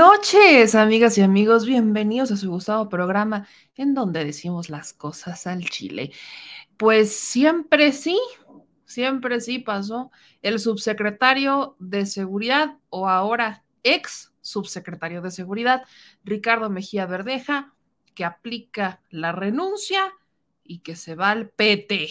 Noches, amigas y amigos. Bienvenidos a su gustado programa en donde decimos las cosas al chile. Pues siempre sí, siempre sí pasó. El subsecretario de Seguridad o ahora ex subsecretario de Seguridad, Ricardo Mejía Verdeja, que aplica la renuncia y que se va al PT.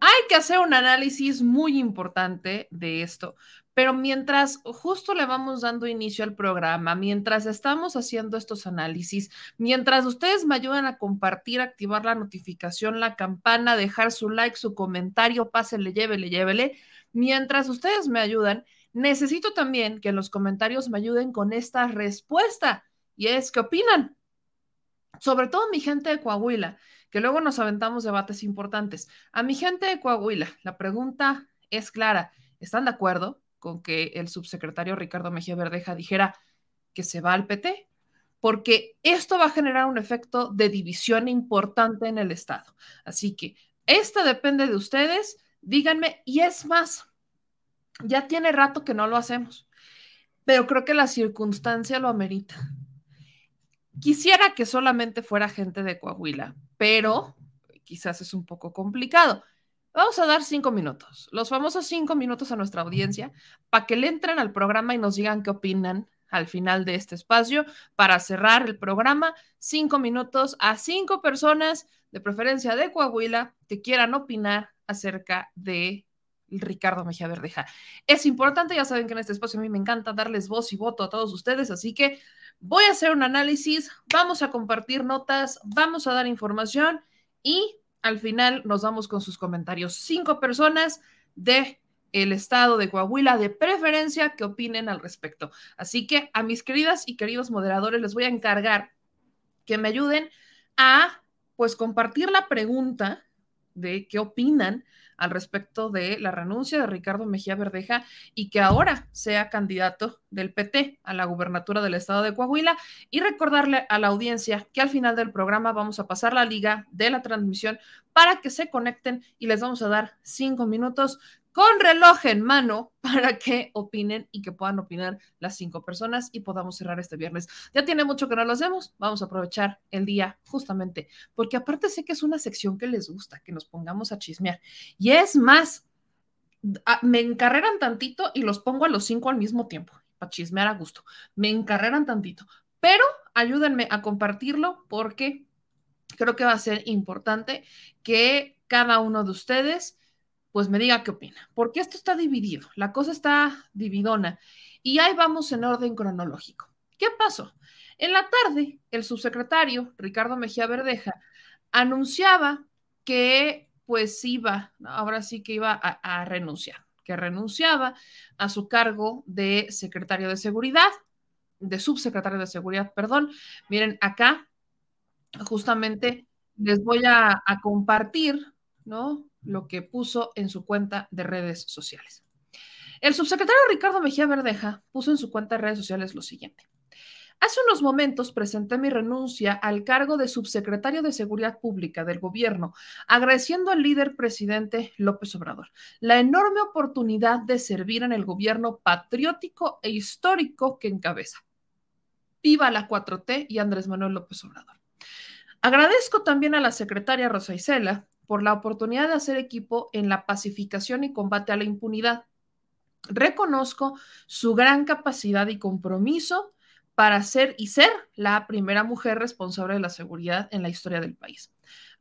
Hay que hacer un análisis muy importante de esto, pero mientras justo le vamos dando inicio al programa, mientras estamos haciendo estos análisis, mientras ustedes me ayudan a compartir, activar la notificación, la campana, dejar su like, su comentario, pásele, llévele, llévele, mientras ustedes me ayudan, necesito también que en los comentarios me ayuden con esta respuesta. Y es, ¿qué opinan? Sobre todo mi gente de Coahuila, que luego nos aventamos debates importantes. A mi gente de Coahuila, la pregunta es clara. ¿Están de acuerdo? Con que el subsecretario Ricardo Mejía Verdeja dijera que se va al PT, porque esto va a generar un efecto de división importante en el Estado. Así que esto depende de ustedes, díganme, y es más, ya tiene rato que no lo hacemos, pero creo que la circunstancia lo amerita. Quisiera que solamente fuera gente de Coahuila, pero quizás es un poco complicado. Vamos a dar cinco minutos, los famosos cinco minutos a nuestra audiencia, para que le entren al programa y nos digan qué opinan al final de este espacio para cerrar el programa. Cinco minutos a cinco personas, de preferencia de Coahuila, que quieran opinar acerca de Ricardo Mejía Verdeja. Es importante, ya saben que en este espacio a mí me encanta darles voz y voto a todos ustedes, así que Voy a hacer un análisis, vamos a compartir notas, vamos a dar información y al final nos vamos con sus comentarios. Cinco personas de el estado de Coahuila de preferencia que opinen al respecto. Así que a mis queridas y queridos moderadores les voy a encargar que me ayuden a pues compartir la pregunta de qué opinan al respecto de la renuncia de Ricardo Mejía Verdeja y que ahora sea candidato del PT a la gubernatura del estado de Coahuila. Y recordarle a la audiencia que al final del programa vamos a pasar la liga de la transmisión para que se conecten y les vamos a dar cinco minutos con reloj en mano para que opinen y que puedan opinar las cinco personas y podamos cerrar este viernes. Ya tiene mucho que no lo hacemos, vamos a aprovechar el día justamente, porque aparte sé que es una sección que les gusta, que nos pongamos a chismear. Y es más, me encarreran tantito y los pongo a los cinco al mismo tiempo, para chismear a gusto. Me encarreran tantito, pero ayúdenme a compartirlo porque creo que va a ser importante que cada uno de ustedes pues me diga qué opina, porque esto está dividido, la cosa está dividona y ahí vamos en orden cronológico. ¿Qué pasó? En la tarde, el subsecretario Ricardo Mejía Verdeja anunciaba que pues iba, ahora sí que iba a, renunciar, que renunciaba a su cargo de secretario de seguridad, de subsecretario de seguridad, perdón. Miren, acá justamente les voy a compartir, ¿no? Lo que puso en su cuenta de redes sociales. El subsecretario Ricardo Mejía Verdeja puso en su cuenta de redes sociales lo siguiente. Hace unos momentos presenté mi renuncia al cargo de subsecretario de Seguridad Pública del gobierno, agradeciendo al líder presidente López Obrador la enorme oportunidad de servir en el gobierno patriótico e histórico que encabeza. Viva la 4T y Andrés Manuel López Obrador. Agradezco también a la secretaria Rosa Isela por la oportunidad de hacer equipo en la pacificación y combate a la impunidad. Reconozco su gran capacidad y compromiso para ser y ser la primera mujer responsable de la seguridad en la historia del país.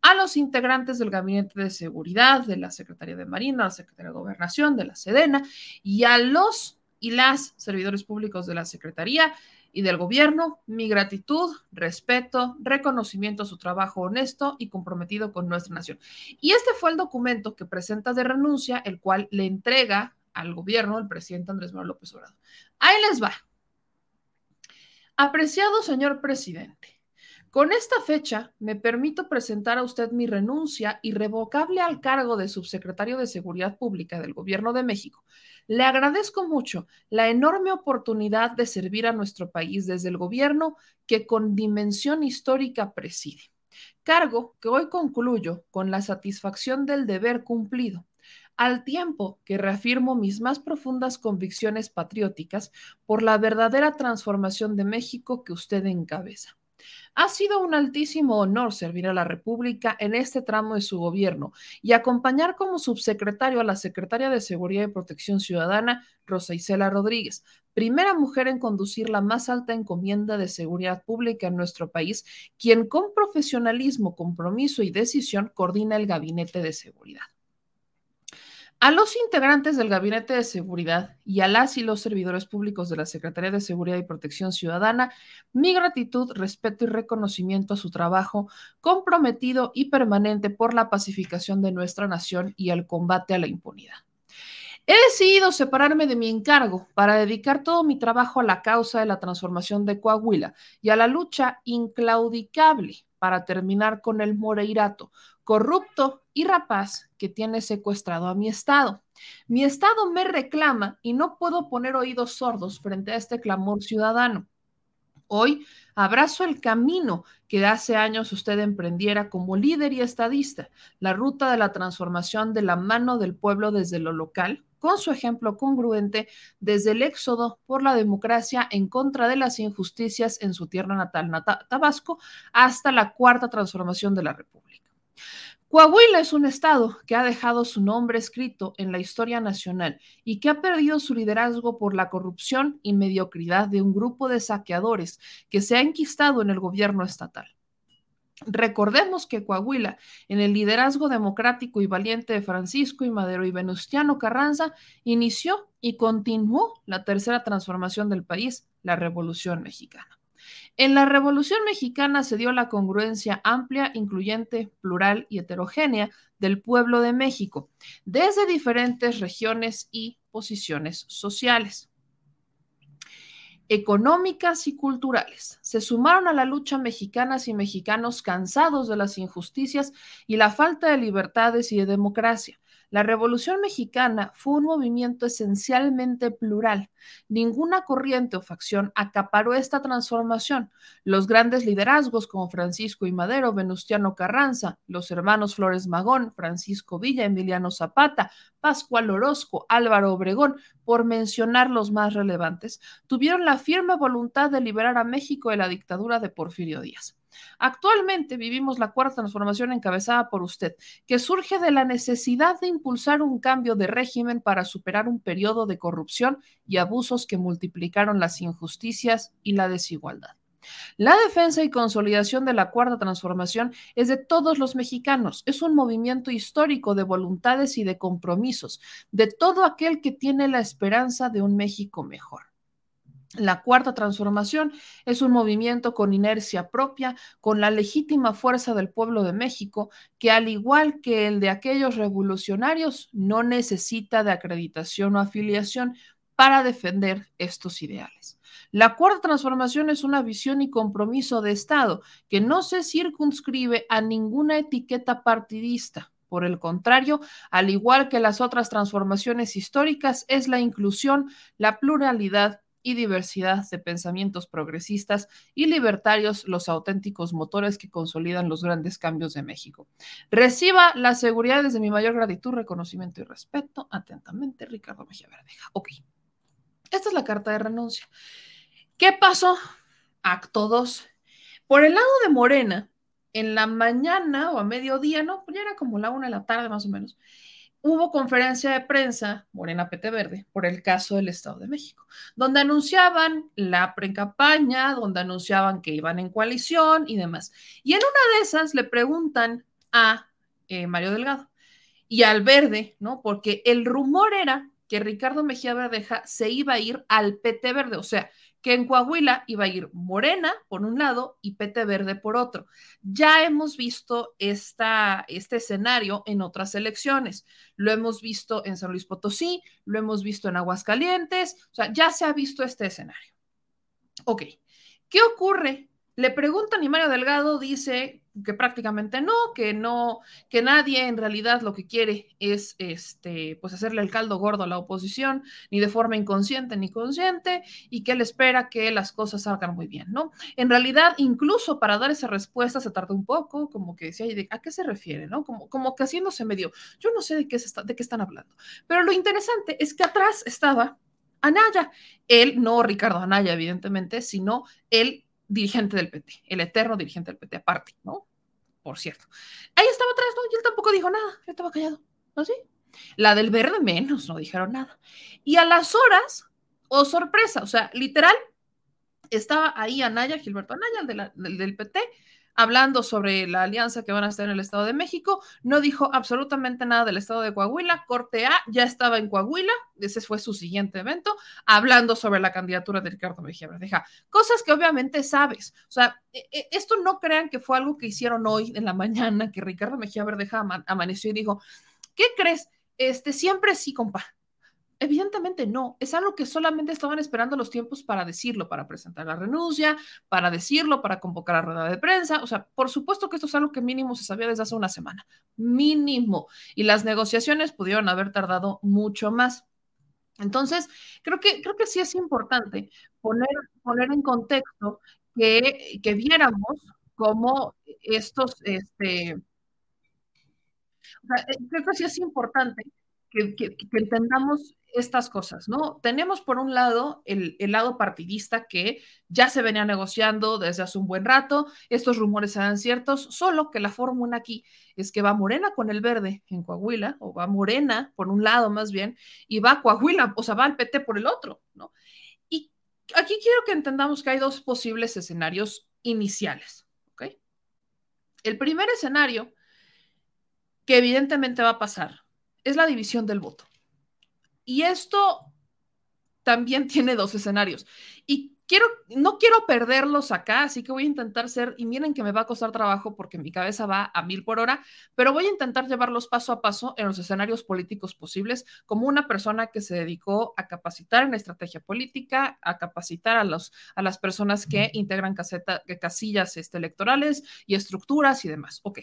A los integrantes del Gabinete de Seguridad, de la Secretaría de Marina, la Secretaría de Gobernación, de la Sedena y a los y las servidores públicos de la Secretaría y del gobierno, mi gratitud, respeto, reconocimiento a su trabajo honesto y comprometido con nuestra nación. Y este fue el documento que presenta de renuncia, el cual le entrega al gobierno el presidente Andrés Manuel López Obrador. Ahí les va. Apreciado señor presidente, con esta fecha, me permito presentar a usted mi renuncia irrevocable al cargo de subsecretario de Seguridad Pública del Gobierno de México. Le agradezco mucho la enorme oportunidad de servir a nuestro país desde el gobierno que con dimensión histórica preside. Cargo que hoy concluyo con la satisfacción del deber cumplido, al tiempo que reafirmo mis más profundas convicciones patrióticas por la verdadera transformación de México que usted encabeza. Ha sido un altísimo honor servir a la República en este tramo de su gobierno y acompañar como subsecretario a la secretaria de Seguridad y Protección Ciudadana, Rosa Isela Rodríguez, primera mujer en conducir la más alta encomienda de seguridad pública en nuestro país, quien con profesionalismo, compromiso y decisión coordina el gabinete de seguridad. A los integrantes del Gabinete de Seguridad y a las y los servidores públicos de la Secretaría de Seguridad y Protección Ciudadana, mi gratitud, respeto y reconocimiento a su trabajo comprometido y permanente por la pacificación de nuestra nación y el combate a la impunidad. He decidido separarme de mi encargo para dedicar todo mi trabajo a la causa de la transformación de Coahuila y a la lucha inclaudicable para terminar con el Moreirato, corrupto y rapaz que tiene secuestrado a mi Estado. Mi Estado me reclama y no puedo poner oídos sordos frente a este clamor ciudadano. Hoy abrazo el camino que hace años usted emprendiera como líder y estadista, la ruta de la transformación de la mano del pueblo desde lo local, con su ejemplo congruente desde el éxodo por la democracia en contra de las injusticias en su tierra natal, Tabasco, hasta la cuarta transformación de la República. Coahuila es un estado que ha dejado su nombre escrito en la historia nacional y que ha perdido su liderazgo por la corrupción y mediocridad de un grupo de saqueadores que se ha enquistado en el gobierno estatal. Recordemos que Coahuila, en el liderazgo democrático y valiente de Francisco y Madero y Venustiano Carranza, inició y continuó la tercera transformación del país, la Revolución Mexicana. En la Revolución Mexicana se dio la congruencia amplia, incluyente, plural y heterogénea del pueblo de México, desde diferentes regiones y posiciones sociales económicas y culturales. Se sumaron a la lucha mexicanas y mexicanos cansados de las injusticias y la falta de libertades y de democracia. La Revolución Mexicana fue un movimiento esencialmente plural. Ninguna corriente o facción acaparó esta transformación. Los grandes liderazgos como Francisco y Madero, Venustiano Carranza, los hermanos Flores Magón, Francisco Villa, Emiliano Zapata, Pascual Orozco, Álvaro Obregón, por mencionar los más relevantes, tuvieron la firme voluntad de liberar a México de la dictadura de Porfirio Díaz. Actualmente vivimos la cuarta transformación encabezada por usted, que surge de la necesidad de impulsar un cambio de régimen para superar un periodo de corrupción y abusos que multiplicaron las injusticias y la desigualdad. La defensa y consolidación de la cuarta transformación es de todos los mexicanos, es un movimiento histórico de voluntades y de compromisos, de todo aquel que tiene la esperanza de un México mejor. La cuarta transformación es un movimiento con inercia propia, con la legítima fuerza del pueblo de México, que al igual que el de aquellos revolucionarios, no necesita de acreditación o afiliación para defender estos ideales. La cuarta transformación es una visión y compromiso de Estado que no se circunscribe a ninguna etiqueta partidista. Por el contrario, al igual que las otras transformaciones históricas, es la inclusión, la pluralidad y diversidad de pensamientos progresistas y libertarios los auténticos motores que consolidan los grandes cambios de México. Reciba la seguridad desde mi mayor gratitud, reconocimiento y respeto. Atentamente, Ricardo Mejía Verdeja. Ok, esta es la carta de renuncia. ¿Qué pasó? Acto 2. Por el lado de Morena, en la mañana o a mediodía, no, ya era como la una de la tarde más o menos, hubo conferencia de prensa, Morena PT Verde, por el caso del Estado de México, donde anunciaban la pre-campaña, donde anunciaban que iban en coalición y demás. Y en una de esas le preguntan a eh, Mario Delgado y al Verde, ¿no? Porque el rumor era que Ricardo Mejía Verdeja se iba a ir al PT Verde, o sea, que en Coahuila iba a ir Morena por un lado y PT Verde por otro. Ya hemos visto esta, este escenario en otras elecciones. Lo hemos visto en San Luis Potosí, lo hemos visto en Aguascalientes, o sea, ya se ha visto este escenario. Ok, ¿qué ocurre? Le preguntan y Mario Delgado dice que prácticamente no, que no, que nadie en realidad lo que quiere es este, pues hacerle el caldo gordo a la oposición, ni de forma inconsciente ni consciente, y que él espera que las cosas salgan muy bien, ¿no? En realidad, incluso para dar esa respuesta se tardó un poco, como que decía, ¿a qué se refiere, no? Como, como que haciéndose medio, yo no sé de qué, se está, de qué están hablando, pero lo interesante es que atrás estaba Anaya, él, no Ricardo Anaya, evidentemente, sino él dirigente del PT, el eterno dirigente del PT aparte, ¿no? Por cierto. Ahí estaba atrás, ¿no? Y él tampoco dijo nada, él estaba callado, ¿no? ¿Sí? La del verde menos, no dijeron nada. Y a las horas, oh sorpresa, o sea, literal, estaba ahí Anaya, Gilberto Anaya, el del PT, hablando sobre la alianza que van a estar en el Estado de México. No dijo absolutamente nada del Estado de Coahuila. Corte A ya estaba en Coahuila, ese fue su siguiente evento, hablando sobre la candidatura de Ricardo Mejía Verdeja. Cosas que obviamente sabes. O sea, e, e, esto no crean que fue algo que hicieron hoy en la mañana, que Ricardo Mejía Verdeja amaneció y dijo, ¿qué crees? Este, siempre sí, compa. Evidentemente no, es algo que solamente estaban esperando los tiempos para decirlo, para presentar la renuncia, para decirlo, para convocar a rueda de prensa. O sea, por supuesto que esto es algo que mínimo se sabía desde hace una semana, mínimo. Y las negociaciones pudieron haber tardado mucho más. Entonces, creo que, creo que sí es importante poner, poner en contexto que, que viéramos cómo estos, este, o sea, eh, creo que sí es importante que, entendamos estas cosas, ¿no? Tenemos por un lado el, el, lado partidista que ya se venía negociando desde hace un buen rato, estos rumores eran ciertos, solo que la fórmula aquí es que va Morena con el verde en Coahuila, o va Morena por un lado más bien, y va Coahuila, o sea, va al PT por el otro, ¿no? Y aquí quiero que entendamos que hay dos posibles escenarios iniciales, ¿ok? El primer escenario que evidentemente va a pasar es la división del voto. Y esto también tiene dos escenarios. Y quiero, no quiero perderlos acá, así que voy a intentar ser, y miren que me va a costar trabajo porque mi cabeza va a mil por hora, pero voy a intentar llevarlos paso a paso en los escenarios políticos posibles, como una persona que se dedicó a capacitar en estrategia política, a capacitar a, los, a las personas que integran caseta, casillas este, electorales y estructuras y demás. Ok.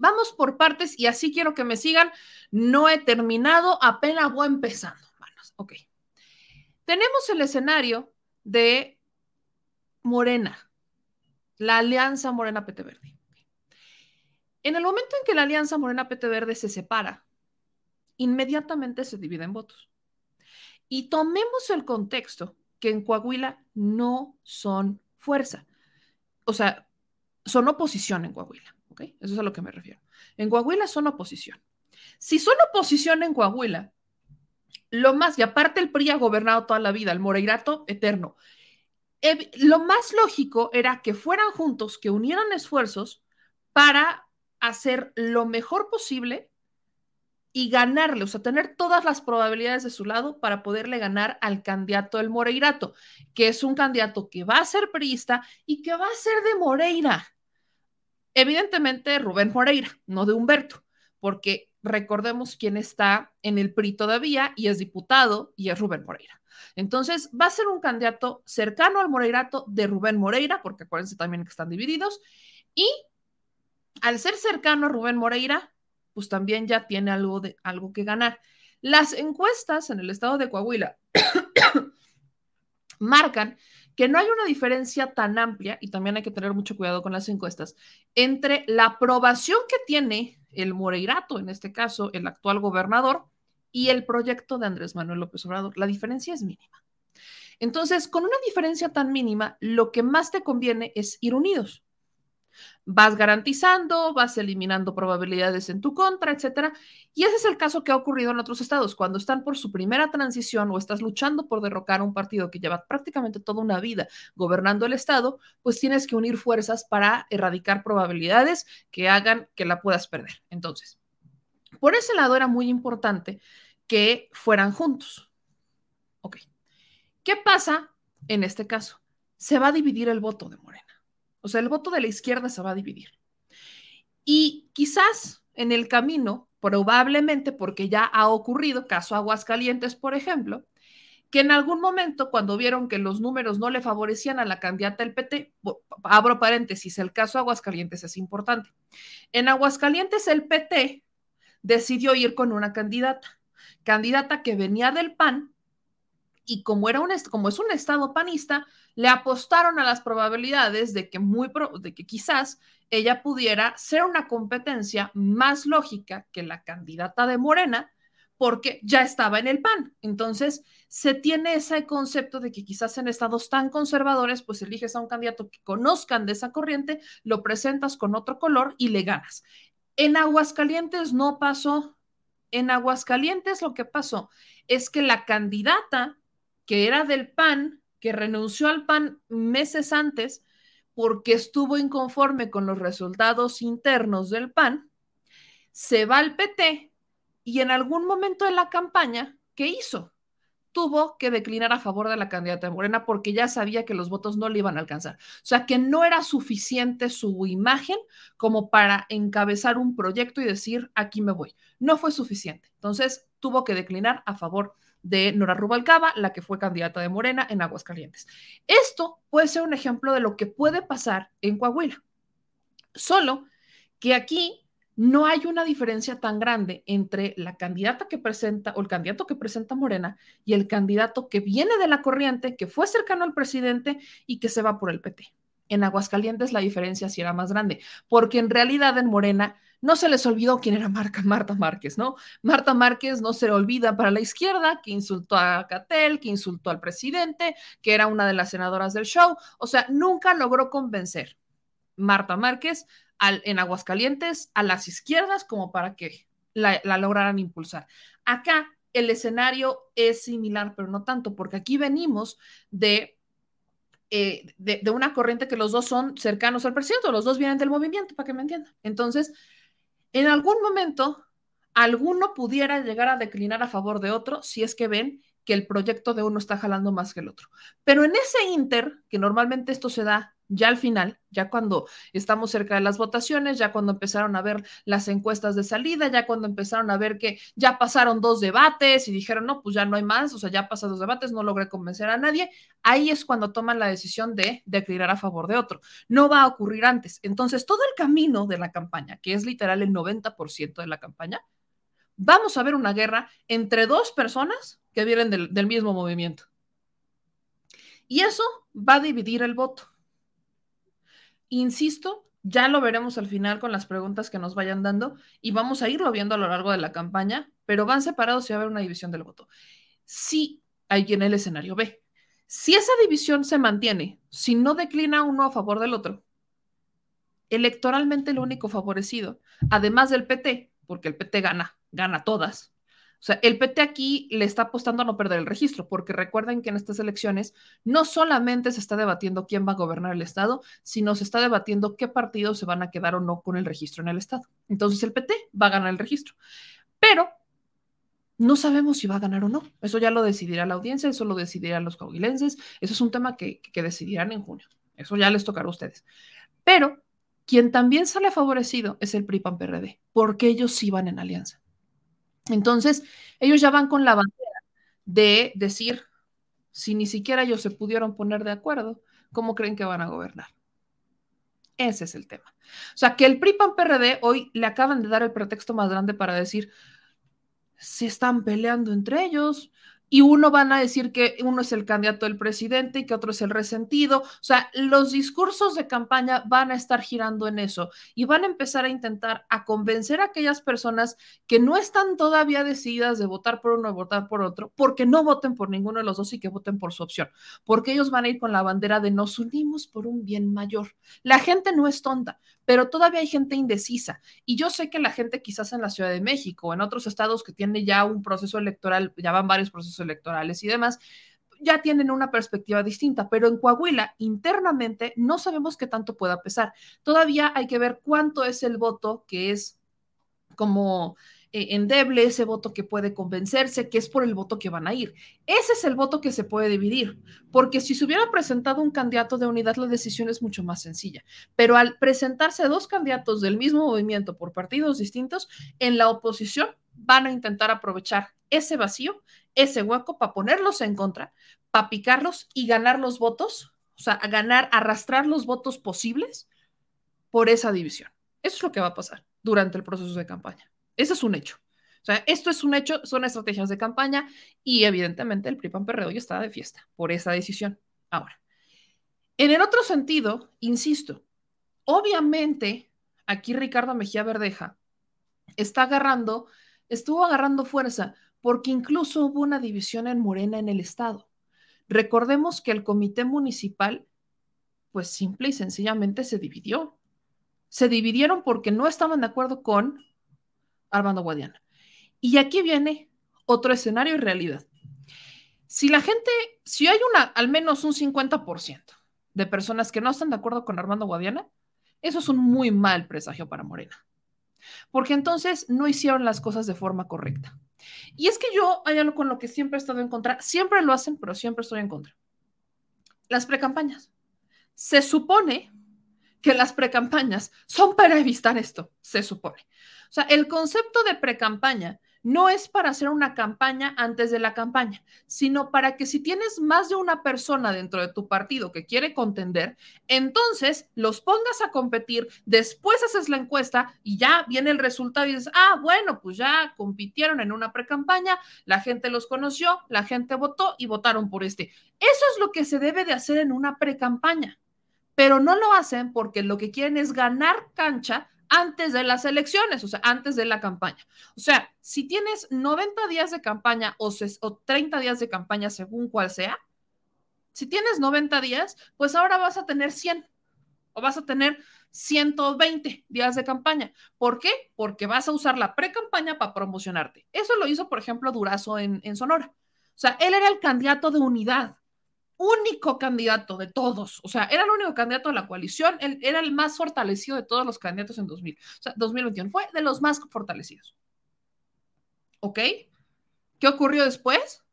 Vamos por partes y así quiero que me sigan. No he terminado, apenas voy empezando, manos. Ok. Tenemos el escenario de Morena, la alianza Morena-PT Verde. En el momento en que la alianza Morena-PT Verde se separa, inmediatamente se dividen votos. Y tomemos el contexto que en Coahuila no son fuerza. O sea, son oposición en Coahuila. Eso es a lo que me refiero. En Coahuila son oposición. Si son oposición en Coahuila, lo más, y aparte el PRI ha gobernado toda la vida, el Moreirato eterno. lo más lógico era que fueran juntos, que unieran esfuerzos para hacer lo mejor posible y ganarle, o sea, tener todas las probabilidades de su lado para poderle ganar al candidato del Moreirato, que es un candidato que va a ser priista y que va a ser de Moreira. Evidentemente, Rubén Moreira, no de Humberto, porque recordemos quién está en el PRI todavía y es diputado y es Rubén Moreira. Entonces, va a ser un candidato cercano al Moreirato de Rubén Moreira, porque acuérdense también que están divididos, y al ser cercano a Rubén Moreira, pues también ya tiene algo, de, algo que ganar. Las encuestas en el estado de Coahuila marcan que no hay una diferencia tan amplia, y también hay que tener mucho cuidado con las encuestas, entre la aprobación que tiene el Moreirato, en este caso el actual gobernador, y el proyecto de Andrés Manuel López Obrador. La diferencia es mínima. Entonces, con una diferencia tan mínima, lo que más te conviene es ir unidos vas garantizando, vas eliminando probabilidades en tu contra, etcétera. Y ese es el caso que ha ocurrido en otros estados. Cuando están por su primera transición o estás luchando por derrocar un partido que lleva prácticamente toda una vida gobernando el estado, pues tienes que unir fuerzas para erradicar probabilidades que hagan que la puedas perder. Entonces, por ese lado era muy importante que fueran juntos. Ok. ¿Qué pasa en este caso? Se va a dividir el voto de Morena. O sea, el voto de la izquierda se va a dividir. Y quizás en el camino, probablemente porque ya ha ocurrido, caso Aguascalientes, por ejemplo, que en algún momento, cuando vieron que los números no le favorecían a la candidata del PT, abro paréntesis, el caso Aguascalientes es importante. En Aguascalientes, el PT decidió ir con una candidata, candidata que venía del PAN, y como, era un, como es un estado panista, le apostaron a las probabilidades de que, muy de que quizás ella pudiera ser una competencia más lógica que la candidata de Morena, porque ya estaba en el PAN. Entonces, se tiene ese concepto de que quizás en estados tan conservadores, pues eliges a un candidato que conozcan de esa corriente, lo presentas con otro color y le ganas. En Aguascalientes no pasó. En Aguascalientes lo que pasó es que la candidata que era del PAN, que renunció al PAN meses antes porque estuvo inconforme con los resultados internos del PAN, se va al PT y en algún momento de la campaña, ¿qué hizo? Tuvo que declinar a favor de la candidata Morena porque ya sabía que los votos no le iban a alcanzar. O sea, que no era suficiente su imagen como para encabezar un proyecto y decir, aquí me voy. No fue suficiente. Entonces, tuvo que declinar a favor de Nora Rubalcaba, la que fue candidata de Morena en Aguascalientes. Esto puede ser un ejemplo de lo que puede pasar en Coahuila. Solo que aquí no hay una diferencia tan grande entre la candidata que presenta o el candidato que presenta Morena y el candidato que viene de la corriente, que fue cercano al presidente y que se va por el PT. En Aguascalientes la diferencia sí era más grande, porque en realidad en Morena no se les olvidó quién era Marta Márquez, ¿no? Marta Márquez no se olvida para la izquierda, que insultó a Catel, que insultó al presidente, que era una de las senadoras del show. O sea, nunca logró convencer Marta Márquez al, en Aguascalientes a las izquierdas como para que la, lograran impulsar. Acá el escenario es similar, pero no tanto, porque aquí venimos de eh, de, de, una corriente que los dos son cercanos al presidente, los dos vienen del movimiento, para que me entiendan. Entonces, en algún momento, alguno pudiera llegar a declinar a favor de otro si es que ven que el proyecto de uno está jalando más que el otro. Pero en ese inter, que normalmente esto se da ya al final, ya cuando estamos cerca de las votaciones, ya cuando empezaron a ver las encuestas de salida, ya cuando empezaron a ver que ya pasaron dos debates y dijeron, no, pues ya no hay más, o sea, ya pasaron dos debates, no logré convencer a nadie, ahí es cuando toman la decisión de declinar a favor de otro. No va a ocurrir antes. Entonces, todo el camino de la campaña, que es literal el 90% de la campaña, vamos a ver una guerra entre dos personas que vienen del mismo movimiento. Y eso va a dividir el voto. Insisto, ya lo veremos al final con las preguntas que nos vayan dando y vamos a irlo viendo a lo largo de la campaña, pero van separados y va a haber una división del voto. Sí, hay quien el escenario B. Si esa división se mantiene, si no declina uno a favor del otro, electoralmente lo único favorecido, además del PT, porque el PT gana, gana todas, o sea, el PT aquí le está apostando a no perder el registro, porque recuerden que en estas elecciones no solamente se está debatiendo quién va a gobernar el Estado, sino se está debatiendo qué partidos se van a quedar o no con el registro en el Estado. Entonces el PT va a ganar el registro. Pero no sabemos si va a ganar o no. Eso ya lo decidirá la audiencia, eso lo decidirán los coahuilenses, eso es un tema que, que decidirán en junio. Eso ya les tocará a ustedes. Pero quien también sale favorecido es el PRI-PAN-PRD, porque ellos sí van en alianza. Entonces, ellos ya van con la bandera de decir, si ni siquiera ellos se pudieron poner de acuerdo, ¿cómo creen que van a gobernar? Ese es el tema. O sea, que el PRI-PAN-PRD hoy le acaban de dar el pretexto más grande para decir, se están peleando entre ellos, y uno van a decir que uno es el candidato del presidente y que otro es el resentido. O sea, los discursos de campaña van a estar girando en eso y van a empezar a intentar a convencer a aquellas personas que no están todavía decididas de votar por uno o votar por otro, porque no voten por ninguno de los dos y que voten por su opción, porque ellos van a ir con la bandera de nos unimos por un bien mayor. La gente no es tonta, pero todavía hay gente indecisa y yo sé que la gente quizás en la Ciudad de México o en otros estados que tiene ya un proceso electoral, ya van varios procesos electorales y demás, ya tienen una perspectiva distinta, pero en Coahuila internamente no sabemos qué tanto pueda pesar. Todavía hay que ver cuánto es el voto que es como eh, endeble, ese voto que puede convencerse, que es por el voto que van a ir. Ese es el voto que se puede dividir, porque si se hubiera presentado un candidato de unidad, la decisión es mucho más sencilla. Pero al presentarse dos candidatos del mismo movimiento por partidos distintos, en la oposición van a intentar aprovechar ese vacío, ese hueco para ponerlos en contra, para picarlos y ganar los votos, o sea, a ganar, arrastrar los votos posibles por esa división. Eso es lo que va a pasar durante el proceso de campaña. Ese es un hecho. O sea, esto es un hecho, son estrategias de campaña y evidentemente el PRI PAN PRD está de fiesta por esa decisión. Ahora, en el otro sentido, insisto, obviamente aquí Ricardo Mejía Verdeja está agarrando, estuvo agarrando fuerza porque incluso hubo una división en Morena en el estado. Recordemos que el comité municipal, pues simple y sencillamente se dividió. Se dividieron porque no estaban de acuerdo con Armando Guadiana. Y aquí viene otro escenario y realidad. Si la gente, si hay una, al menos un 50% de personas que no están de acuerdo con Armando Guadiana, eso es un muy mal presagio para Morena. Porque entonces no hicieron las cosas de forma correcta. Y es que yo hay algo con lo que siempre he estado en contra, siempre lo hacen, pero siempre estoy en contra. Las precampañas. Se supone que las precampañas son para evitar esto, se supone. O sea, el concepto de precampaña no es para hacer una campaña antes de la campaña, sino para que si tienes más de una persona dentro de tu partido que quiere contender, entonces los pongas a competir, después haces la encuesta y ya viene el resultado y dices, ah, bueno, pues ya compitieron en una precampaña, la gente los conoció, la gente votó y votaron por este. Eso es lo que se debe de hacer en una precampaña, pero no lo hacen porque lo que quieren es ganar cancha antes de las elecciones, o sea, antes de la campaña. O sea, si tienes 90 días de campaña o, 30 días de campaña, según cual sea, si tienes 90 días, pues ahora vas a tener 100 o vas a tener 120 días de campaña. ¿Por qué? Porque vas a usar la pre-campaña para promocionarte. Eso lo hizo, por ejemplo, Durazo en, en Sonora. O sea, él era el candidato de unidad único candidato de todos, o sea, era el único candidato de la coalición, él era el más fortalecido de todos los candidatos en 2000, o sea, 2021, fue de los más fortalecidos. ¿Ok? ¿Qué ocurrió después?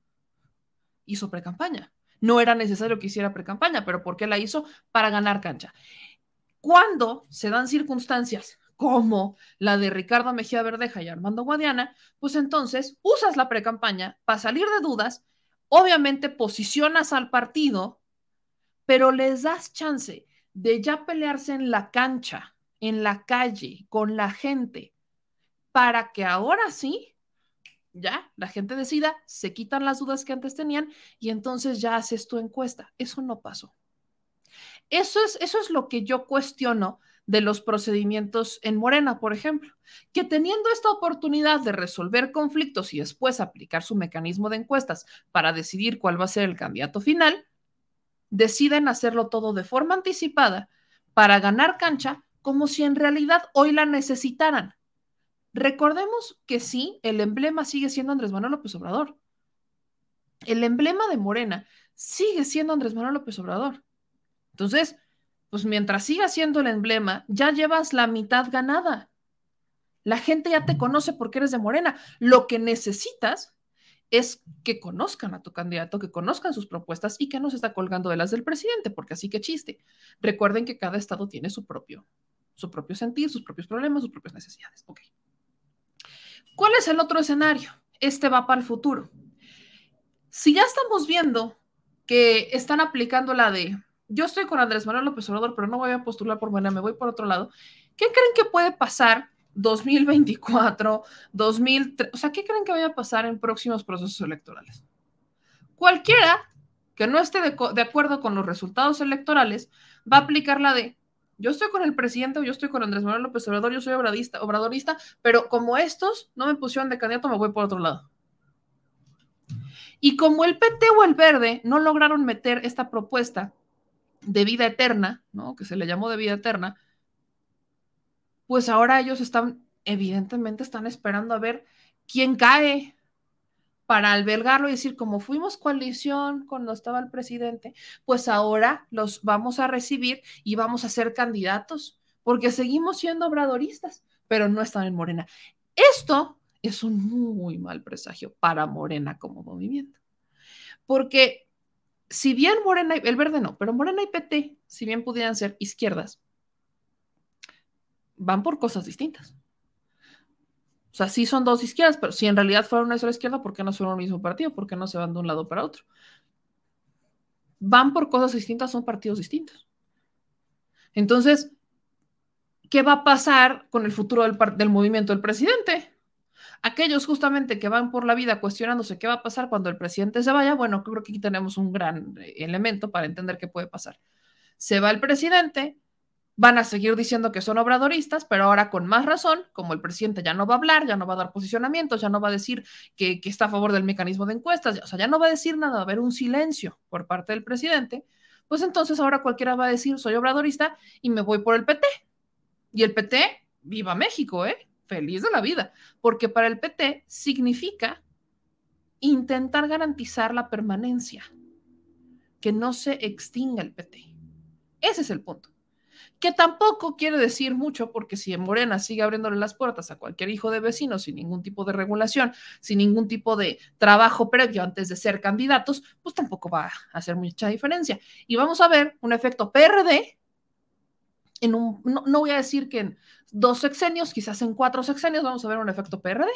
hizo precampaña. No era necesario que hiciera precampaña, pero ¿por qué la hizo? Para ganar cancha. Cuando se dan circunstancias como la de Ricardo Mejía Verdeja y Armando Guadiana, pues entonces usas la precampaña para salir de dudas, obviamente posicionas al partido, pero les das chance de ya pelearse en la cancha, en la calle, con la gente, para que ahora sí ya la gente decida, se quitan las dudas que antes tenían y entonces ya haces tu encuesta. Eso no pasó. Eso es, eso es lo que yo cuestiono de los procedimientos en Morena, por ejemplo, que teniendo esta oportunidad de resolver conflictos y después aplicar su mecanismo de encuestas para decidir cuál va a ser el candidato final, deciden hacerlo todo de forma anticipada para ganar cancha como si en realidad hoy la necesitaran. Recordemos que sí, el emblema sigue siendo Andrés Manuel López Obrador. El emblema de Morena sigue siendo Andrés Manuel López Obrador. Entonces, pues mientras siga siendo el emblema, ya llevas la mitad ganada. La gente ya te conoce porque eres de Morena. Lo que necesitas es que conozcan a tu candidato, que conozcan sus propuestas y que no se está colgando de las del presidente, porque así que chiste. Recuerden que cada estado tiene su propio, su propio sentir, sus propios problemas, sus propias necesidades. Ok. ¿Cuál es el otro escenario? Este va para el futuro. Si ya estamos viendo que están aplicando la de yo estoy con Andrés Manuel López Obrador, pero no voy a postular por Morena, me voy por otro lado. ¿Qué creen que puede pasar 2024, 2003? O sea, ¿qué creen que vaya a pasar en próximos procesos electorales? Cualquiera que no esté de, acuerdo con los resultados electorales va a aplicar la de yo estoy con el presidente o yo estoy con Andrés Manuel López Obrador, yo soy obradista, obradorista, pero como estos no me pusieron de candidato, me voy por otro lado. Y como el PT o el Verde no lograron meter esta propuesta de vida eterna, ¿no? Que se le llamó de vida eterna, pues ahora ellos están, evidentemente, están esperando a ver quién cae, para albergarlo y decir, como fuimos coalición cuando estaba el presidente, pues ahora los vamos a recibir y vamos a ser candidatos, porque seguimos siendo obradoristas, pero no están en Morena. Esto es un muy mal presagio para Morena como movimiento, porque si bien Morena, el verde no, pero Morena y PT, si bien pudieran ser izquierdas, van por cosas distintas. O sea, sí son dos izquierdas, pero si en realidad fueron una sola izquierda, ¿por qué no son un mismo partido? ¿Por qué no se van de un lado para otro? Van por cosas distintas, son partidos distintos. Entonces, ¿qué va a pasar con el futuro del, del movimiento del presidente? Aquellos justamente que van por la vida cuestionándose qué va a pasar cuando el presidente se vaya, bueno, creo que aquí tenemos un gran eh, elemento para entender qué puede pasar. Se va el presidente, van a seguir diciendo que son obradoristas, pero ahora con más razón, como el presidente ya no va a hablar, ya no va a dar posicionamientos, ya no va a decir que, está a favor del mecanismo de encuestas, o sea, ya no va a decir nada, va a haber un silencio por parte del presidente, pues entonces ahora cualquiera va a decir soy obradorista y me voy por el PT. Y el PT, viva México, ¿eh? Feliz de la vida, porque para el PT significa intentar garantizar la permanencia, que no se extinga el PT. Ese es el punto que tampoco quiere decir mucho, porque si en Morena sigue abriéndole las puertas a cualquier hijo de vecino sin ningún tipo de regulación, sin ningún tipo de trabajo previo antes de ser candidatos, pues tampoco va a hacer mucha diferencia. Y vamos a ver un efecto PRD no voy a decir que en dos sexenios, quizás en cuatro sexenios, vamos a ver un efecto PRD.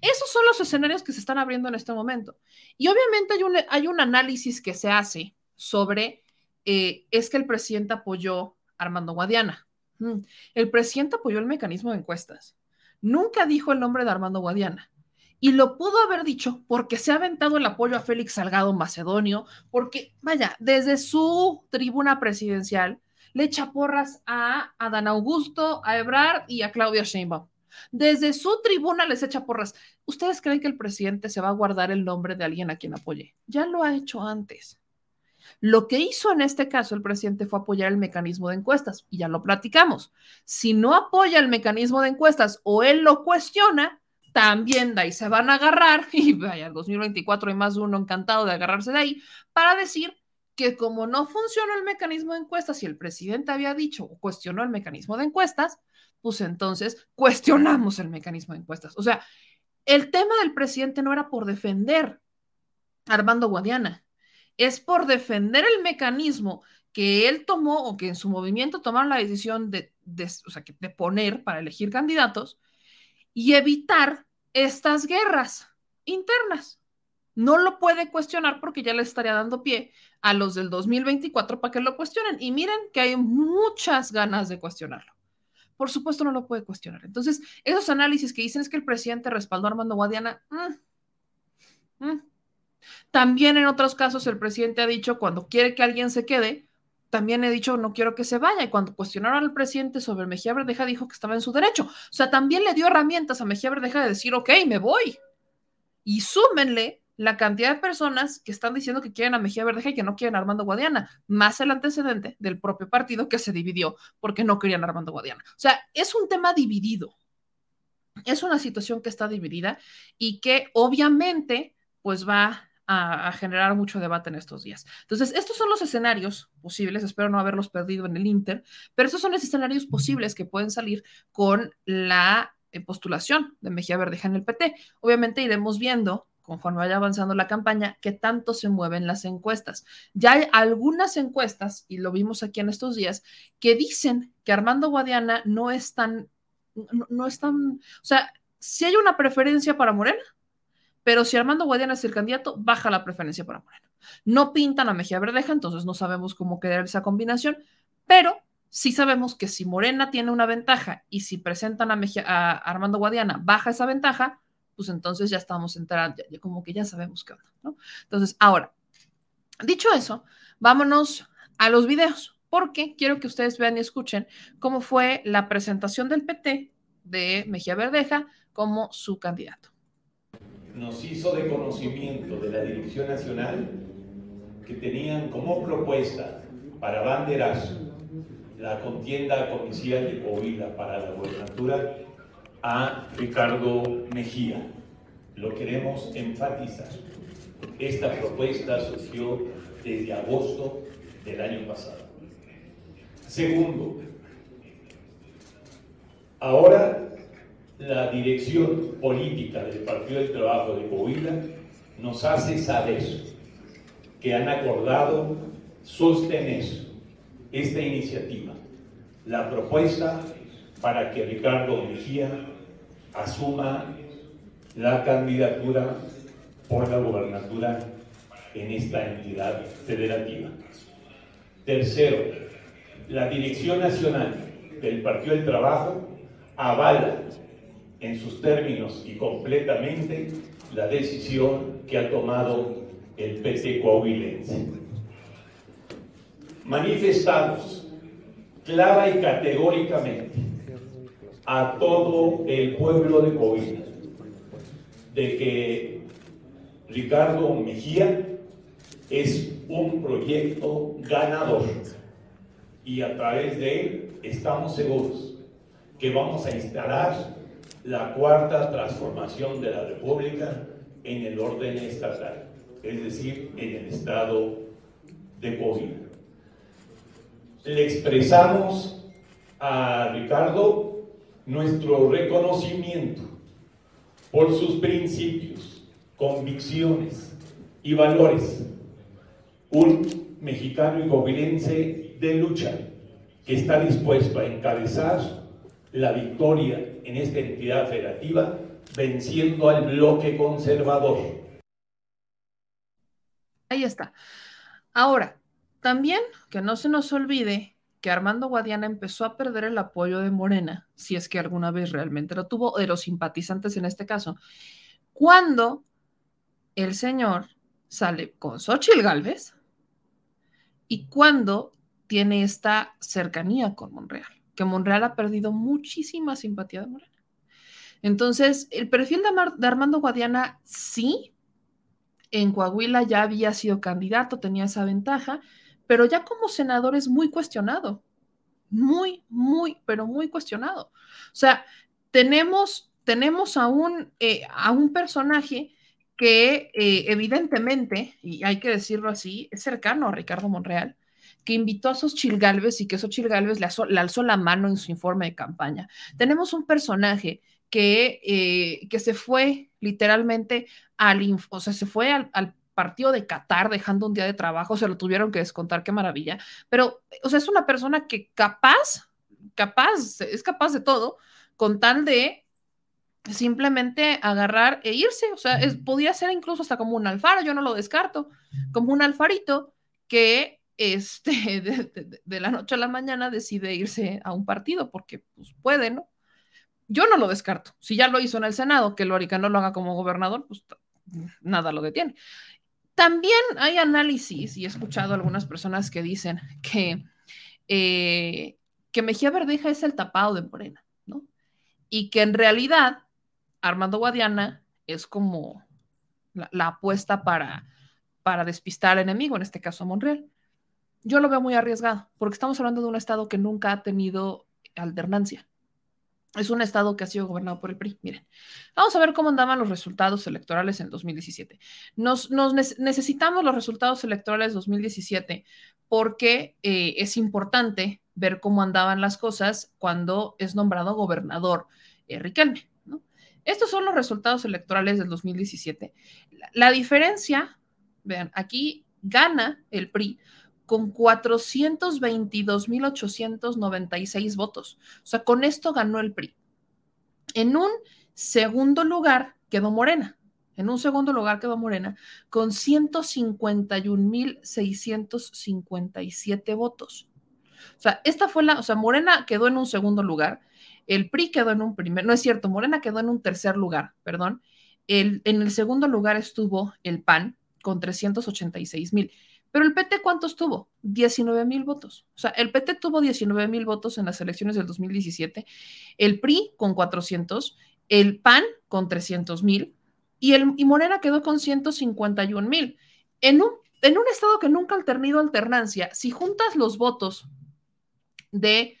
Esos son los escenarios que se están abriendo en este momento. Y obviamente hay un, hay un análisis que se hace sobre eh, es que el presidente apoyó a Armando Guadiana. Mm, el presidente apoyó el mecanismo de encuestas. Nunca dijo el nombre de Armando Guadiana. Y lo pudo haber dicho porque se ha aventado el apoyo a Félix Salgado Macedonio, porque, vaya, desde su tribuna presidencial le echa porras a Adán Augusto, a Ebrard y a Claudia Sheinbaum. Desde su tribuna les echa porras. ¿Ustedes creen que el presidente se va a guardar el nombre de alguien a quien apoye? Ya lo ha hecho antes. Lo que hizo en este caso el presidente fue apoyar el mecanismo de encuestas y ya lo platicamos. Si no apoya el mecanismo de encuestas o él lo cuestiona, también de ahí se van a agarrar y vaya, 2024 hay más de uno encantado de agarrarse de ahí para decir que como no funcionó el mecanismo de encuestas y el presidente había dicho o cuestionó el mecanismo de encuestas, pues entonces cuestionamos el mecanismo de encuestas. O sea, el tema del presidente no era por defender Armando Guadiana. Es por defender el mecanismo que él tomó o que en su movimiento tomaron la decisión de, de poner para elegir candidatos y evitar estas guerras internas. No lo puede cuestionar porque ya le estaría dando pie a los del 2024 para que lo cuestionen. Y miren que hay muchas ganas de cuestionarlo. Por supuesto, no lo puede cuestionar. Entonces, esos análisis que dicen es que el presidente respaldó a Armando Guadiana. Mm, mm. También en otros casos, el presidente ha dicho cuando quiere que alguien se quede, también he dicho no quiero que se vaya. Y cuando cuestionaron al presidente sobre Mejía Verdeja, dijo que estaba en su derecho. O sea, también le dio herramientas a Mejía Verdeja de decir, ok, me voy. Y súmenle la cantidad de personas que están diciendo que quieren a Mejía Verdeja y que no quieren a Armando Guadiana, más el antecedente del propio partido que se dividió porque no querían a Armando Guadiana. O sea, es un tema dividido. Es una situación que está dividida y que obviamente pues va a, a, generar mucho debate en estos días. Entonces, estos son los escenarios posibles, espero no haberlos perdido en el Inter, pero estos son los escenarios posibles que pueden salir con la eh, postulación de Mejía Verdeja en el PT. Obviamente iremos viendo conforme vaya avanzando la campaña, qué tanto se mueven las encuestas. Ya hay algunas encuestas, y lo vimos aquí en estos días, que dicen que Armando Guadiana no es tan, no, es tan, o sea, si hay una preferencia para Morena, pero si Armando Guadiana es el candidato, baja la preferencia para Morena. No pintan a Mejía Verdeja, entonces no sabemos cómo quedar esa combinación, pero sí sabemos que si Morena tiene una ventaja y si presentan a, a Armando Guadiana, baja esa ventaja, pues entonces ya estamos entrando, ya, como que ya sabemos qué. Entonces, ahora, dicho eso, vámonos a los videos, porque quiero que ustedes vean y escuchen cómo fue la presentación del PT de Mejía Verdeja como su candidato. Nos hizo de conocimiento de la Dirección Nacional que tenían como propuesta para banderazo la contienda comicial de Coahuila para la gobernatura a Ricardo Mejía. Lo queremos enfatizar. Esta propuesta surgió desde agosto del año pasado. Segundo, ahora la dirección política del Partido del Trabajo de Coahuila nos hace saber que han acordado sostener esta iniciativa, la propuesta para que Ricardo Mejía asuma la candidatura por la gobernatura en esta entidad federativa. Tercero, la Dirección Nacional del Partido del Trabajo avala en sus términos y completamente la decisión que ha tomado el PC coahuilense. Manifestamos clara y categóricamente a todo el pueblo de Coahuila de que Ricardo Mejía es un proyecto ganador y a través de él estamos seguros que vamos a instalar la cuarta transformación de la República en el orden estatal, es decir, en el estado de Coahuila. Le expresamos a Ricardo nuestro reconocimiento por sus principios, convicciones y valores. Un mexicano y coahuilense de lucha que está dispuesto a encabezar la victoria en esta entidad federativa venciendo al bloque conservador. Ahí está. Ahora, también que no se nos olvide que Armando Guadiana empezó a perder el apoyo de Morena, si es que alguna vez realmente lo tuvo, de los simpatizantes en este caso, cuando el señor sale con Xochitl Galvez y cuando tiene esta cercanía con Monreal, que Monreal ha perdido muchísima simpatía de Morena. Entonces, el perfil de, de Armando Guadiana sí, en Coahuila ya había sido candidato, tenía esa ventaja, pero ya como senador es muy cuestionado, muy, muy, pero muy cuestionado. O sea, tenemos, tenemos a, un, eh, a un personaje que eh, evidentemente, y hay que decirlo así, es cercano a Ricardo Monreal, que invitó a Xochitl Galvez y que Xochitl Galvez le, alzó la mano en su informe de campaña. Tenemos un personaje que, eh, que se fue literalmente al, o sea, se fue al partido de Qatar dejando un día de trabajo, se lo tuvieron que descontar, qué maravilla. Pero, o sea, es una persona que capaz, capaz, es capaz de todo, con tal de simplemente agarrar e irse. O sea, es, podía ser incluso hasta como un alfaro, yo no lo descarto, como un alfarito que este, de, la noche a la mañana decide irse a un partido porque pues, puede, ¿no? Yo no lo descarto. Si ya lo hizo en el Senado, que Lórica no lo haga como gobernador, pues nada lo detiene. También hay análisis, y he escuchado algunas personas que dicen que, eh, que Mejía Verdeja es el tapado de Morena, ¿no? Y que en realidad Armando Guadiana es como la, la apuesta para, para despistar al enemigo, en este caso a Monreal. Yo lo veo muy arriesgado, porque estamos hablando de un estado que nunca ha tenido alternancia. Es un estado que ha sido gobernado por el PRI. Miren, vamos a ver cómo andaban los resultados electorales en 2017. Nos, necesitamos los resultados electorales 2017 porque eh, es importante ver cómo andaban las cosas cuando es nombrado gobernador eh, Riquelme. Estos son los resultados electorales del 2017. la diferencia, vean, aquí gana el PRI con 422.896 votos. O sea, con esto ganó el PRI. En un segundo lugar quedó Morena. En un segundo lugar quedó Morena con 151.657 votos. O sea, esta fue la, o sea, Morena quedó en un segundo lugar, el PRI quedó en un primer, no es cierto, Morena quedó en un tercer lugar, perdón. El, en el segundo lugar estuvo el PAN con 386 mil. Pero el PT, ¿cuántos tuvo? 19 mil votos. O sea, el PT tuvo 19 mil votos en las elecciones del 2017, el PRI con 400, el PAN con 300 mil y, y Morena quedó con 151 mil. En un, en un estado que nunca ha tenido alternancia, si juntas los votos de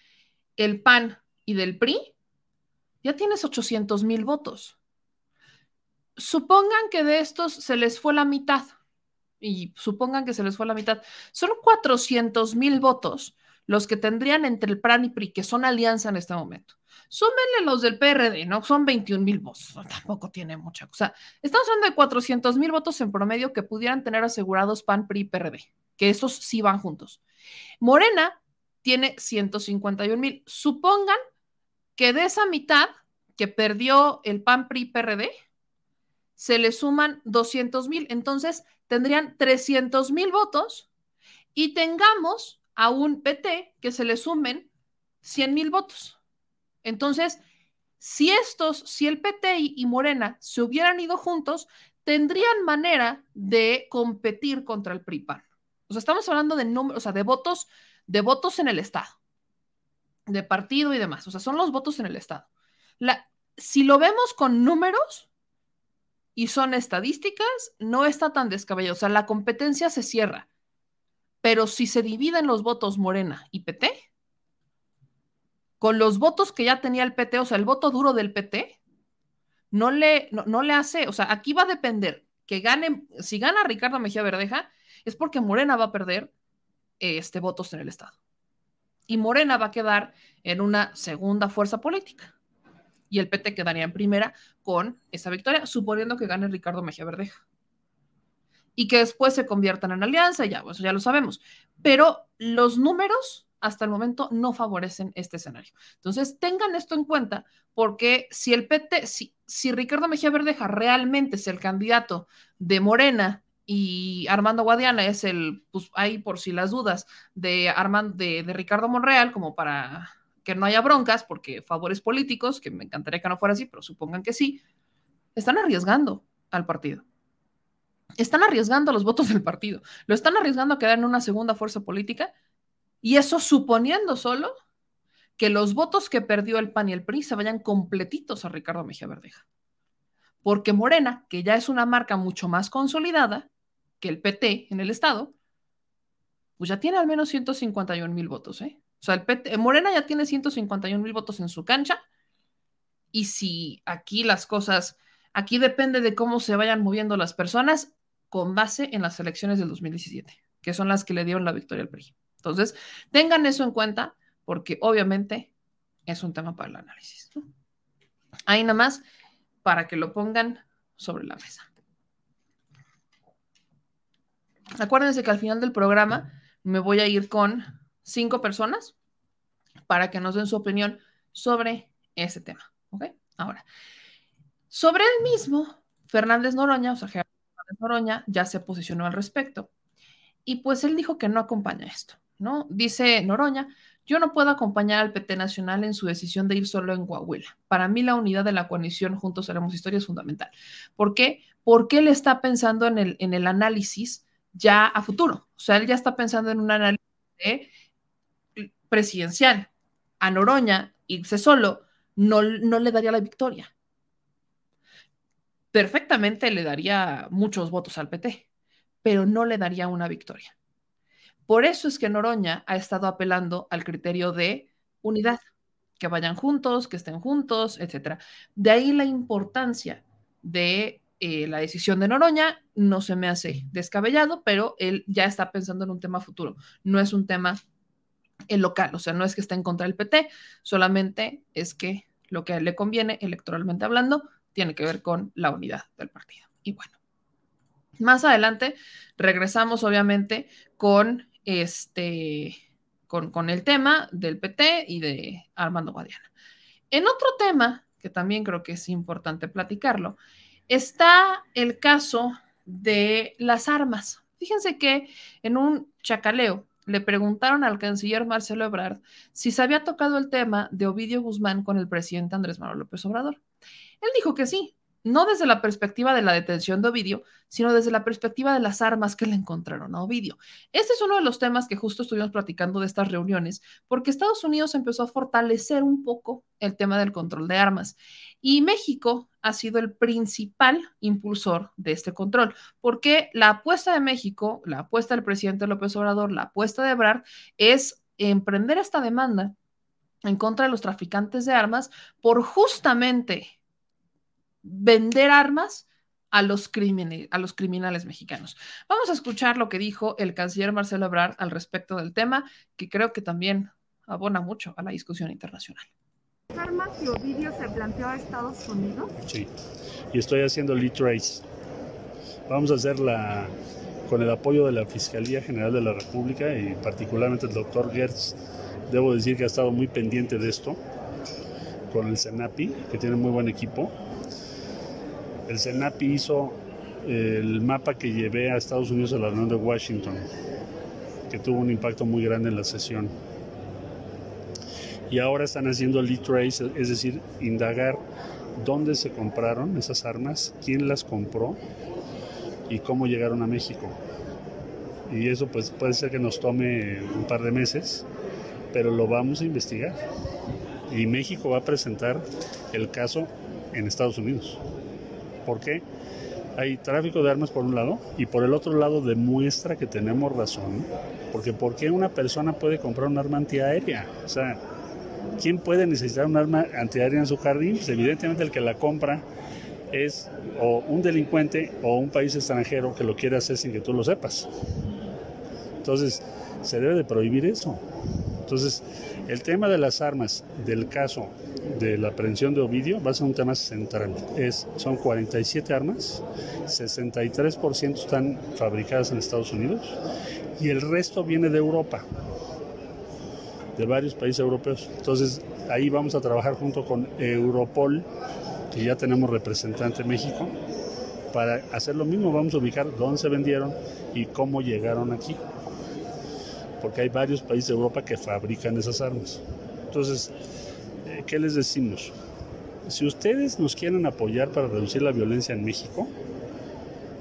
el PAN y del PRI, ya tienes 800 mil votos. Supongan que de estos se les fue la mitad y supongan que se les fue la mitad, son 400 mil votos los que tendrían entre el PRAN y PRI, que son alianza en este momento. Súmenle los del PRD, ¿no? Son 21 mil votos, tampoco tiene mucha cosa. Estamos hablando de 400 mil votos en promedio que pudieran tener asegurados PAN, PRI y PRD, que estos sí van juntos. Morena tiene 151 mil. Supongan que de esa mitad que perdió el PAN, PRI, PRD, se le suman 200 mil. Entonces, tendrían 300 mil votos y tengamos a un PT que se le sumen 100 mil votos. Entonces, si estos, si el PT y Morena se hubieran ido juntos, tendrían manera de competir contra el PRIPAN. O sea, estamos hablando de números, o sea, de votos, de votos en el Estado, de partido y demás. O sea, son los votos en el Estado. Si lo vemos con números, y son estadísticas, no está tan descabellado. O sea, la competencia se cierra. Pero si se dividen los votos Morena y PT, con los votos que ya tenía el PT, o sea, el voto duro del PT, no le, no, le hace, o sea, aquí va a depender que gane, si gana Ricardo Mejía Verdeja, es porque Morena va a perder este, votos en el Estado. Y Morena va a quedar en una segunda fuerza política y el PT quedaría en primera con esa victoria, suponiendo que gane Ricardo Mejía Verdeja. Y que después se conviertan en alianza, ya, eso ya lo sabemos. Pero los números hasta el momento no favorecen este escenario. Entonces, tengan esto en cuenta, porque si el PT, si, si Ricardo Mejía Verdeja realmente es el candidato de Morena y Armando Guadiana es el, pues ahí por si las dudas, de, Armando, de Ricardo Monreal, como para que no haya broncas, porque favores políticos, que me encantaría que no fuera así, pero supongan que sí, están arriesgando al partido. Están arriesgando los votos del partido. Lo están arriesgando a quedar en una segunda fuerza política y eso suponiendo solo que los votos que perdió el PAN y el PRI se vayan completitos a Ricardo Mejía Verdeja. Porque Morena, que ya es una marca mucho más consolidada que el PT en el Estado, pues ya tiene al menos 151 mil votos, ¿eh? O sea, el Morena ya tiene 151 mil votos en su cancha. Y si aquí las cosas, aquí depende de cómo se vayan moviendo las personas con base en las elecciones del 2017, que son las que le dieron la victoria al PRI. Entonces, tengan eso en cuenta, porque obviamente es un tema para el análisis. Ahí nada más para que lo pongan sobre la mesa. Acuérdense que al final del programa me voy a ir con cinco personas para que nos den su opinión sobre ese tema. ¿Ok? Ahora, sobre el mismo, Fernández Noroña, o sea, Fernández Noroña ya se posicionó al respecto y pues él dijo que no acompaña esto, ¿no? Dice Noroña, yo no puedo acompañar al PT Nacional en su decisión de ir solo en Coahuila. Para mí la unidad de la coalición Juntos Haremos Historia es fundamental. ¿Por qué? Porque él está pensando en el, en el análisis ya a futuro. O sea, él ya está pensando en un análisis presidencial. A Noroña irse solo no, no le daría la victoria. Perfectamente le daría muchos votos al PT, pero no le daría una victoria. Por eso es que Noroña ha estado apelando al criterio de unidad, que vayan juntos, que estén juntos, etc. De ahí la importancia de eh, la decisión de Noroña. No se me hace descabellado, pero él ya está pensando en un tema futuro. No es un tema el local, o sea, no es que esté en contra del PT, solamente es que lo que le conviene electoralmente hablando tiene que ver con la unidad del partido. Y bueno, más adelante regresamos obviamente con este, con, con el tema del PT y de Armando Guadiana. En otro tema, que también creo que es importante platicarlo, está el caso de las armas. Fíjense que en un chacaleo le preguntaron al canciller Marcelo Ebrard si se había tocado el tema de Ovidio Guzmán con el presidente Andrés Manuel López Obrador. Él dijo que sí, no desde la perspectiva de la detención de Ovidio, sino desde la perspectiva de las armas que le encontraron a Ovidio. Este es uno de los temas que justo estuvimos platicando de estas reuniones, porque Estados Unidos empezó a fortalecer un poco el tema del control de armas y México ha sido el principal impulsor de este control, porque la apuesta de México, la apuesta del presidente López Obrador, la apuesta de Ebrard es emprender esta demanda en contra de los traficantes de armas por justamente vender armas a los, a los criminales mexicanos. Vamos a escuchar lo que dijo el canciller Marcelo Ebrard al respecto del tema, que creo que también abona mucho a la discusión internacional. ¿Armas y Ovidio se planteó a Estados Unidos? Sí, y estoy haciendo lead trace. Vamos a hacerla con el apoyo de la Fiscalía General de la República y particularmente el doctor Gertz. Debo decir que ha estado muy pendiente de esto con el CENAPI, que tiene muy buen equipo el CENAPI hizo el mapa que llevé a Estados Unidos a la reunión de Washington, que tuvo un impacto muy grande en la sesión. Y ahora están haciendo lead trace, es decir, indagar dónde se compraron esas armas, quién las compró y cómo llegaron a México. Y eso pues puede ser que nos tome un par de meses, pero lo vamos a investigar. Y México va a presentar el caso en Estados Unidos. ¿Por qué? Hay tráfico de armas por un lado y por el otro lado demuestra que tenemos razón. Porque ¿por qué una persona puede comprar un arma antiaérea? O sea, ¿quién puede necesitar un arma antiaérea en su jardín? Pues evidentemente el que la compra es o un delincuente o un país extranjero que lo quiere hacer sin que tú lo sepas. Entonces, se debe de prohibir eso. Entonces, el tema de las armas del caso de la aprehensión de Ovidio va a ser un tema central. Es, son 47 armas, 63% están fabricadas en Estados Unidos y el resto viene de Europa, de varios países europeos. Entonces ahí vamos a trabajar junto con Europol, que ya tenemos representante en México, para hacer lo mismo. Vamos a ubicar dónde se vendieron y cómo llegaron aquí porque hay varios países de Europa que fabrican esas armas. Entonces, eh, ¿qué les decimos? Si ustedes nos quieren apoyar para reducir la violencia en México,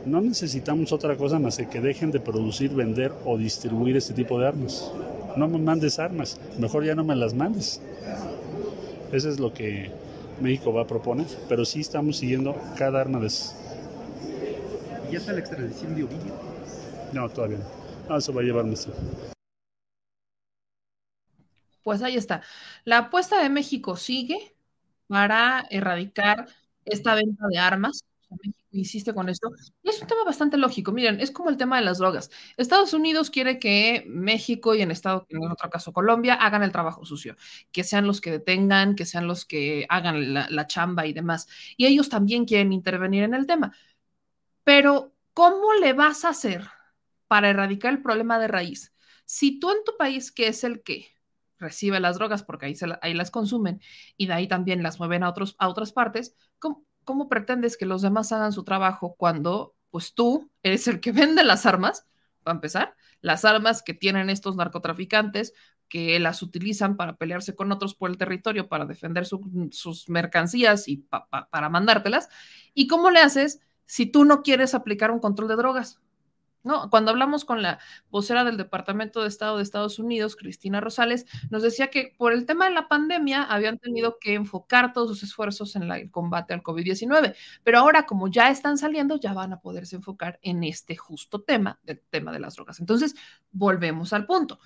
no necesitamos otra cosa más que que dejen de producir, vender o distribuir este tipo de armas. No me mandes armas, mejor ya no me las mandes. Eso es lo que México va a proponer, pero sí estamos siguiendo cada arma de esas. ¿Ya está la extradición de Ovidio? No, todavía no. No, eso va a llevar mucho. Pues ahí está. La apuesta de México sigue para erradicar esta venta de armas. México insiste con esto. Y es un tema bastante lógico. Miren, es como el tema de las drogas. Estados Unidos quiere que México y en, Estado, en otro caso Colombia hagan el trabajo sucio, que sean los que detengan, que sean los que hagan la, la chamba y demás. Y ellos también quieren intervenir en el tema. Pero, ¿cómo le vas a hacer para erradicar el problema de raíz. Si tú en tu país, que es el que recibe las drogas, porque ahí, ahí las consumen y de ahí también las mueven a, otros, a otras partes, ¿cómo, ¿cómo pretendes que los demás hagan su trabajo cuando pues tú eres el que vende las armas, para empezar, las armas que tienen estos narcotraficantes, que las utilizan para pelearse con otros por el territorio, para defender sus mercancías y para mandártelas. ¿Y cómo le haces si tú no quieres aplicar un control de drogas? ¿No? Cuando hablamos con la vocera del Departamento de Estado de Estados Unidos, Cristina Rosales, nos decía que por el tema de la pandemia habían tenido que enfocar todos sus esfuerzos en el combate al COVID-19, pero ahora como ya están saliendo, ya van a poderse enfocar en este justo tema, del tema de las drogas. Entonces, volvemos al punto.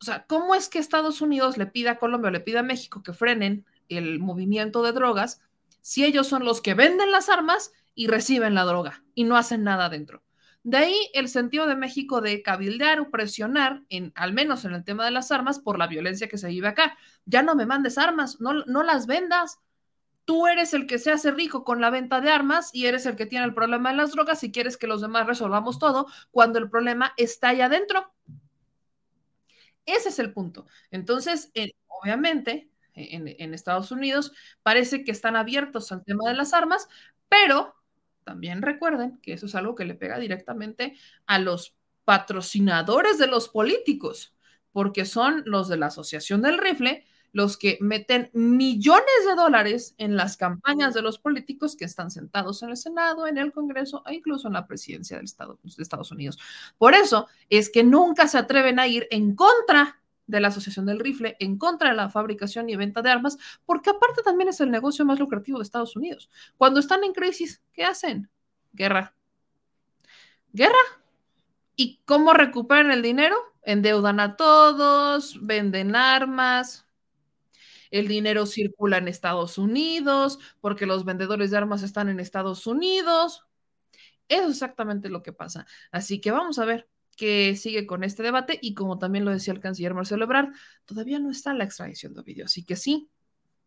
O sea, ¿cómo es que Estados Unidos le pida a Colombia o le pida a México que frenen el movimiento de drogas si ellos son los que venden las armas y reciben la droga y no hacen nada dentro? De ahí el sentido de México de cabildear o presionar, en, al menos en el tema de las armas, por la violencia que se vive acá. Ya no me mandes armas, no, no las vendas. Tú eres el que se hace rico con la venta de armas y eres el que tiene el problema de las drogas y quieres que los demás resolvamos todo cuando el problema está allá adentro. Ese es el punto. Entonces, obviamente, en, en Estados Unidos parece que están abiertos al tema de las armas, pero también recuerden que eso es algo que le pega directamente a los patrocinadores de los políticos, porque son los de la Asociación del Rifle los que meten millones de dólares en las campañas de los políticos que están sentados en el Senado, en el Congreso e incluso en la presidencia del Estado, de Estados Unidos. Por eso es que nunca se atreven a ir en contra de la Asociación del Rifle en contra de la fabricación y venta de armas, porque aparte también es el negocio más lucrativo de Estados Unidos. Cuando están en crisis, ¿qué hacen? Guerra. Guerra. ¿Y cómo recuperan el dinero? Endeudan a todos, venden armas, el dinero circula en Estados Unidos porque los vendedores de armas están en Estados Unidos. Eso es exactamente lo que pasa. Así que vamos a ver que sigue con este debate y como también lo decía el canciller Marcelo Ebrard, todavía no está la extradición de Ovidio. Así que sí,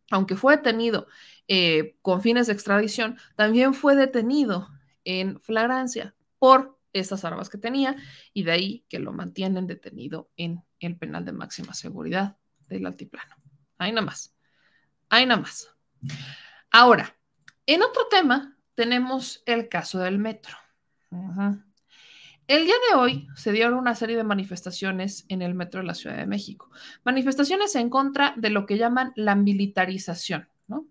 aunque fue detenido eh, con fines de extradición, también fue detenido en flagrancia por estas armas que tenía y de ahí que lo mantienen detenido en el penal de máxima seguridad del altiplano. Ahí nada más. Ahí nada más. Ahora, en otro tema tenemos el caso del metro. El día de hoy se dieron una serie de manifestaciones en el metro de la Ciudad de México. Manifestaciones en contra de lo que llaman la militarización, ¿no?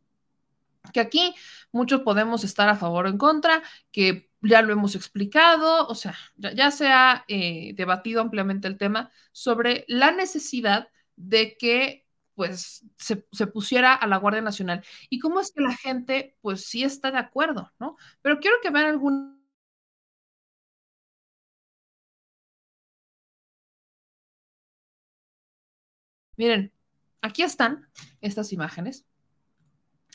Que aquí muchos podemos estar a favor o en contra, que ya lo hemos explicado, o sea, ya, se ha eh, debatido ampliamente el tema sobre la necesidad de que pues se, se, pusiera a la Guardia Nacional y cómo es que la gente pues sí está de acuerdo, ¿no? Pero quiero que vean algún Miren, aquí están estas imágenes.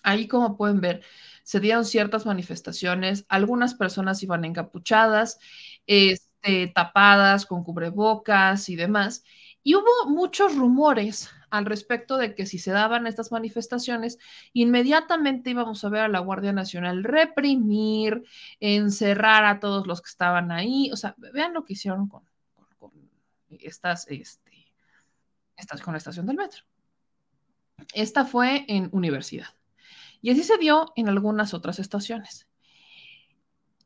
Ahí, como pueden ver, se dieron ciertas manifestaciones. Algunas personas iban encapuchadas, este, tapadas, con cubrebocas y demás. Y hubo muchos rumores al respecto de que si se daban estas manifestaciones, inmediatamente íbamos a ver a la Guardia Nacional reprimir, encerrar a todos los que estaban ahí. O sea, vean lo que hicieron con, estas, este, con la estación del metro. Esta fue en universidad. Y así se dio en algunas otras estaciones.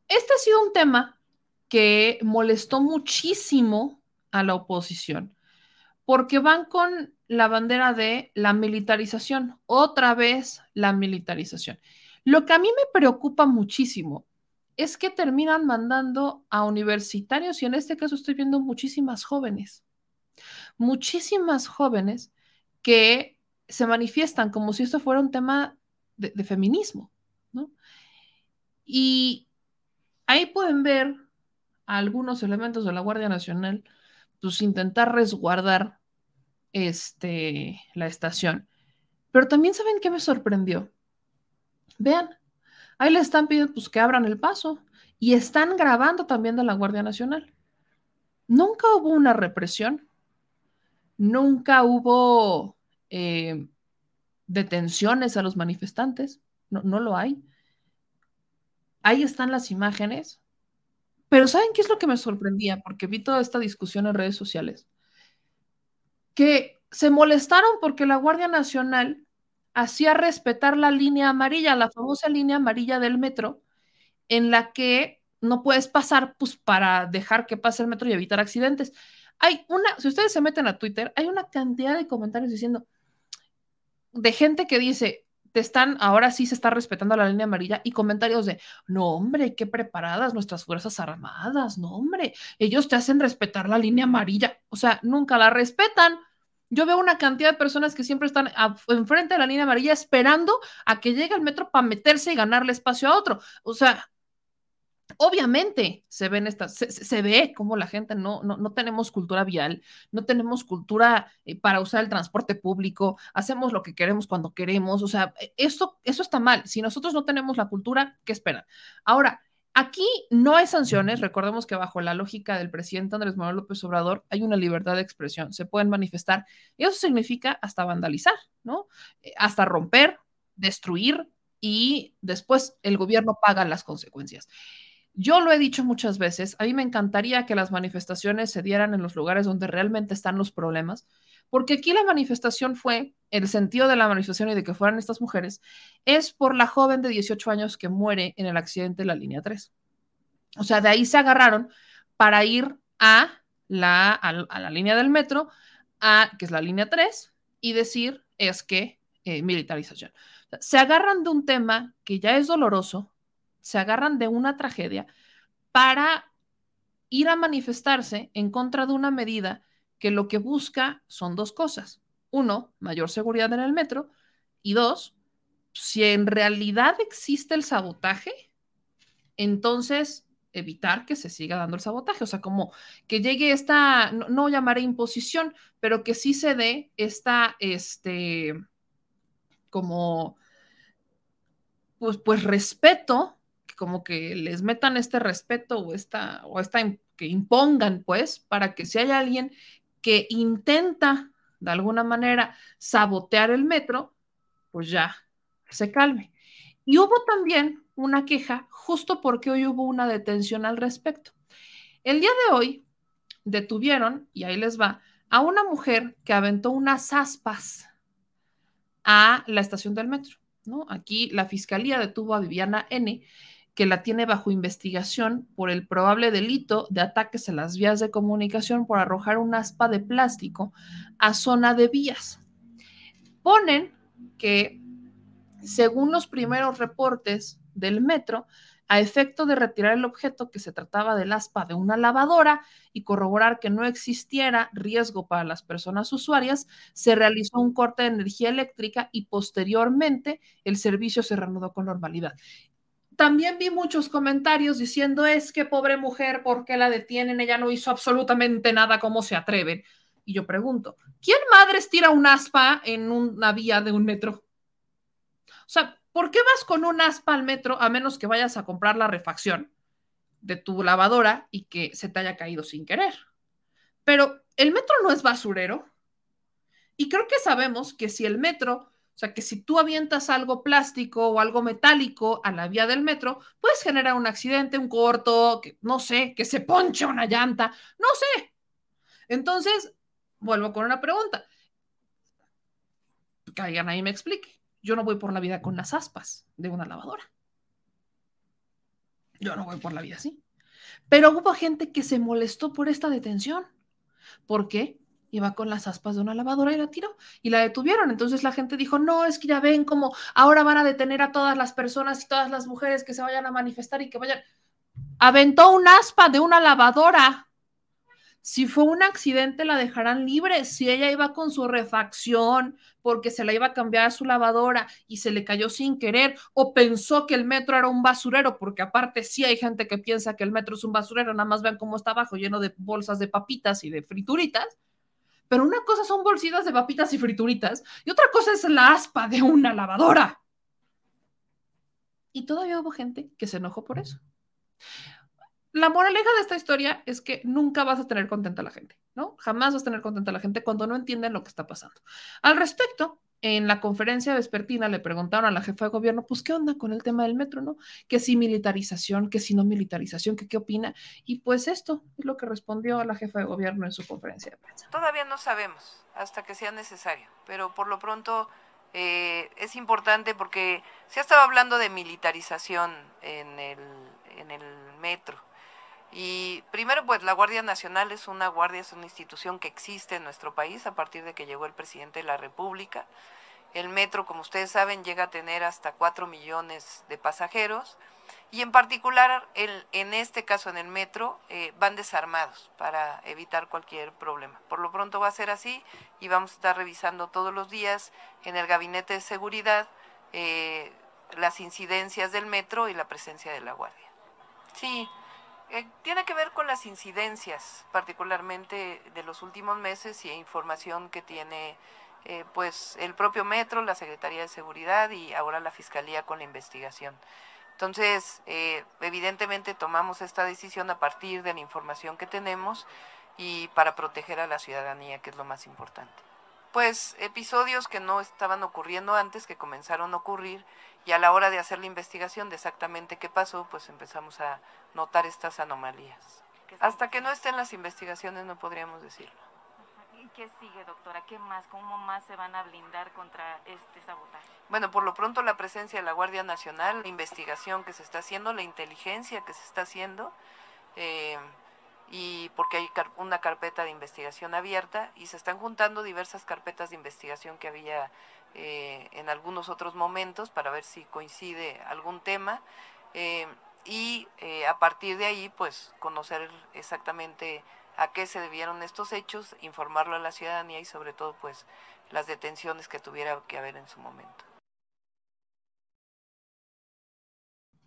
Este ha sido un tema que molestó muchísimo a la oposición, porque van con la bandera de la militarización, otra vez la militarización. Lo que a mí me preocupa muchísimo es que terminan mandando a universitarios y en este caso estoy viendo muchísimas jóvenes muchísimas jóvenes que se manifiestan como si esto fuera un tema de, feminismo, ¿no? Y ahí pueden ver algunos elementos de la Guardia Nacional, pues intentar resguardar este, la estación. Pero también saben qué me sorprendió. Vean, ahí le están pidiendo pues, que abran el paso y están grabando también de la Guardia Nacional. Nunca hubo una represión, Nunca hubo eh, detenciones a los manifestantes, no, no lo hay. Ahí están las imágenes Pero ¿saben qué es lo que me sorprendía? Porque vi toda esta discusión en redes sociales. Que se molestaron porque la Guardia Nacional hacía respetar la línea amarilla, la famosa línea amarilla del metro, en la que no puedes pasar pues, para dejar que pase el metro y evitar accidentes. Hay una, si ustedes se meten a Twitter, hay una cantidad de comentarios diciendo de gente que dice, te están, ahora sí se está respetando la línea amarilla y comentarios de, no hombre, qué preparadas nuestras Fuerzas Armadas, no hombre, ellos te hacen respetar la línea amarilla, o sea, nunca la respetan. Yo veo una cantidad de personas que siempre están enfrente de la línea amarilla esperando a que llegue el metro para meterse y ganarle espacio a otro. O sea, obviamente se ven estas, se, ve como la gente no, no, tenemos cultura vial, no tenemos cultura eh, para usar el transporte público, hacemos lo que queremos cuando queremos, o sea, e, eso, eso está mal. Si nosotros no tenemos la cultura, ¿qué esperan? Ahora, aquí no hay sanciones, recordemos que bajo la lógica del presidente Andrés Manuel López Obrador hay una libertad de expresión, se pueden manifestar, y eso significa hasta vandalizar, ¿no? Eh, hasta romper, destruir y después el gobierno paga las consecuencias. Yo lo he dicho muchas veces, a mí me encantaría que las manifestaciones se dieran en los lugares donde realmente están los problemas, porque aquí la manifestación fue, el sentido de la manifestación y de que fueran estas mujeres, es por la joven de 18 años que muere en el accidente de la línea 3. O sea, de ahí se agarraron para ir a la, a, la línea del metro, a, que es la línea 3, y decir es que eh, militarización. se agarran de un tema que ya es doloroso, se agarran de una tragedia para ir a manifestarse en contra de una medida que lo que busca son dos cosas. Uno, mayor seguridad en el metro. Y dos, si en realidad existe el sabotaje, entonces evitar que se siga dando el sabotaje. O sea, como que llegue esta, no, llamaré imposición, pero que sí se dé esta, este, como, pues, pues respeto como que les metan este respeto o esta, o esta, que impongan, pues, para que si hay alguien que intenta de alguna manera sabotear el metro, pues ya se calme. Y hubo también una queja justo porque hoy hubo una detención al respecto. El día de hoy detuvieron, y ahí les va, a una mujer que aventó unas aspas a la estación del metro. ¿no? Aquí la fiscalía detuvo a Viviana N que la tiene bajo investigación por el probable delito de ataques a las vías de comunicación por arrojar un aspa de plástico a zona de vías. Ponen que, según los primeros reportes del metro, a efecto de retirar el objeto que se trataba del aspa de una lavadora y corroborar que no existiera riesgo para las personas usuarias, se realizó un corte de energía eléctrica y posteriormente el servicio se reanudó con normalidad también vi muchos comentarios diciendo es que pobre mujer, ¿por qué la detienen? Ella no hizo absolutamente nada, ¿cómo se atreven? Y yo pregunto, ¿quién madres tira un aspa en una vía de un metro? O sea, ¿por qué vas con un aspa al metro a menos que vayas a comprar la refacción de tu lavadora y que se te haya caído sin querer? Pero el metro no es basurero. Y creo que sabemos que si el metro o sea, que si tú avientas algo plástico o algo metálico a la vía del metro, puedes generar un accidente, un corto, que, no sé, que se ponche una llanta, no sé. Entonces, vuelvo con una pregunta. Que alguien ahí me explique. Yo no voy por la vida con las aspas de una lavadora. Yo no voy por la vida así. Pero hubo gente que se molestó por esta detención. ¿Por qué? Iba con las aspas de una lavadora y la tiró y la detuvieron. Entonces la gente dijo, no, es que ya ven como ahora van a detener a todas las personas y todas las mujeres que se vayan a manifestar y que vayan. Aventó un aspa de una lavadora. Si fue un accidente, la dejarán libre. Si ella iba con su refacción porque se la iba a cambiar a su lavadora y se le cayó sin querer, o pensó que el metro era un basurero, porque aparte sí hay gente que piensa que el metro es un basurero, nada más vean cómo está abajo, lleno de bolsas de papitas y de frituritas pero una cosa son bolsitas de papitas y frituritas y otra cosa es la aspa de una lavadora. Y todavía hubo gente que se enojó por eso. La moraleja de esta historia es que nunca vas a tener contenta a la gente, ¿no? Jamás vas a tener contenta a la gente cuando no entienden lo que está pasando. Al respecto, en la conferencia vespertina le preguntaron a la jefa de gobierno, pues, ¿qué onda con el tema del metro, no? Que si militarización, que si no militarización, que qué opina. Y pues esto es lo que respondió la jefa de gobierno en su conferencia de prensa. Todavía no sabemos hasta que sea necesario, pero por lo pronto eh, es importante porque se ha estado hablando de militarización en el, en el metro. Y primero, pues la Guardia Nacional es una guardia, es una institución que existe en nuestro país a partir de que llegó el presidente de la República. El metro, como ustedes saben, llega a tener hasta 4 millones de pasajeros y en particular el, en este caso en el metro eh, van desarmados para evitar cualquier problema. Por lo pronto va a ser así y vamos a estar revisando todos los días en el gabinete de seguridad eh, las incidencias del metro y la presencia de la guardia. Sí, eh, tiene que ver con las incidencias, particularmente de los últimos meses y información que tiene eh, pues el propio Metro, la Secretaría de Seguridad y ahora la Fiscalía con la investigación. Entonces, eh, evidentemente tomamos esta decisión a partir de la información que tenemos y para proteger a la ciudadanía, que es lo más importante. Pues episodios que no estaban ocurriendo antes, que comenzaron a ocurrir y a la hora de hacer la investigación de exactamente qué pasó, pues empezamos a notar estas anomalías. Hasta que no estén las investigaciones no podríamos decirlo. ¿Y qué sigue, doctora? ¿Qué más? ¿Cómo más se van a blindar contra este sabotaje? Bueno, por lo pronto la presencia de la Guardia Nacional, la investigación que se está haciendo, la inteligencia que se está haciendo, eh, y porque hay una carpeta de investigación abierta y se están juntando diversas carpetas de investigación que había eh, en algunos otros momentos para ver si coincide algún tema eh, y eh, a partir de ahí pues conocer exactamente a qué se debieron estos hechos, informarlo a la ciudadanía y sobre todo pues las detenciones que tuviera que haber en su momento.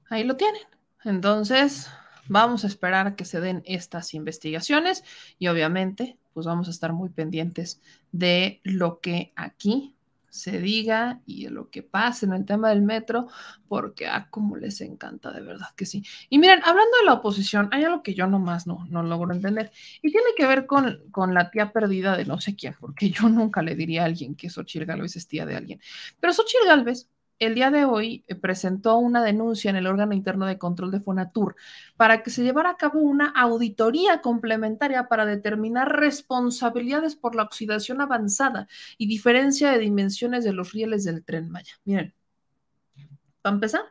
Ahí lo tienen. Entonces, vamos a esperar a que se den estas investigaciones y obviamente pues vamos a estar muy pendientes de lo que aquí se diga y de lo que pase en el tema del metro, porque ah, como les encanta, de verdad que sí. Y miren, hablando de la oposición, hay algo que yo nomás no, no logro entender, y tiene que ver con, con la tía perdida de no sé quién, porque yo nunca le diría a alguien que Xochitl Galvez es tía de alguien. Pero Xochitl Galvez el día de hoy eh, presentó una denuncia en el órgano interno de control de Fonatur para que se llevara a cabo una auditoría complementaria para determinar responsabilidades por la oxidación avanzada y diferencia de dimensiones de los rieles del tren Maya. Miren, para empezar,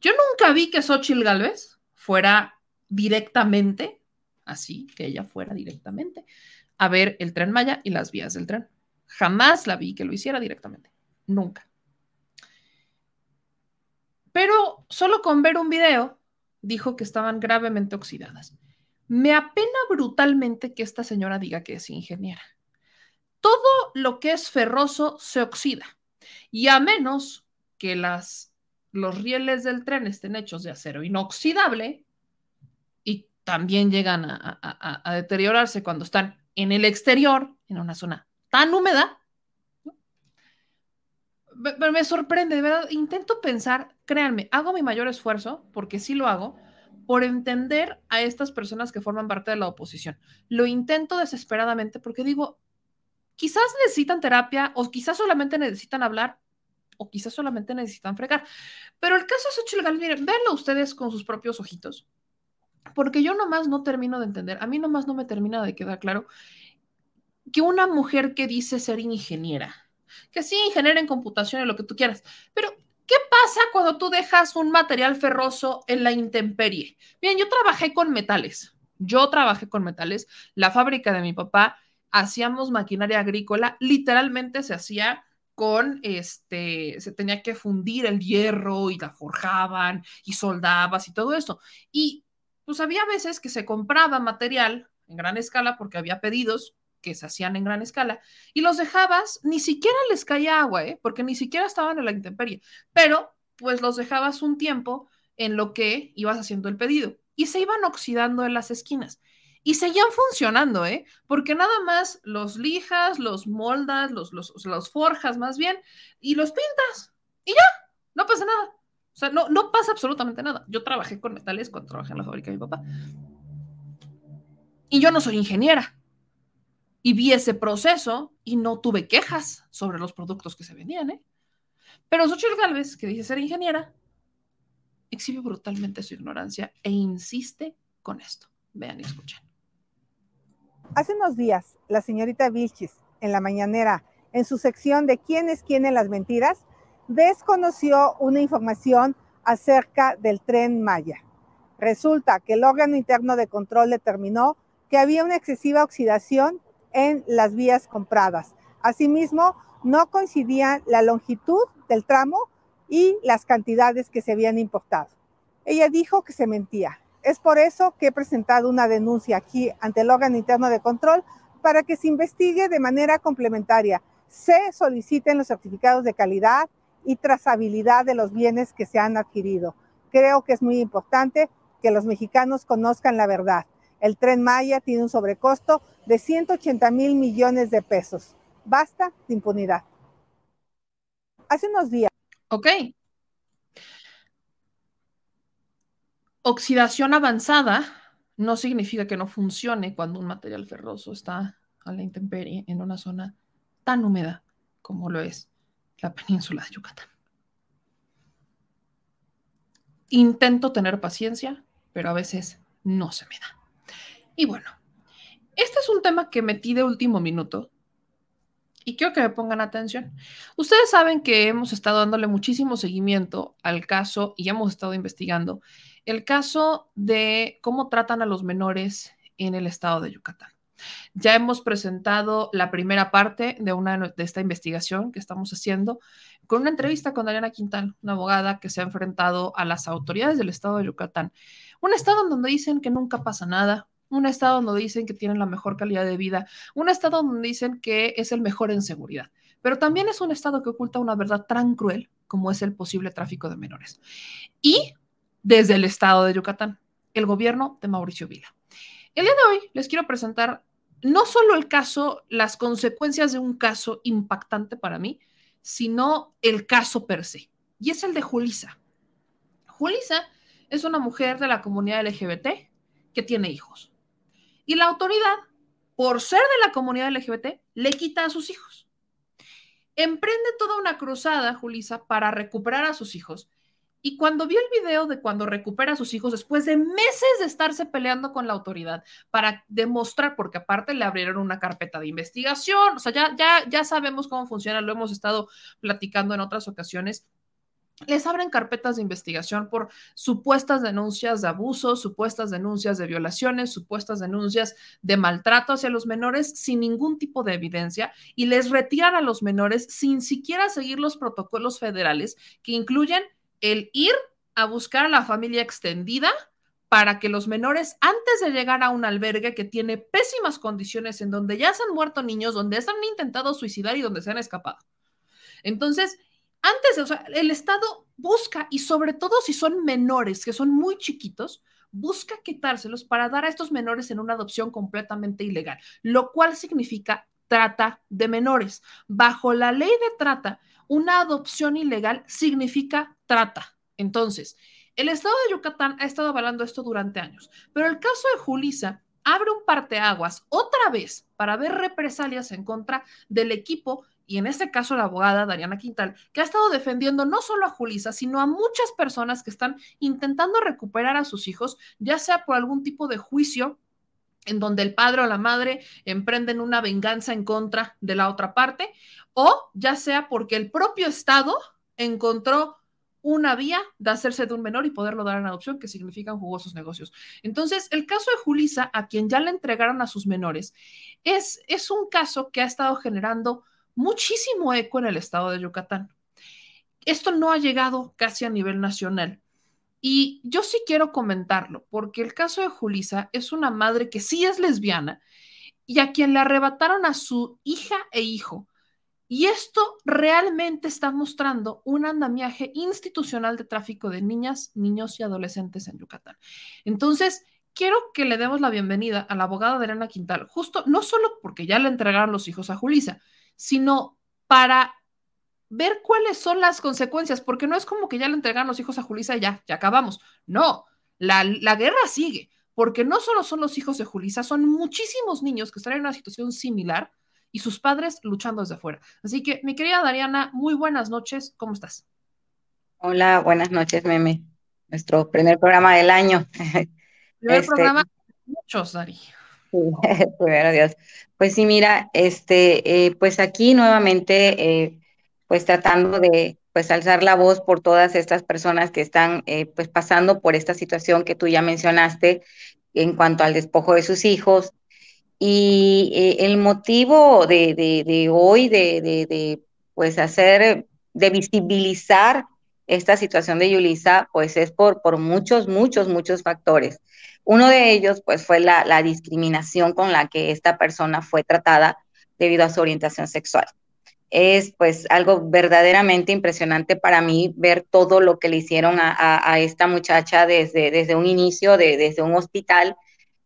yo nunca vi que Xochitl Galvez fuera directamente, así que ella fuera directamente, a ver el tren Maya y las vías del tren. Jamás la vi que lo hiciera directamente. Nunca. Pero solo con ver un video dijo que estaban gravemente oxidadas. Me apena brutalmente que esta señora diga que es ingeniera. Todo lo que es ferroso se oxida y a menos que los rieles del tren estén hechos de acero inoxidable y también llegan a deteriorarse cuando están en el exterior, en una zona tan húmeda, me, me sorprende, de verdad, intento pensar, créanme, hago mi mayor esfuerzo, porque sí lo hago, por entender a estas personas que forman parte de la oposición. Lo intento desesperadamente porque digo, quizás necesitan terapia o quizás solamente necesitan hablar o quizás solamente necesitan fregar. Pero el caso es Xochitl miren, véanlo ustedes con sus propios ojitos. Porque yo nomás no termino de entender, a mí nomás no me termina de quedar claro que una mujer que dice ser ingeniera, que sí, generen computación lo que tú quieras, pero ¿qué pasa cuando tú dejas un material ferroso en la intemperie? Bien, yo trabajé con metales, yo trabajé con metales, la fábrica de mi papá hacíamos maquinaria agrícola, literalmente se hacía con este, se tenía que fundir el hierro y la forjaban y soldabas y todo eso. Y pues había veces que se compraba material en gran escala porque había pedidos que se hacían en gran escala, y los dejabas, ni siquiera les caía agua, ¿eh? porque ni siquiera estaban en la intemperie, pero pues los dejabas un tiempo en lo que ibas haciendo el pedido y se iban oxidando en las esquinas. Y seguían funcionando, ¿eh? Porque nada más los lijas, los moldas, los, los, los forjas más bien, y los pintas. Y ya, no pasa nada. O sea, no, no pasa absolutamente nada. Yo trabajé con metales cuando trabajé en la fábrica de mi papá. Y yo no soy ingeniera y vi ese proceso y no tuve quejas sobre los productos que se vendían, ¿eh? Pero Xochitl Galvez, que dice ser ingeniera, exhibe brutalmente su ignorancia e insiste con esto. Vean y escuchen. Hace unos días, la señorita Vilchis, en la mañanera, en su sección de ¿Quién es quién en las mentiras?, desconoció una información acerca del tren Maya. Resulta que el órgano interno de control determinó que había una excesiva oxidación en las vías compradas. Asimismo, no coincidía la longitud del tramo y las cantidades que se habían importado. Ella dijo que se mentía. Es por eso que he presentado una denuncia aquí ante el órgano interno de control para que se investigue de manera complementaria, se soliciten los certificados de calidad y trazabilidad de los bienes que se han adquirido. Creo que es muy importante que los mexicanos conozcan la verdad. El tren Maya tiene un sobrecosto de 180 mil millones de pesos. Basta de impunidad. Hace unos días. Ok. Oxidación avanzada no significa que no funcione cuando un material ferroso está a la intemperie en una zona tan húmeda como lo es la península de Yucatán. Intento tener paciencia, pero a veces no se me da. Y bueno, este es un tema que metí de último minuto y quiero que me pongan atención. Ustedes saben que hemos estado dándole muchísimo seguimiento al caso y hemos estado investigando el caso de cómo tratan a los menores en el estado de Yucatán. Ya hemos presentado la primera parte de, una, de esta investigación que estamos haciendo con una entrevista con Dariana Quintal, una abogada que se ha enfrentado a las autoridades del estado de Yucatán. Un estado en donde dicen que nunca pasa nada, un estado donde dicen que tienen la mejor calidad de vida, un estado donde dicen que es el mejor en seguridad, pero también es un estado que oculta una verdad tan cruel como es el posible tráfico de menores. Y desde el estado de Yucatán, el gobierno de Mauricio Vila. El día de hoy les quiero presentar no solo el caso, las consecuencias de un caso impactante para mí, sino el caso per se. Y es el de Julisa. Julisa es una mujer de la comunidad LGBT que tiene hijos. Y la autoridad, por ser de la comunidad LGBT, le quita a sus hijos. Emprende toda una cruzada, Julisa, para recuperar a sus hijos. Y cuando vio el video de cuando recupera a sus hijos, después de meses de estarse peleando con la autoridad para demostrar, porque aparte le abrieron una carpeta de investigación, o sea, ya, ya, ya sabemos cómo funciona, lo hemos estado platicando en otras ocasiones, les abren carpetas de investigación por supuestas denuncias de abuso, supuestas denuncias de violaciones, supuestas denuncias de maltrato hacia los menores sin ningún tipo de evidencia y les retiran a los menores sin siquiera seguir los protocolos federales que incluyen el ir a buscar a la familia extendida para que los menores, antes de llegar a un albergue que tiene pésimas condiciones, en donde ya se han muerto niños, donde se han intentado suicidar y donde se han escapado. Entonces, antes, o sea, el Estado busca, y sobre todo si son menores, que son muy chiquitos, busca quitárselos para dar a estos menores en una adopción completamente ilegal, lo cual significa trata de menores. Bajo la ley de trata, una adopción ilegal significa trata. Entonces, el Estado de Yucatán ha estado avalando esto durante años, pero el caso de Julisa abre un parteaguas otra vez para ver represalias en contra del equipo y en este caso la abogada Dariana Quintal, que ha estado defendiendo no solo a Julisa, sino a muchas personas que están intentando recuperar a sus hijos, ya sea por algún tipo de juicio en donde el padre o la madre emprenden una venganza en contra de la otra parte, o ya sea porque el propio Estado encontró una vía de hacerse de un menor y poderlo dar en adopción, que significan jugosos negocios. Entonces, el caso de Julisa, a quien ya le entregaron a sus menores, es, es un caso que ha estado generando muchísimo eco en el estado de Yucatán. Esto no ha llegado casi a nivel nacional. Y yo sí quiero comentarlo, porque el caso de Julisa es una madre que sí es lesbiana y a quien le arrebataron a su hija e hijo. Y esto realmente está mostrando un andamiaje institucional de tráfico de niñas, niños y adolescentes en Yucatán. Entonces, quiero que le demos la bienvenida a la abogada de Elena Quintal, justo no solo porque ya le entregaron los hijos a Julisa, sino para ver cuáles son las consecuencias, porque no es como que ya le entregan los hijos a Julisa y ya, ya acabamos. No, la, la guerra sigue, porque no solo son los hijos de Julisa, son muchísimos niños que están en una situación similar y sus padres luchando desde afuera. Así que, mi querida Dariana, muy buenas noches, ¿cómo estás? Hola, buenas noches, Meme. Nuestro primer programa del año. Primer este, programa muchos, Dari. Primero Dios. Pues sí, mira, este, eh, pues aquí nuevamente, eh, pues tratando de pues alzar la voz por todas estas personas que están eh, pues pasando por esta situación que tú ya mencionaste en cuanto al despojo de sus hijos. Y el motivo de, de, hoy de, de, pues hacer, de visibilizar esta situación de Yulisa, pues es por, por muchos, muchos, muchos factores. Uno de ellos, pues fue la, discriminación con la que esta persona fue tratada debido a su orientación sexual es pues algo verdaderamente impresionante para mí ver todo lo que le hicieron a, esta muchacha desde, desde un inicio, de, desde un hospital,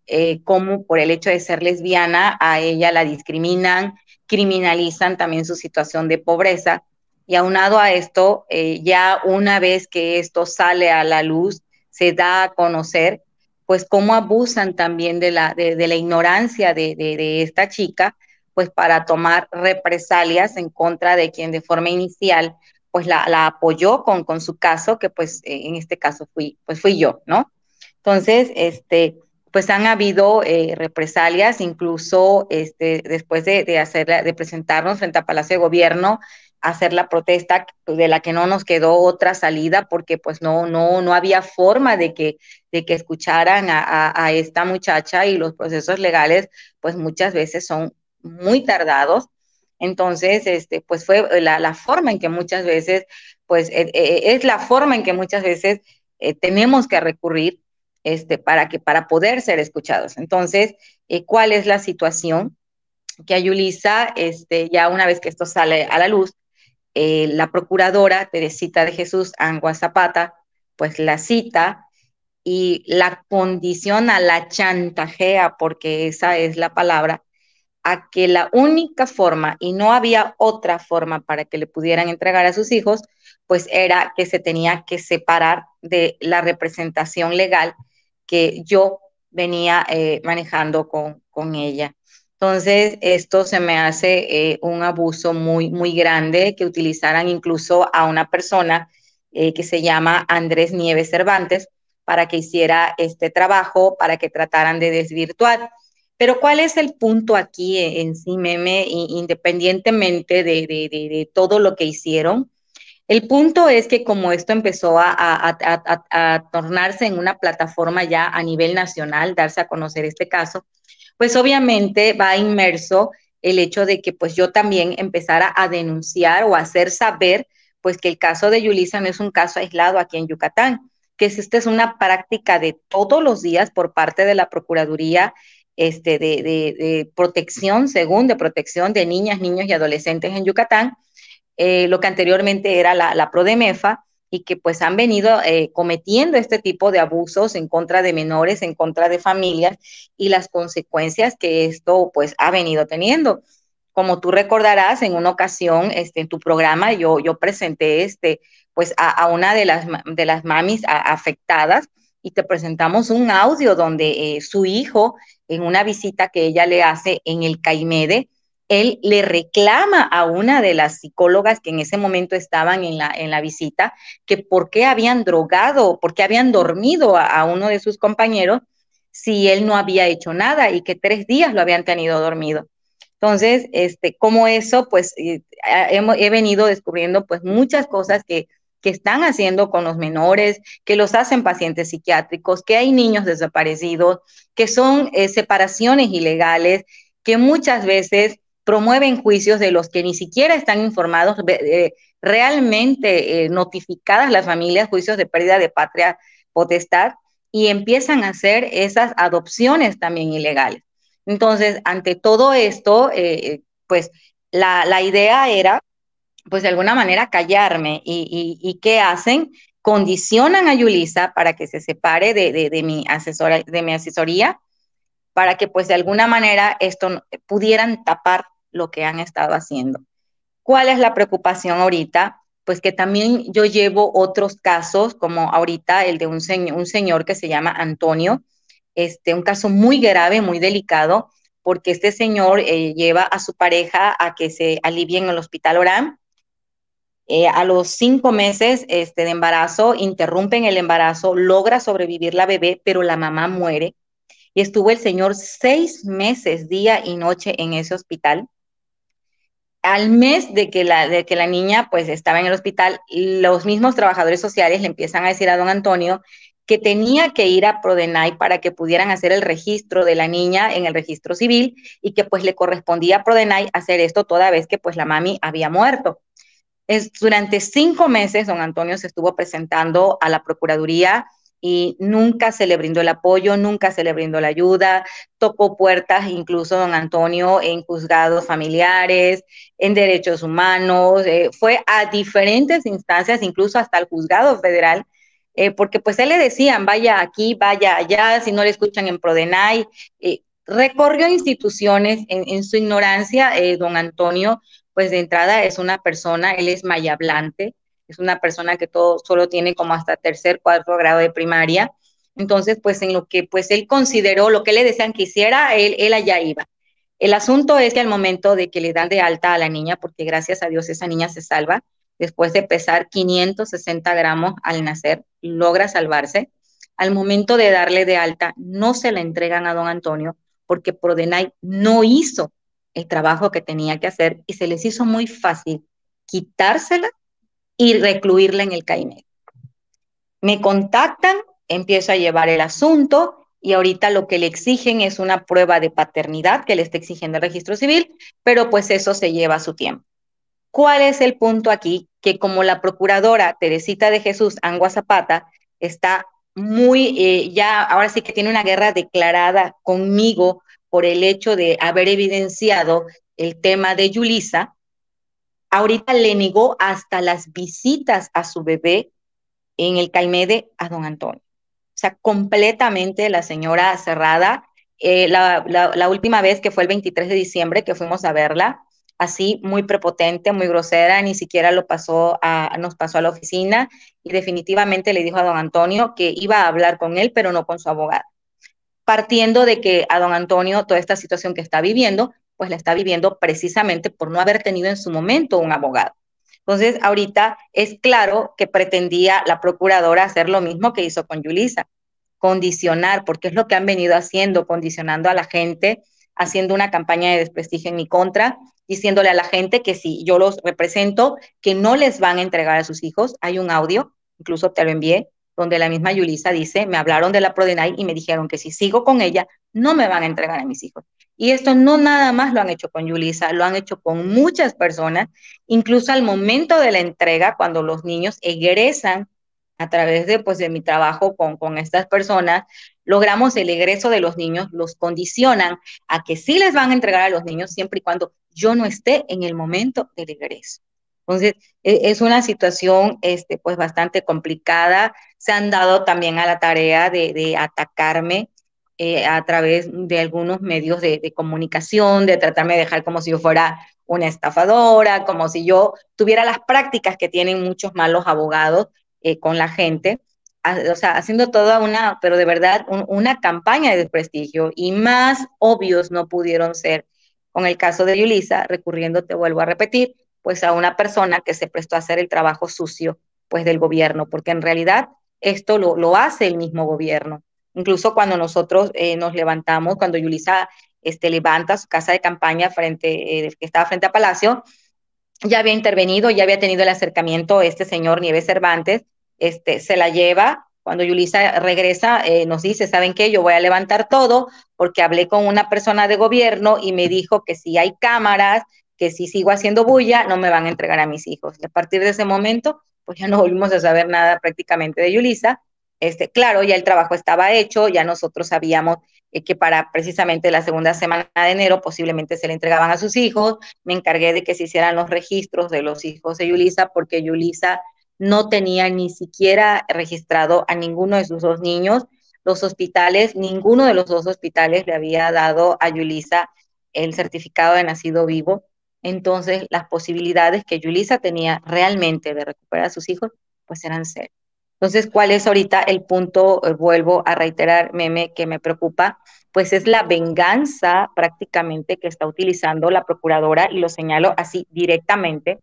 eh, como por el hecho de ser lesbiana a ella la discriminan, criminalizan también su situación de pobreza. Y aunado a esto, eh, ya una vez que esto sale a la luz, se da a conocer, pues cómo abusan también de la, de, la ignorancia de, de esta chica pues para tomar represalias en contra de quien de forma inicial pues la, apoyó con, con, su caso, que pues eh, en este caso fui, pues fui yo, ¿no? Entonces, este, pues han habido eh, represalias, incluso este, después de, de, hacer, de presentarnos frente a Palacio de Gobierno, hacer la protesta de la que no nos quedó otra salida porque pues no, no, no había forma de que, de que escucharan a, esta muchacha y los procesos legales pues muchas veces son muy tardados. Entonces, este, pues fue la, forma en que muchas veces, pues eh, eh, es la forma en que muchas veces eh, tenemos que recurrir este, para, que, para poder ser escuchados. Entonces, ¿cuál es la situación? Que a Yulisa, este, ya una vez que esto sale a la luz, la procuradora Teresita de Jesús Angua Zapata, pues la cita y la condiciona, la chantajea, porque esa es la palabra, a que la única forma, y no había otra forma para que le pudieran entregar a sus hijos, pues era que se tenía que separar de la representación legal que yo venía eh, manejando con, con, ella. Entonces, esto se me hace eh, un abuso muy, muy grande que utilizaran incluso a una persona eh, que se llama Andrés Nieves Cervantes para que hiciera este trabajo, para que trataran de desvirtuar pero ¿cuál es el punto aquí en sí, meme, independientemente de, todo lo que hicieron? El punto es que como esto empezó a, tornarse en una plataforma ya a nivel nacional, darse a conocer este caso, pues obviamente va inmerso el hecho de que pues yo también empezara a denunciar o hacer saber pues que el caso de Yulisa no es un caso aislado aquí en Yucatán, que esta es una práctica de todos los días por parte de la Procuraduría este, de, protección, según de protección de niñas, niños y adolescentes en Yucatán, eh, lo que anteriormente era la, la PRODEMEFA, y que pues han venido eh, cometiendo este tipo de abusos en contra de menores, en contra de familias y las consecuencias que esto pues ha venido teniendo. Como tú recordarás, en una ocasión este, en tu programa yo, yo presenté este, pues a, una de las, de las mamis afectadas y te presentamos un audio donde eh, su hijo, en una visita que ella le hace en el CAIMEDE, él le reclama a una de las psicólogas que en ese momento estaban en la, en la visita que por qué habían drogado, por qué habían dormido a, uno de sus compañeros si él no había hecho nada y que tres días lo habían tenido dormido. Entonces, este, como eso, pues eh, he venido descubriendo pues muchas cosas que que están haciendo con los menores, que los hacen pacientes psiquiátricos, que hay niños desaparecidos, que son eh, separaciones ilegales, que muchas veces promueven juicios de los que ni siquiera están informados, eh, realmente eh, notificadas las familias, juicios de pérdida de patria potestad, y empiezan a hacer esas adopciones también ilegales. Entonces, ante todo esto, pues la, la idea era pues de alguna manera callarme. ¿Y, qué hacen? Condicionan a Yulisa para que se separe de, mi asesora, de mi asesoría, para que pues de alguna manera esto pudieran tapar lo que han estado haciendo. ¿Cuál es la preocupación ahorita? Pues que también yo llevo otros casos, como ahorita el de un, señor, un señor que se llama Antonio, este, un caso muy grave, muy delicado, porque este señor eh, lleva a su pareja a que se alivie en el hospital Orán. Eh, a los cinco meses este, de embarazo, interrumpen el embarazo, logra sobrevivir la bebé, pero la mamá muere. Y estuvo el señor seis meses, día y noche en ese hospital. Al mes de que la, de que la niña pues estaba en el hospital, los mismos trabajadores sociales le empiezan a decir a don Antonio que tenía que ir a Prodenay para que pudieran hacer el registro de la niña en el registro civil y que pues le correspondía a Prodenay hacer esto toda vez que pues la mami había muerto. Es, durante cinco meses don Antonio se estuvo presentando a la Procuraduría y nunca se le brindó el apoyo, nunca se le brindó la ayuda, tocó puertas incluso don Antonio en juzgados familiares, en derechos humanos, eh, fue a diferentes instancias, incluso hasta el juzgado federal, eh, porque pues él le decían, vaya aquí, vaya allá, si no le escuchan en Prodenay. Eh, recorrió instituciones en, su ignorancia, eh, don Antonio, pues de entrada es una persona, él es mayablante, es una persona que todo solo tiene como hasta tercer, cuarto grado de primaria. Entonces, pues en lo que pues él consideró, lo que le decían que hiciera, él, él allá iba. El asunto es que al momento de que le dan de alta a la niña, porque gracias a Dios esa niña se salva, después de pesar 560 gramos al nacer, logra salvarse. Al momento de darle de alta, no se la entregan a don Antonio porque Prodenay no hizo el trabajo que tenía que hacer y se les hizo muy fácil quitársela y recluirla en el CAIMED. Me contactan, empiezo a llevar el asunto y ahorita lo que le exigen es una prueba de paternidad que le está exigiendo el registro civil, pero pues eso se lleva su tiempo. ¿Cuál es el punto aquí? Que como la procuradora Teresita de Jesús Angua Zapata está muy, eh, ya ahora sí que tiene una guerra declarada conmigo por el hecho de haber evidenciado el tema de Yulisa, ahorita le negó hasta las visitas a su bebé en el Caimede a don Antonio. O sea, completamente la señora cerrada. Eh, la, la, última vez que fue el 23 de diciembre que fuimos a verla, así muy prepotente, muy grosera, ni siquiera lo pasó a, nos pasó a la oficina y definitivamente le dijo a don Antonio que iba a hablar con él, pero no con su abogado. Partiendo de que a don Antonio toda esta situación que está viviendo, pues la está viviendo precisamente por no haber tenido en su momento un abogado. Entonces, ahorita es claro que pretendía la procuradora hacer lo mismo que hizo con Yulisa, condicionar, porque es lo que han venido haciendo, condicionando a la gente, haciendo una campaña de desprestigio en mi contra, diciéndole a la gente que si yo los represento, que no les van a entregar a sus hijos. Hay un audio, incluso te lo envié, donde la misma Yulisa dice, me hablaron de la Prodenay y me dijeron que si sigo con ella, no me van a entregar a mis hijos. Y esto no nada más lo han hecho con Yulisa, lo han hecho con muchas personas, incluso al momento de la entrega, cuando los niños egresan a través de, pues, de mi trabajo con, con estas personas, logramos el egreso de los niños, los condicionan a que sí les van a entregar a los niños siempre y cuando yo no esté en el momento del egreso. Entonces, e, es una situación este, pues bastante complicada. Se han dado también a la tarea de, atacarme eh, a través de algunos medios de, comunicación, de tratarme de dejar como si yo fuera una estafadora, como si yo tuviera las prácticas que tienen muchos malos abogados eh, con la gente. o sea, haciendo toda una, pero de verdad, una campaña de desprestigio y más obvios no pudieron ser con el caso de Yulisa, recurriendo, te vuelvo a repetir, pues a una persona que se prestó a hacer el trabajo sucio, pues del gobierno, porque en realidad esto lo, lo hace el mismo gobierno. Incluso cuando nosotros eh, nos levantamos, cuando Yulisa este, levanta su casa de campaña frente, eh, que estaba frente a Palacio, ya había intervenido, ya había tenido el acercamiento este señor Nieves Cervantes, este, se la lleva, cuando Yulisa regresa, eh, nos dice, ¿saben qué? Yo voy a levantar todo porque hablé con una persona de gobierno y me dijo que si hay cámaras, que si sigo haciendo bulla, no me van a entregar a mis hijos. Y a partir de ese momento, pues ya no volvimos a saber nada prácticamente de Yulisa. Este, claro, ya el trabajo estaba hecho, ya nosotros sabíamos eh, que para precisamente la segunda semana de enero posiblemente se le entregaban a sus hijos. Me encargué de que se hicieran los registros de los hijos de Yulisa, porque Yulisa no tenía ni siquiera registrado a ninguno de sus dos niños. Los hospitales, ninguno de los dos hospitales le había dado a Yulisa el certificado de nacido vivo. Entonces, las posibilidades que Yulisa tenía realmente de recuperar a sus hijos, pues eran cero. Entonces, ¿cuál es ahorita el punto? Eh, vuelvo a reiterar, meme, que me preocupa, pues es la venganza prácticamente que está utilizando la procuradora, y lo señalo así directamente,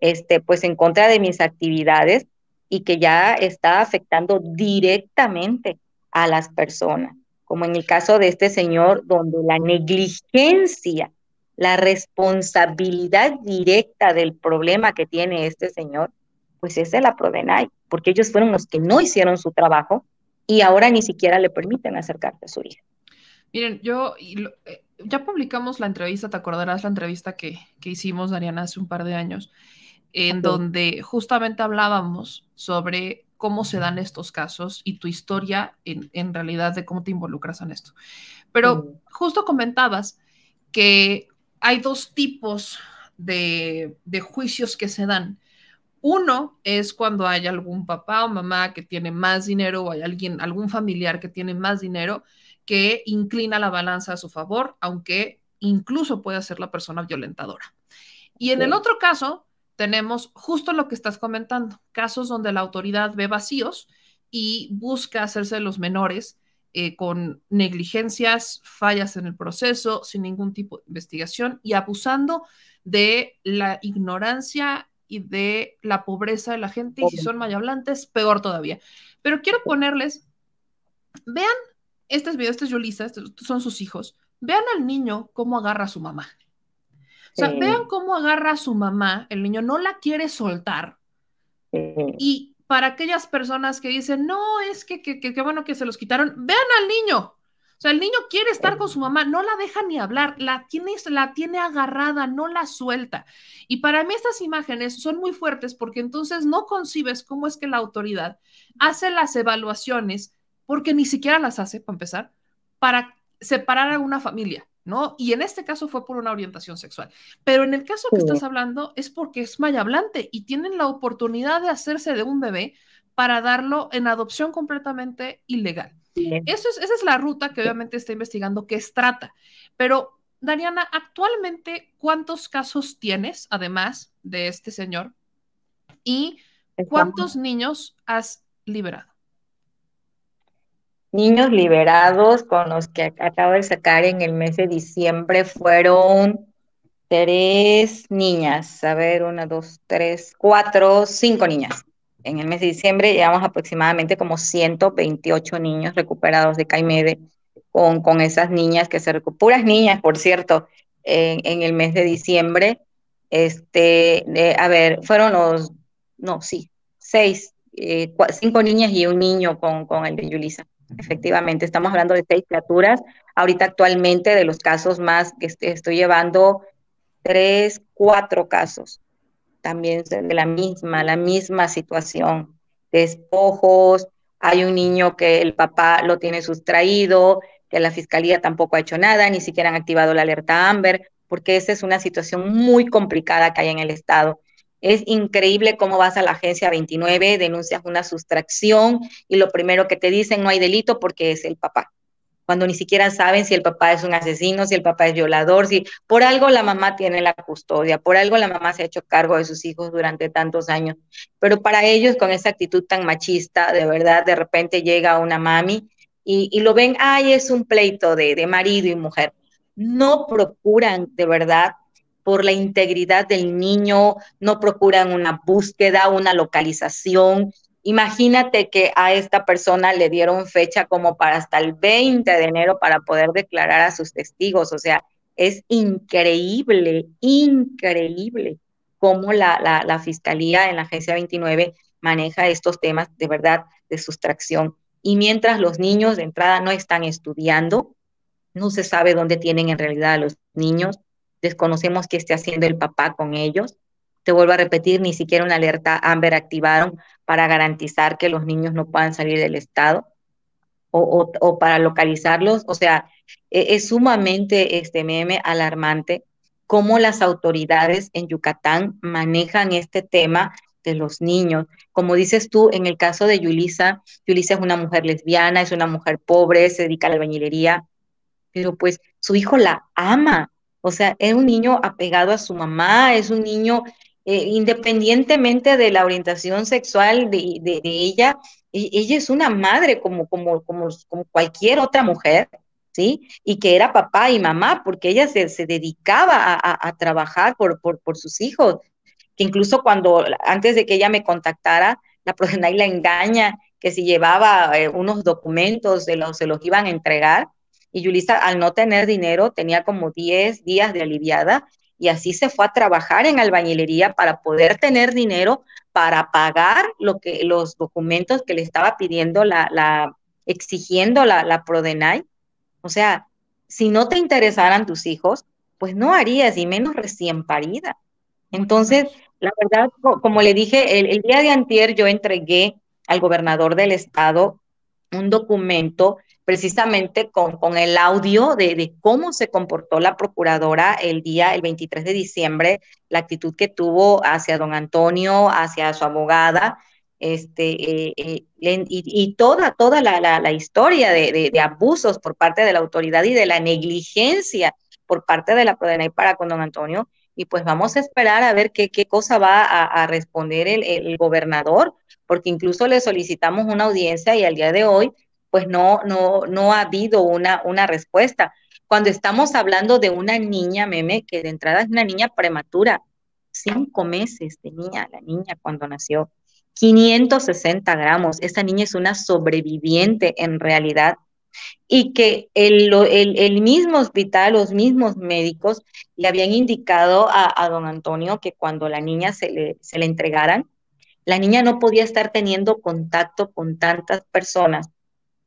este, pues en contra de mis actividades y que ya está afectando directamente a las personas, como en el caso de este señor, donde la negligencia, la responsabilidad directa del problema que tiene este señor, pues es de la Prodenay porque ellos fueron los que no hicieron su trabajo y ahora ni siquiera le permiten acercarse a su hija. Miren, yo eh, ya publicamos la entrevista, te acordarás la entrevista que, hicimos, Dariana, hace un par de años, en donde justamente hablábamos sobre cómo se dan estos casos y tu historia en, realidad de cómo te involucras en esto. Pero justo comentabas que hay dos tipos de, de juicios que se dan uno es cuando hay algún papá o mamá que tiene más dinero o hay alguien, algún familiar que tiene más dinero que inclina la balanza a su favor, aunque incluso puede ser la persona violentadora. Y en el otro caso, tenemos justo lo que estás comentando, casos donde la autoridad ve vacíos y busca hacerse los menores eh, con negligencias, fallas en el proceso, sin ningún tipo de investigación y abusando de la ignorancia y de la pobreza de la gente, y si son mayablantes, peor todavía. Pero quiero ponerles, vean, este es video, este es estos son sus hijos, vean al niño cómo agarra a su mamá. O sea, vean cómo agarra a su mamá, el niño no la quiere soltar. Y para aquellas personas que dicen, no, es que qué bueno que se los quitaron, vean al niño, o sea, el niño quiere estar con su mamá, no la deja ni hablar, la tiene, la tiene agarrada, no la suelta. Y para mí estas imágenes son muy fuertes porque entonces no concibes cómo es que la autoridad hace las evaluaciones, porque ni siquiera las hace, para empezar, para separar a una familia. ¿no? Y en este caso fue por una orientación sexual. Pero en el caso que estás hablando es porque es mayablante y tienen la oportunidad de hacerse de un bebé para darlo en adopción completamente ilegal. Eso es, esa es la ruta que obviamente está investigando que es trata. Pero, Dariana, actualmente, ¿cuántos casos tienes, además de este señor? ¿Y cuántos niños has liberado? Niños liberados con los que acabo de sacar en el mes de diciembre fueron tres niñas. A ver, una, dos, tres, cuatro, cinco niñas en el mes de diciembre llevamos aproximadamente como 128 niños recuperados de CAIMEDE con, con esas niñas que se recuperan, puras niñas, por cierto, en, el mes de diciembre. Este, a ver, fueron los, no, sí, seis, eh, cinco niñas y un niño con, con el de Yulisa. Efectivamente, estamos hablando de seis criaturas. Ahorita actualmente de los casos más que estoy llevando, tres, cuatro casos también de la misma, la misma situación, despojos, hay un niño que el papá lo tiene sustraído, que la fiscalía tampoco ha hecho nada, ni siquiera han activado la alerta Amber, porque esa es una situación muy complicada que hay en el Estado. Es increíble cómo vas a la agencia 29, denuncias una sustracción y lo primero que te dicen no hay delito porque es el papá cuando ni siquiera saben si el papá es un asesino, si el papá es violador, si por algo la mamá tiene la custodia, por algo la mamá se ha hecho cargo de sus hijos durante tantos años. Pero para ellos, con esa actitud tan machista, de verdad, de repente llega una mami y, lo ven, ay, es un pleito de, de marido y mujer. No procuran de verdad por la integridad del niño, no procuran una búsqueda, una localización, Imagínate que a esta persona le dieron fecha como para hasta el 20 de enero para poder declarar a sus testigos. O sea, es increíble, increíble cómo la, la, Fiscalía en la Agencia 29 maneja estos temas de verdad de sustracción. Y mientras los niños de entrada no están estudiando, no se sabe dónde tienen en realidad a los niños, desconocemos qué esté haciendo el papá con ellos, te vuelvo a repetir, ni siquiera una alerta Amber activaron para garantizar que los niños no puedan salir del estado o, para localizarlos. O sea, e, es, sumamente este meme alarmante cómo las autoridades en Yucatán manejan este tema de los niños. Como dices tú, en el caso de Yulisa, Yulisa es una mujer lesbiana, es una mujer pobre, se dedica a la albañilería, pero pues su hijo la ama. O sea, es un niño apegado a su mamá, es un niño eh, independientemente de la orientación sexual de, ella, e, ella es una madre como, cualquier otra mujer, ¿sí? Y que era papá y mamá, porque ella se, dedicaba a, trabajar por, sus hijos, que incluso cuando, antes de que ella me contactara, la Prodenay la engaña, que si llevaba eh, unos documentos, se los, se los iban a entregar, y Yulisa, al no tener dinero, tenía como 10 días de aliviada y así se fue a trabajar en albañilería para poder tener dinero para pagar lo que, los documentos que le estaba pidiendo la, la exigiendo la, la Prodenay. O sea, si no te interesaran tus hijos, pues no harías, y menos recién parida. Entonces, la verdad, como le dije, el, el día de antier yo entregué al gobernador del estado un documento precisamente con, con el audio de, de, cómo se comportó la procuradora el día, el 23 de diciembre, la actitud que tuvo hacia don Antonio, hacia su abogada, este, eh, eh, y, y, toda, toda la, la, la historia de, de, de, abusos por parte de la autoridad y de la negligencia por parte de la Prodenay para con don Antonio. Y pues vamos a esperar a ver qué, qué cosa va a, a responder el, el gobernador, porque incluso le solicitamos una audiencia y al día de hoy pues no, no, no ha habido una, una respuesta. Cuando estamos hablando de una niña, meme, que de entrada es una niña prematura, cinco meses tenía la niña cuando nació, 560 gramos, esa niña es una sobreviviente en realidad, y que el, el, el mismo hospital, los mismos médicos le habían indicado a, a don Antonio que cuando la niña se le, se le entregaran, la niña no podía estar teniendo contacto con tantas personas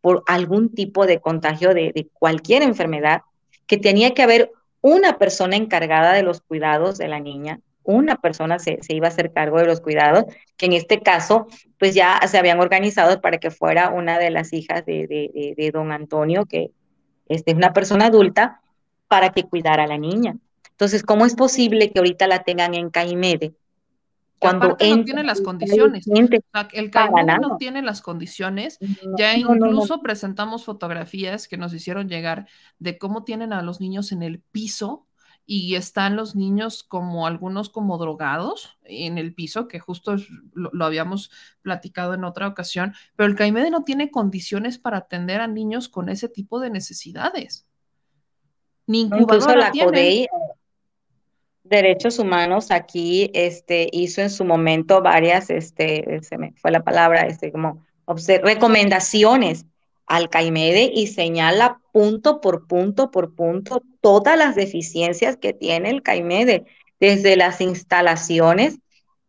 por algún tipo de contagio de, cualquier enfermedad, que tenía que haber una persona encargada de los cuidados de la niña, una persona se, se, iba a hacer cargo de los cuidados, que en este caso, pues ya se habían organizado para que fuera una de las hijas de, de, de don Antonio, que este, es una persona adulta, para que cuidara a la niña. Entonces, ¿cómo es posible que ahorita la tengan en Caimede? Cuando no tiene las condiciones. El CAIMED no tiene las condiciones. Ya incluso no, presentamos fotografías que nos hicieron llegar de cómo tienen a los niños en el piso y están los niños como algunos como drogados en el piso, que justo lo, lo habíamos platicado en otra ocasión, pero el CAIMED no tiene condiciones para atender a niños con ese tipo de necesidades. Ni incluso la CODEI Derechos Humanos aquí este, hizo en su momento varias, este, se me fue la palabra, este, como recomendaciones al CAIMEDE y señala punto por punto por punto todas las deficiencias que tiene el CAIMEDE, desde las instalaciones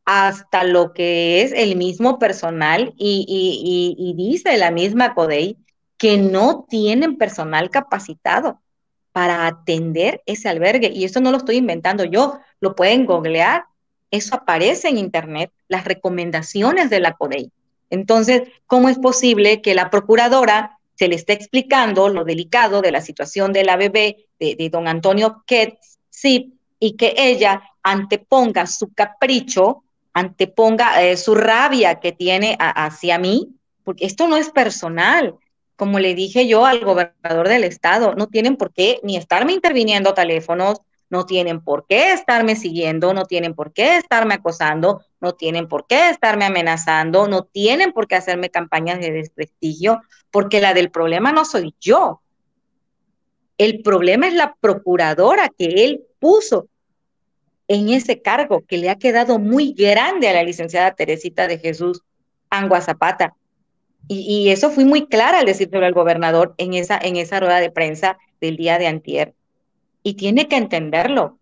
hasta lo que es el mismo personal y, y, y, dice la misma CODEI que no tienen personal capacitado para atender ese albergue. Y eso no lo estoy inventando yo, lo pueden googlear, eso aparece en Internet, las recomendaciones de la CODEI. Entonces, ¿cómo es posible que la procuradora se le esté explicando lo delicado de la situación de la bebé de, don Antonio Ketz, sí, y que ella anteponga su capricho, anteponga eh, su rabia que tiene hacia mí, porque esto no es personal, como le dije yo al gobernador del estado, no tienen por qué ni estarme interviniendo teléfonos, no tienen por qué estarme siguiendo, no tienen por qué estarme acosando, no tienen por qué estarme amenazando, no tienen por qué hacerme campañas de desprestigio, porque la del problema no soy yo. El problema es la procuradora que él puso en ese cargo que le ha quedado muy grande a la licenciada Teresita de Jesús Angua Zapata. Y, eso fui muy clara al decirlo al gobernador en esa, en esa rueda de prensa del día de antier. Y tiene que entenderlo,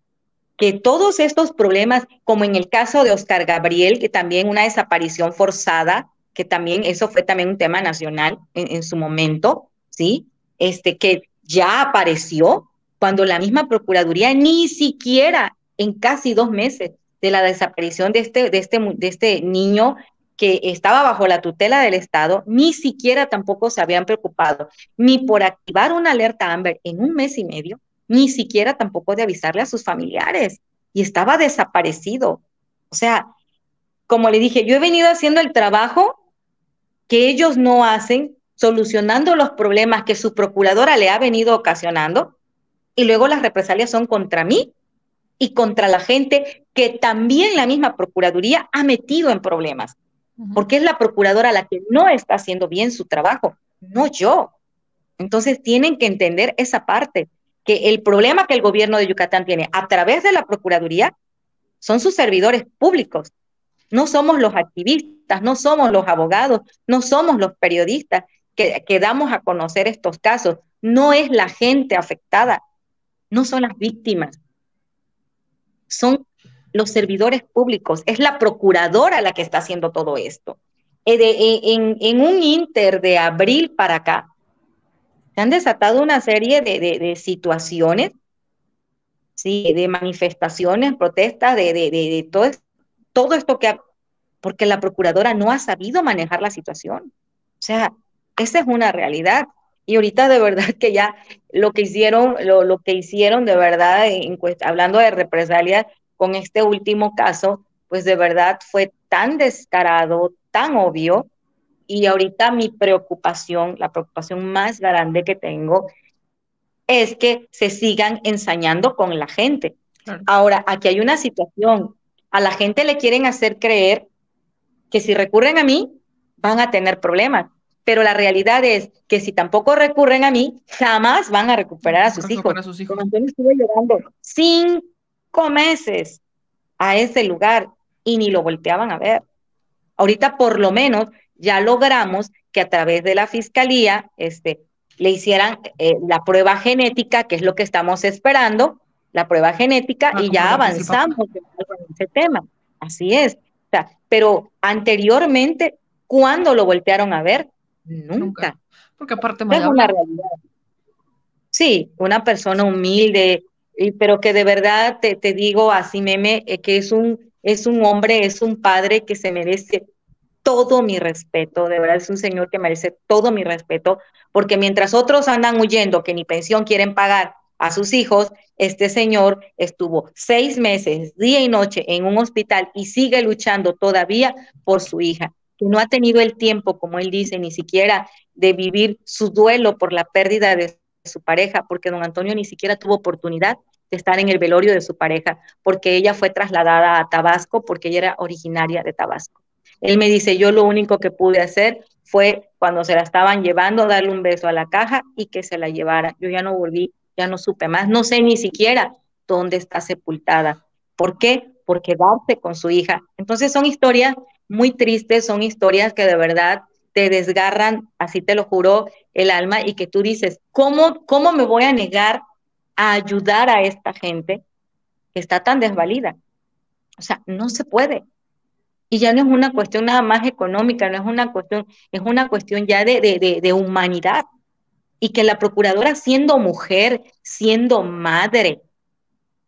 que todos estos problemas, como en el caso de Oscar Gabriel, que también una desaparición forzada, que también eso fue también un tema nacional en, en su momento, ¿sí? Este, que ya apareció cuando la misma Procuraduría ni siquiera en casi dos meses de la desaparición de este, de este, de este niño que estaba bajo la tutela del Estado, ni siquiera tampoco se habían preocupado ni por activar una alerta Amber en un mes y medio, ni siquiera tampoco de avisarle a sus familiares. Y estaba desaparecido. O sea, como le dije, yo he venido haciendo el trabajo que ellos no hacen, solucionando los problemas que su procuradora le ha venido ocasionando, y luego las represalias son contra mí y contra la gente que también la misma Procuraduría ha metido en problemas, porque es la Procuradora la que no está haciendo bien su trabajo, no yo. Entonces tienen que entender esa parte, que el problema que el gobierno de Yucatán tiene a través de la Procuraduría son sus servidores públicos. No somos los activistas, no somos los abogados, no somos los periodistas que, que damos a conocer estos casos. No es la gente afectada, no son las víctimas, son los servidores públicos, es la procuradora la que está haciendo todo esto. Eh, eh, en, un inter de abril para acá, se han desatado una serie de, situaciones, sí, de manifestaciones, protestas, de, de todo, todo esto que porque la procuradora no ha sabido manejar la situación. O sea, esa es una realidad. Y ahorita de verdad que ya lo que hicieron, lo, lo que hicieron de verdad, en, hablando de represalias con este último caso, pues de verdad fue tan descarado, tan obvio, y ahorita mi preocupación, la preocupación más grande que tengo, es que se sigan ensañando con la gente. Ahora, aquí hay una situación. A la gente le quieren hacer creer que si recurren a mí, van a tener problemas. Pero la realidad es que si tampoco recurren a mí, jamás van a recuperar a sus hijos. A sus hijos. estuve llevando cinco meses a ese lugar y ni lo volteaban a ver. Ahorita por lo menos ya logramos que a través de la fiscalía este, le hicieran eh, la prueba genética, que es lo que estamos esperando, la prueba genética, ah, y ya avanzamos en ese tema. Así es. pero anteriormente, ¿cuándo lo voltearon a ver? Nunca. Porque aparte es una realidad. Sí, una persona humilde, pero que de verdad te, te digo así, meme, eh, que es un, es un hombre, es un padre que se merece todo mi respeto, de verdad es un señor que merece todo mi respeto, porque mientras otros andan huyendo que ni pensión quieren pagar a sus hijos, este señor estuvo seis meses, día y noche, en un hospital y sigue luchando todavía por su hija, que no ha tenido el tiempo, como él dice, ni siquiera de vivir su duelo por la pérdida de su pareja, porque don Antonio ni siquiera tuvo oportunidad de estar en el velorio de su pareja, porque ella fue trasladada a Tabasco, porque ella era originaria de Tabasco. Él me dice, yo lo único que pude hacer fue cuando se la estaban llevando, darle un beso a la caja y que se la llevara. Yo ya no volví, ya no supe más, no sé ni siquiera dónde está sepultada. ¿Por qué? Por quedarse con su hija. Entonces son historias muy tristes, son historias que de verdad te desgarran, así te lo juro, el alma y que tú dices, ¿cómo, cómo me voy a negar a ayudar a esta gente que está tan desvalida? O sea, no se puede. Y ya no es una cuestión nada más económica, no es una cuestión, es una cuestión ya de, de, de, humanidad. Y que la procuradora, siendo mujer, siendo madre,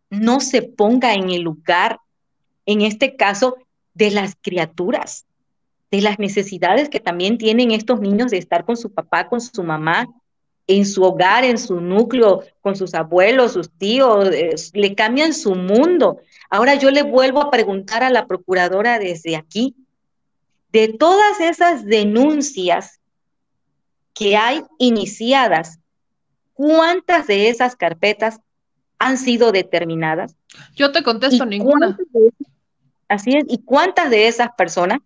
no se ponga en el lugar, en este caso, de las criaturas, de las necesidades que también tienen estos niños de estar con su papá, con su mamá, en su hogar, en su núcleo, con sus abuelos, sus tíos, eh, le cambian su mundo. Ahora yo le vuelvo a preguntar a la procuradora desde aquí, de todas esas denuncias que hay iniciadas, ¿cuántas de esas carpetas han sido determinadas? Yo te contesto ninguna. así es, ¿y cuántas de esas personas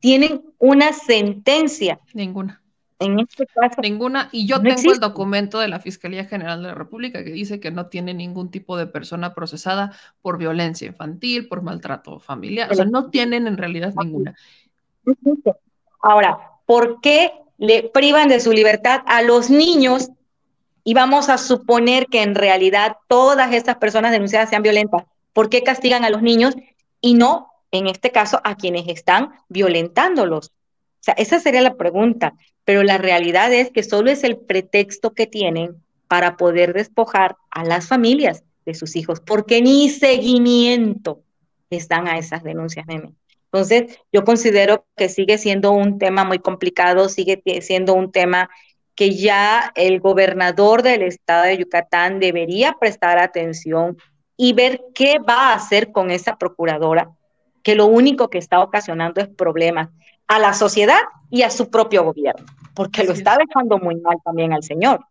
tienen una sentencia? Ninguna. En este caso. Ninguna. Y yo tengo el documento de la Fiscalía General de la República que dice que no tiene ningún tipo de persona procesada por violencia infantil, por maltrato familiar. O sea, no tienen en realidad ninguna. Ahora, ¿por qué le privan de su libertad a los niños? Y vamos a suponer que en realidad todas estas personas denunciadas sean violentas. ¿Por qué castigan a los niños y no, en este caso, a quienes están violentándolos? O sea, esa sería la pregunta pero la realidad es que solo es el pretexto que tienen para poder despojar a las familias de sus hijos, porque ni seguimiento les dan a esas denuncias, meme. Entonces, yo considero que sigue siendo un tema muy complicado, sigue siendo un tema que ya el gobernador del estado de Yucatán debería prestar atención y ver qué va a hacer con esa procuradora, que lo único que está ocasionando es problemas a la sociedad y a su propio gobierno porque lo está dejando muy mal también al Señor.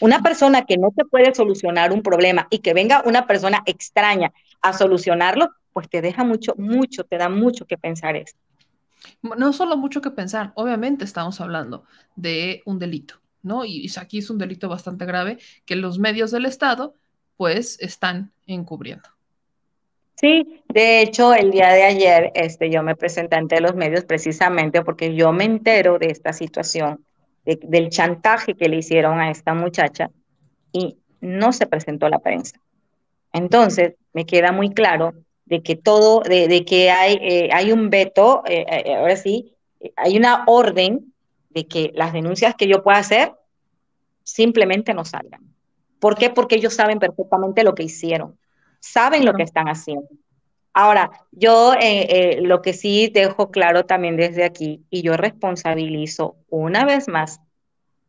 Una persona que no te puede solucionar un problema y que venga una persona extraña a solucionarlo, pues te deja mucho, mucho, te da mucho que pensar esto. No solo mucho que pensar, obviamente estamos hablando de un delito, ¿no? Y aquí es un delito bastante grave que los medios del Estado, pues, están encubriendo. Sí, de hecho, el día de ayer este, yo me presenté ante los medios precisamente porque yo me entero de esta situación, del chantaje que le hicieron a esta muchacha y no se presentó la prensa. Entonces, me queda muy claro de que todo, de, que hay, eh, hay un veto, eh, eh, ahora sí, hay una orden de que las denuncias que yo pueda hacer simplemente no salgan. ¿Por qué? Porque ellos saben perfectamente lo que hicieron, saben lo que están haciendo. Ahora, yo lo que sí dejo claro también desde aquí, y yo responsabilizo una vez más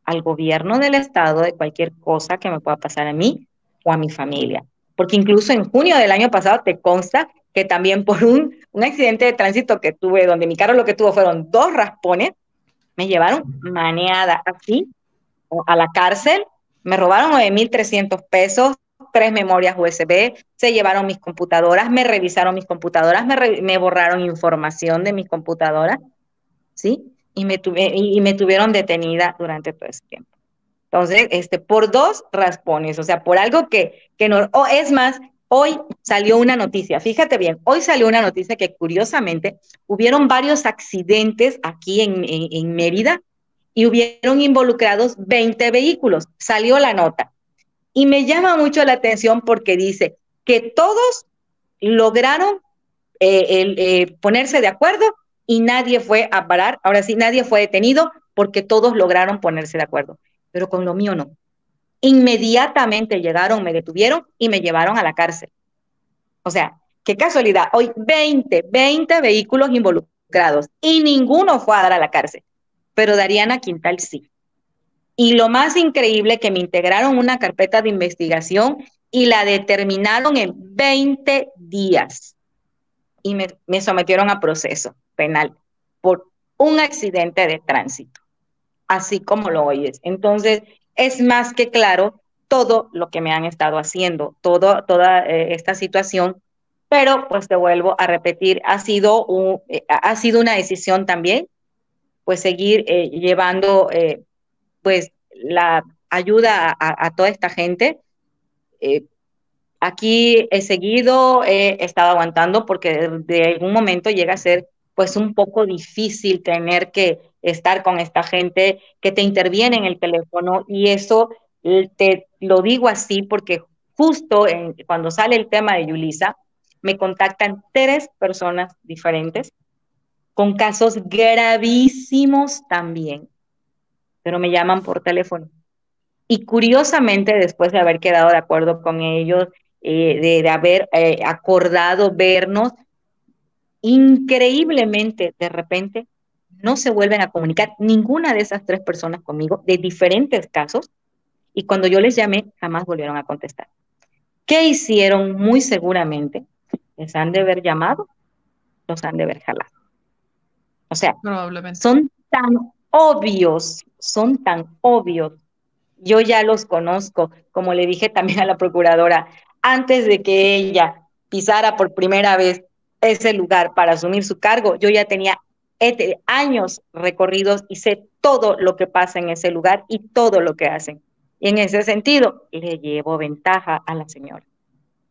al gobierno del estado de cualquier cosa que me pueda pasar a mí o a mi familia porque incluso en junio del año pasado te consta que también por un, un accidente de tránsito que tuve, donde mi carro lo que tuvo fueron dos raspones, me llevaron maneada así a la cárcel, me robaron 9.300 pesos, tres memorias USB, se llevaron mis computadoras, me revisaron mis computadoras, me, borraron información de mis computadoras, ¿sí? Y me, tuve, y me tuvieron detenida durante todo ese tiempo. Entonces, este, por dos raspones, o sea, por algo que, que no, o es más, hoy salió una noticia, fíjate bien, hoy salió una noticia que curiosamente hubieron varios accidentes aquí en, en, Mérida y hubieron involucrados 20 vehículos, salió la nota. Y me llama mucho la atención porque dice que todos lograron eh, eh, ponerse de acuerdo y nadie fue a parar, ahora sí, nadie fue detenido porque todos lograron ponerse de acuerdo pero con lo mío no. Inmediatamente llegaron, me detuvieron y me llevaron a la cárcel. O sea, qué casualidad, hoy 20, 20 vehículos involucrados y ninguno fue a dar a la cárcel, pero Dariana Quintal sí. Y lo más increíble que me integraron una carpeta de investigación y la determinaron en 20 días. Y me, me sometieron a proceso penal por un accidente de tránsito así como lo oyes. Entonces, es más que claro todo lo que me han estado haciendo, todo, toda eh, esta situación, pero pues te vuelvo a repetir, ha sido, un, eh, ha sido una decisión también, pues seguir eh, llevando pues la ayuda a, toda esta gente. aquí he seguido, he estado aguantando porque de algún momento llega a ser pues un poco difícil tener que estar con esta gente que te interviene en el teléfono y eso eh, te lo digo así porque justo cuando sale el tema de Yulisa, me contactan tres personas diferentes con casos gravísimos también, pero me llaman por teléfono. Y curiosamente, después de haber quedado de acuerdo con ellos, eh, de, haber eh, acordado vernos, increíblemente, de repente, no se vuelven a comunicar ninguna de esas tres personas conmigo de diferentes casos y cuando yo les llamé jamás volvieron a contestar. ¿Qué hicieron? Muy seguramente les han de haber llamado, los han de haber jalado. O sea, son tan obvios, son tan obvios. Yo ya los conozco, como le dije también a la procuradora, antes de que ella pisara por primera vez ese lugar para asumir su cargo, yo ya tenía años recorridos y sé todo lo que pasa en ese lugar y todo lo que hacen. Y en ese sentido, le llevo ventaja a la señora.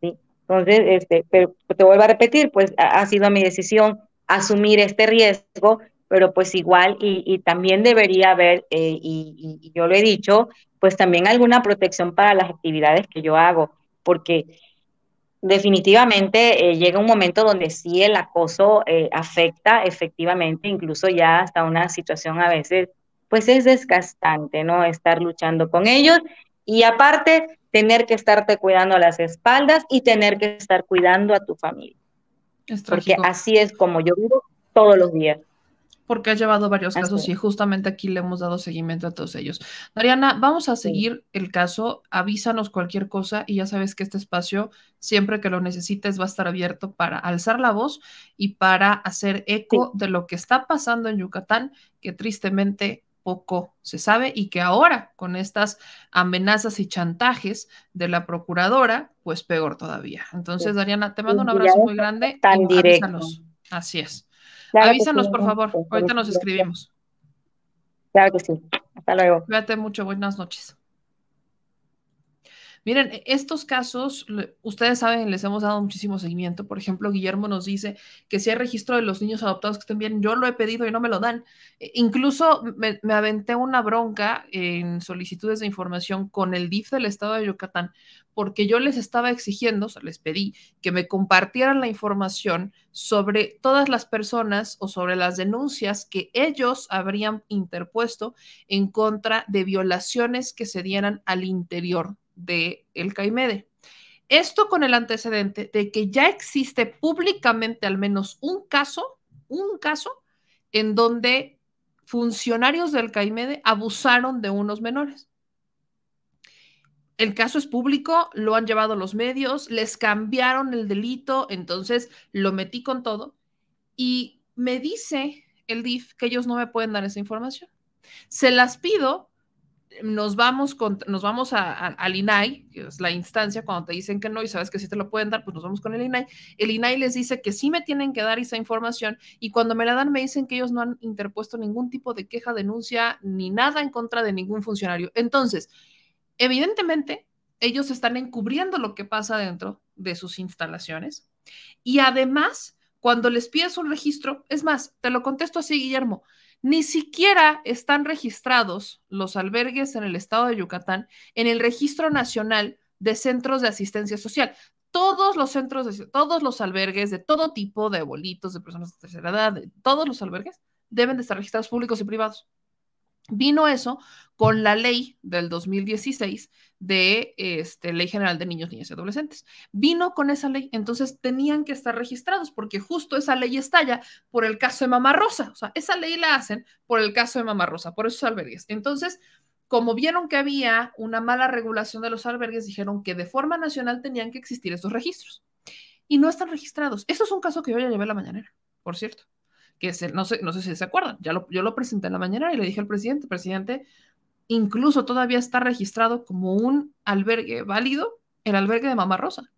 ¿sí? Entonces, este, pero te vuelvo a repetir, pues ha, sido mi decisión asumir este riesgo, pero pues igual, y, también debería haber, eh, y, yo lo he dicho, pues también alguna protección para las actividades que yo hago, porque definitivamente eh, llega un momento donde sí el acoso eh, afecta efectivamente, incluso ya hasta una situación a veces, pues es desgastante, ¿no? Estar luchando con ellos y aparte tener que estarte cuidando a las espaldas y tener que estar cuidando a tu familia. Porque así es como yo vivo todos los días porque ha llevado varios casos y justamente aquí le hemos dado seguimiento a todos ellos. Mariana, vamos a seguir el caso, avísanos cualquier cosa y ya sabes que este espacio, siempre que lo necesites, va a estar abierto para alzar la voz y para hacer eco de lo que está pasando en Yucatán, que tristemente poco se sabe y que ahora con estas amenazas y chantajes de la procuradora, pues peor todavía. Entonces, Dariana, te mando un abrazo muy grande. Tan directo. Avísanos. Así es. Claro Avísanos, sí, por favor. Ahorita nos escribimos. Claro que sí. Hasta luego. Cuídate mucho. Buenas noches. Miren, e- estos casos, ustedes saben, les hemos dado muchísimo seguimiento. Por ejemplo, Guillermo nos dice que si hay registro de los niños adoptados que estén bien, yo lo he pedido y no me lo dan. E- Incluso me, me aventé una bronca en solicitudes de información con el DIF del estado de Yucatán, porque yo les estaba exigiendo, o sea, les pedí que me compartieran la información sobre todas las personas o sobre las denuncias que ellos habrían interpuesto en contra de violaciones que se dieran al interior de el CAIMEDE. Esto con el antecedente de que ya existe públicamente al menos un caso, un caso en donde funcionarios del CAIMEDE abusaron de unos menores. El caso es público, lo han llevado los medios, les cambiaron el delito, entonces lo metí con todo y me dice el DIF que ellos no me pueden dar esa información. Se las pido nos vamos, con, nos vamos a, al INAI, que es la instancia cuando te dicen que no y sabes que sí te lo pueden dar, pues nos vamos con el INAI. El INAI les dice que sí me tienen que dar esa información y cuando me la dan me dicen que ellos no han interpuesto ningún tipo de queja, denuncia ni nada en contra de ningún funcionario. Entonces, evidentemente, ellos están encubriendo lo que pasa dentro de sus instalaciones y además, cuando les pides un registro, es más, te lo contesto así, Guillermo, ni siquiera están registrados los albergues en el estado de Yucatán en el Registro Nacional de Centros de Asistencia Social. Todos los centros, de, todos los albergues de todo tipo de abuelitos, de personas de tercera edad, todos los albergues deben de estar registrados públicos y privados. Vino eso con la ley del 2016 de este, Ley General de Niños, Niñas y Adolescentes. Vino con esa ley, entonces tenían que estar registrados porque justo esa ley estalla por el caso de Mamá Rosa. O sea, esa ley la hacen por el caso de Mamá Rosa, por esos albergues. Entonces, como vieron que había una mala regulación de los albergues, dijeron que de forma nacional tenían que existir esos registros. Y no están registrados. Eso es un caso que yo ya llevé a la mañanera, por cierto que es el, no, sé, no sé si se acuerdan, ya lo, yo lo presenté en la mañana y le dije al presidente, presidente, incluso todavía está registrado como un albergue válido el albergue de Mamá Rosa.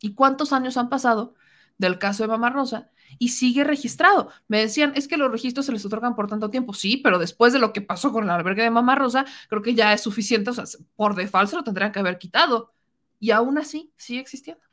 ¿Y cuántos años han pasado del caso de Mamá Rosa? Y sigue registrado. Me decían, es que los registros se les otorgan por tanto tiempo. Sí, pero después de lo que pasó con el albergue de Mamá Rosa, creo que ya es suficiente. O sea, por default se lo tendrían que haber quitado. Y aún así sigue existiendo.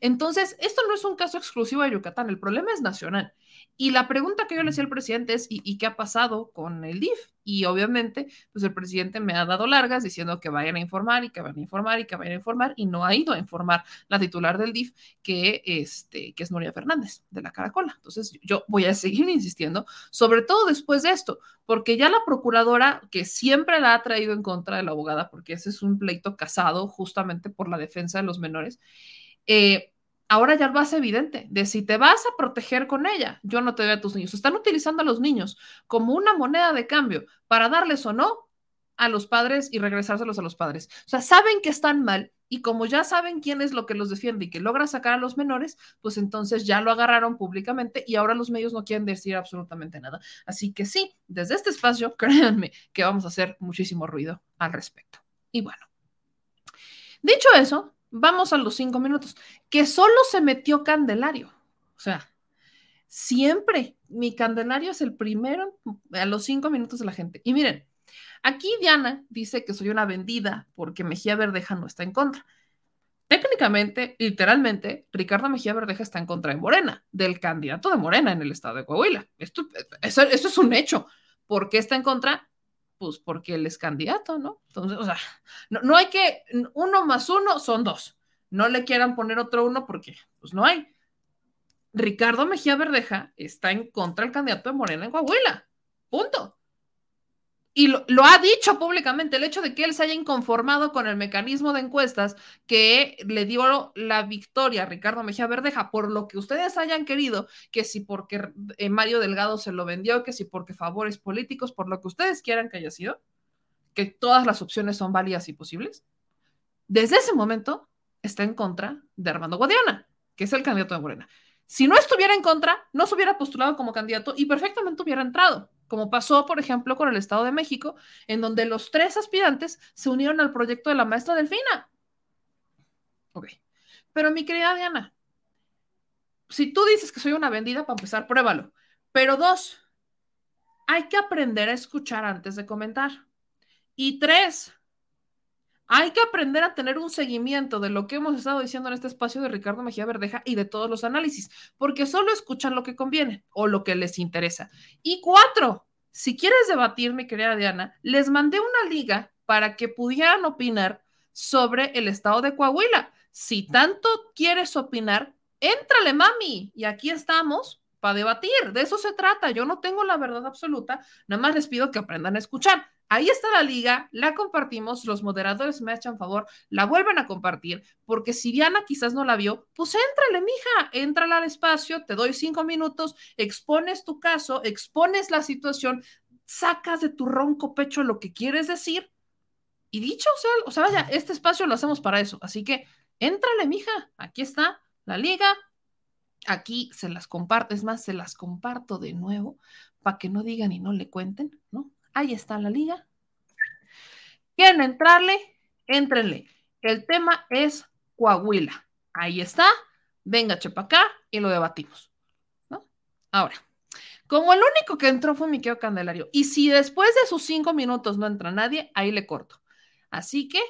Entonces, esto no es un caso exclusivo de Yucatán, el problema es nacional. Y la pregunta que yo le decía al presidente es, ¿y, ¿y, qué ha pasado con el DIF? Y obviamente, pues el presidente me ha dado largas diciendo que vayan a informar y que vayan a informar y que vayan a informar y no ha ido a informar la titular del DIF, que, este, que es Noria Fernández, de la Caracola. Entonces, yo voy a seguir insistiendo, sobre todo después de esto, porque ya la procuradora, que siempre la ha traído en contra de la abogada, porque ese es un pleito casado justamente por la defensa de los menores, eh, ahora ya lo hace evidente, de si te vas a proteger con ella, yo no te doy a tus niños. Están utilizando a los niños como una moneda de cambio para darles o no a los padres y regresárselos a los padres. O sea, saben que están mal y como ya saben quién es lo que los defiende y que logra sacar a los menores, pues entonces ya lo agarraron públicamente y ahora los medios no quieren decir absolutamente nada. Así que sí, desde este espacio, créanme que vamos a hacer muchísimo ruido al respecto. Y bueno, dicho eso, Vamos a los cinco minutos. Que solo se metió Candelario. O sea, siempre mi Candelario es el primero a los cinco minutos de la gente. Y miren, aquí Diana dice que soy una vendida porque Mejía Verdeja no está en contra. Técnicamente, literalmente, Ricardo Mejía Verdeja está en contra de Morena, del candidato de Morena en el estado de Coahuila. Esto, eso, es un hecho. ¿Por qué está en contra? Pues porque él es candidato, ¿no? Entonces, o sea, no, hay que, uno más uno son dos. No le quieran poner otro uno porque, pues no hay. Ricardo Mejía Verdeja está en contra del candidato de Morena en Coahuila. Punto. Y lo, ha dicho públicamente, el hecho de que él se haya inconformado con el mecanismo de encuestas que le dio la victoria a Ricardo Mejía Verdeja, por lo que ustedes hayan querido, que si porque Mario Delgado se lo vendió, que si porque favores políticos, por lo que ustedes quieran que haya sido, que todas las opciones son válidas y posibles, desde ese momento está en contra de Armando Guadiana, que es el candidato de Morena. Si no estuviera en contra, no se hubiera postulado como candidato y perfectamente hubiera entrado como pasó, por ejemplo, con el Estado de México, en donde los tres aspirantes se unieron al proyecto de la maestra Delfina. Ok. Pero mi querida Diana, si tú dices que soy una vendida, para empezar, pruébalo. Pero dos, hay que aprender a escuchar antes de comentar. Y tres, hay que aprender a tener un seguimiento de lo que hemos estado diciendo en este espacio de Ricardo Mejía Verdeja y de todos los análisis, porque solo escuchan lo que conviene o lo que les interesa. Y cuatro, si quieres debatir, mi querida Diana, les mandé una liga para que pudieran opinar sobre el estado de Coahuila. Si tanto quieres opinar, éntrale, mami. Y aquí estamos para debatir. De eso se trata. Yo no tengo la verdad absoluta, nada más les pido que aprendan a escuchar. Ahí está la liga, la compartimos, los moderadores me echan favor, la vuelven a compartir, porque si Diana quizás no la vio, pues éntrale, mija, éntrale al espacio, te doy cinco minutos, expones tu caso, expones la situación, sacas de tu ronco pecho lo que quieres decir. Y dicho sea, o sea, vaya, este espacio lo hacemos para eso. Así que éntrale, mija, aquí está la liga. Aquí se las comparto, es más, se las comparto de nuevo para que no digan y no le cuenten, ¿no? Ahí está la liga. ¿Quieren entrarle? Éntrenle. El tema es Coahuila. Ahí está. Venga, chepa acá y lo debatimos. ¿no? Ahora, como el único que entró fue mi querido Candelario, y si después de sus cinco minutos no entra nadie, ahí le corto. Así que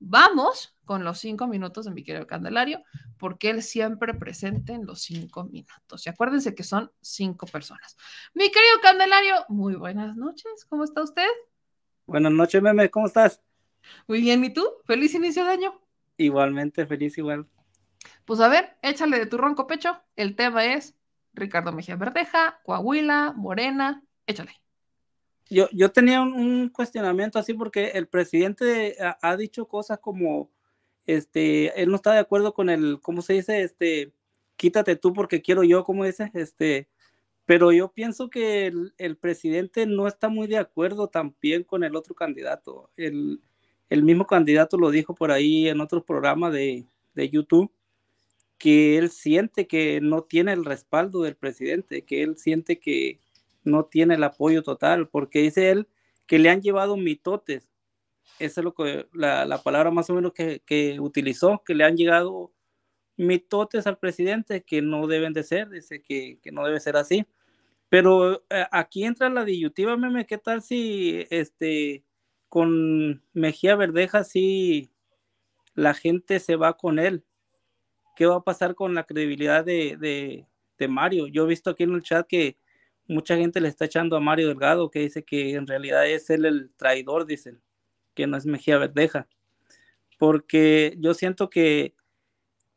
vamos con los cinco minutos de mi querido Candelario, porque él siempre presente en los cinco minutos. Y acuérdense que son cinco personas. Mi querido Candelario, muy buenas noches. ¿Cómo está usted? Buenas noches, meme. ¿Cómo estás? Muy bien. ¿Y tú? Feliz inicio de año. Igualmente, feliz igual. Pues a ver, échale de tu ronco pecho. El tema es Ricardo Mejía Verdeja, Coahuila, Morena. Échale. Yo, yo tenía un, cuestionamiento así porque el presidente ha dicho cosas como este, él no está de acuerdo con el, ¿cómo se dice? Este, quítate tú porque quiero yo, ¿cómo dice? Este, pero yo pienso que el, presidente no está muy de acuerdo también con el otro candidato. El, el mismo candidato lo dijo por ahí en otro programa de, de YouTube, que él siente que no tiene el respaldo del presidente, que él siente que no tiene el apoyo total, porque dice él que le han llevado mitotes esa es lo que, la, palabra más o menos que, utilizó, que le han llegado mitotes al presidente que no deben de ser, dice que, no debe ser así. Pero eh, aquí entra la disyuntiva, meme, ¿qué tal si este con Mejía Verdeja si la gente se va con él? ¿Qué va a pasar con la credibilidad de, de Mario? Yo he visto aquí en el chat que mucha gente le está echando a Mario Delgado, que dice que en realidad es él el traidor, dicen que no es Mejía Verdeja, porque yo siento que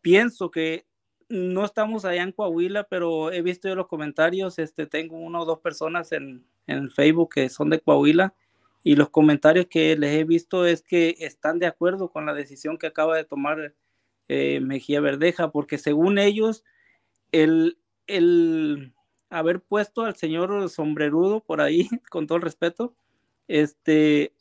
pienso que no estamos allá en Coahuila, pero he visto los comentarios, este, tengo una o dos personas en, en Facebook que son de Coahuila y los comentarios que les he visto es que están de acuerdo con la decisión que acaba de tomar eh, Mejía Verdeja, porque según ellos, el, el haber puesto al señor sombrerudo por ahí, con todo el respeto, este,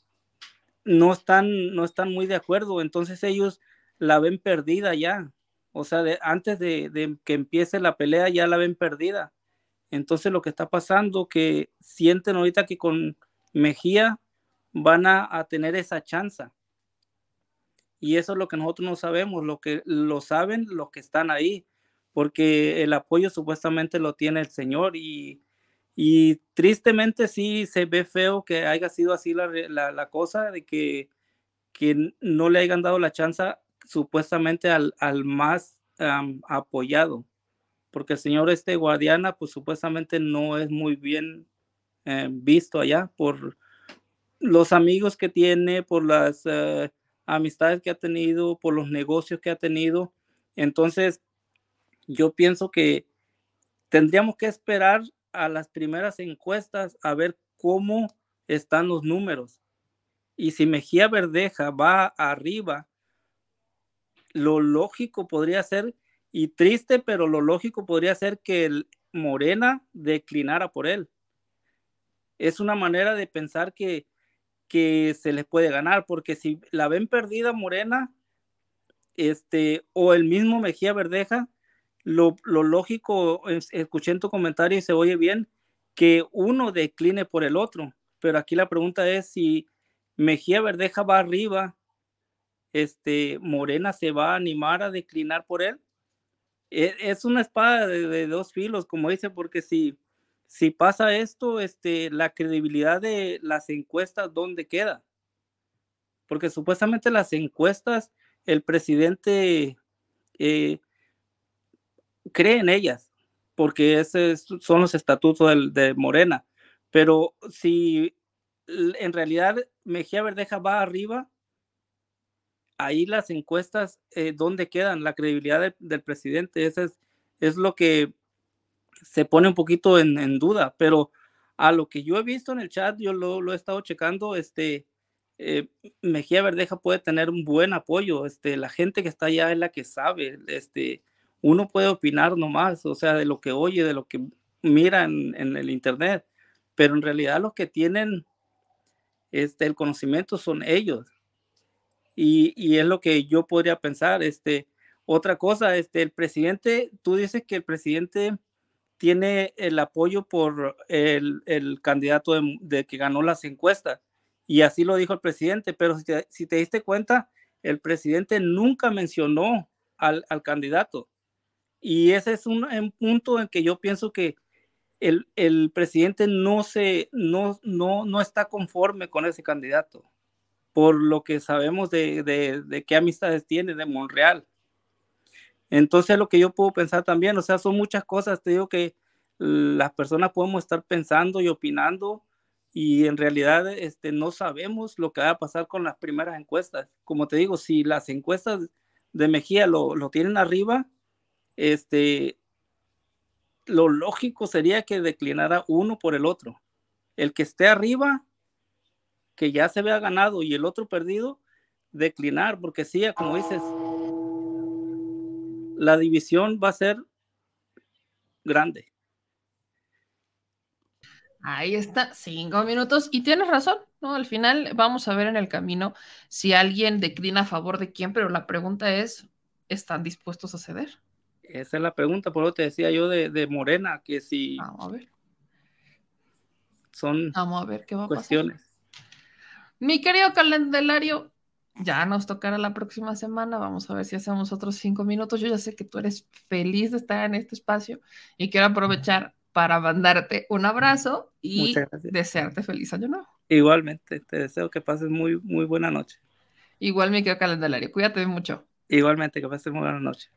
no están, no están muy de acuerdo, entonces ellos la ven perdida ya, o sea, antes de, que empiece la pelea ya la ven perdida. Entonces lo que está pasando, que sienten ahorita que con Mejía van a, tener esa chance. Y eso es lo que nosotros no sabemos, lo que lo saben los que están ahí, porque el apoyo supuestamente lo tiene el Señor y, y tristemente sí se ve feo que haya sido así la, cosa, de que, que, no le hayan dado la chance supuestamente al, al más apoyado, porque el señor este guardiana pues supuestamente no es muy bien eh, visto allá por los amigos que tiene, por las eh, amistades que ha tenido, por los negocios que ha tenido. Entonces, yo pienso que tendríamos que esperar a las primeras encuestas a ver cómo están los números. Y si Mejía Verdeja va arriba, lo lógico podría ser, y triste, pero lo lógico podría ser que el Morena declinara por él. Es una manera de pensar que, que se les puede ganar, porque si la ven perdida Morena, este, o el mismo Mejía Verdeja, lo, lógico, escuché en tu comentario y se oye bien, que uno decline por el otro. Pero aquí la pregunta es si Mejía Verdeja va arriba, este, Morena se va a animar a declinar por él. E, es, una espada de, dos filos, como dice, porque si, si pasa esto, este, la credibilidad de las encuestas, ¿dónde queda? Porque supuestamente las encuestas, el presidente eh, cree en ellas, porque esos son los estatutos de Morena. Pero si en realidad Mejía Verdeja va arriba, ahí las encuestas, eh, ¿dónde quedan? La credibilidad del presidente, eso es, es lo que se pone un poquito en, duda, pero a lo que yo he visto en el chat, yo lo, he estado checando, este, eh, Mejía Verdeja puede tener un buen apoyo, este, la gente que está allá es la que sabe, este, uno puede opinar nomás, o sea, de lo que oye, de lo que mira en, el internet, pero en realidad los que tienen este, el conocimiento son ellos. Y, y, es lo que yo podría pensar. Este, otra cosa, este, el presidente, tú dices que el presidente tiene el apoyo por el, el candidato de, que ganó las encuestas. Y así lo dijo el presidente, pero si te, si te diste cuenta, el presidente nunca mencionó al, al candidato. Y ese es un, un, punto en que yo pienso que el, el presidente no, se, no, no, no está conforme con ese candidato por lo que sabemos de, de, qué amistades tiene de Monreal. Entonces lo que yo puedo pensar también, o sea, son muchas cosas, te digo que las personas podemos estar pensando y opinando y en realidad este, no sabemos lo que va a pasar con las primeras encuestas. Como te digo, si las encuestas de Mejía lo, lo tienen arriba, este, lo lógico sería que declinara uno por el otro. El que esté arriba que ya se vea ganado y el otro perdido, declinar, porque sí, como dices, la división va a ser grande. Ahí está, cinco minutos. Y tienes razón, ¿no? Al final vamos a ver en el camino si alguien declina a favor de quién, pero la pregunta es, ¿están dispuestos a ceder? Esa es la pregunta, por lo que te decía yo de, Morena, que si... Vamos a ver. Son Vamos a ver qué va a cuestiones. Mi querido calendario, ya nos tocará la próxima semana. Vamos a ver si hacemos otros cinco minutos. Yo ya sé que tú eres feliz de estar en este espacio y quiero aprovechar para mandarte un abrazo y desearte feliz año nuevo. Igualmente, te deseo que pases muy, muy buena noche. Igual, mi querido calendario, cuídate mucho. Igualmente, que pases muy buena noche.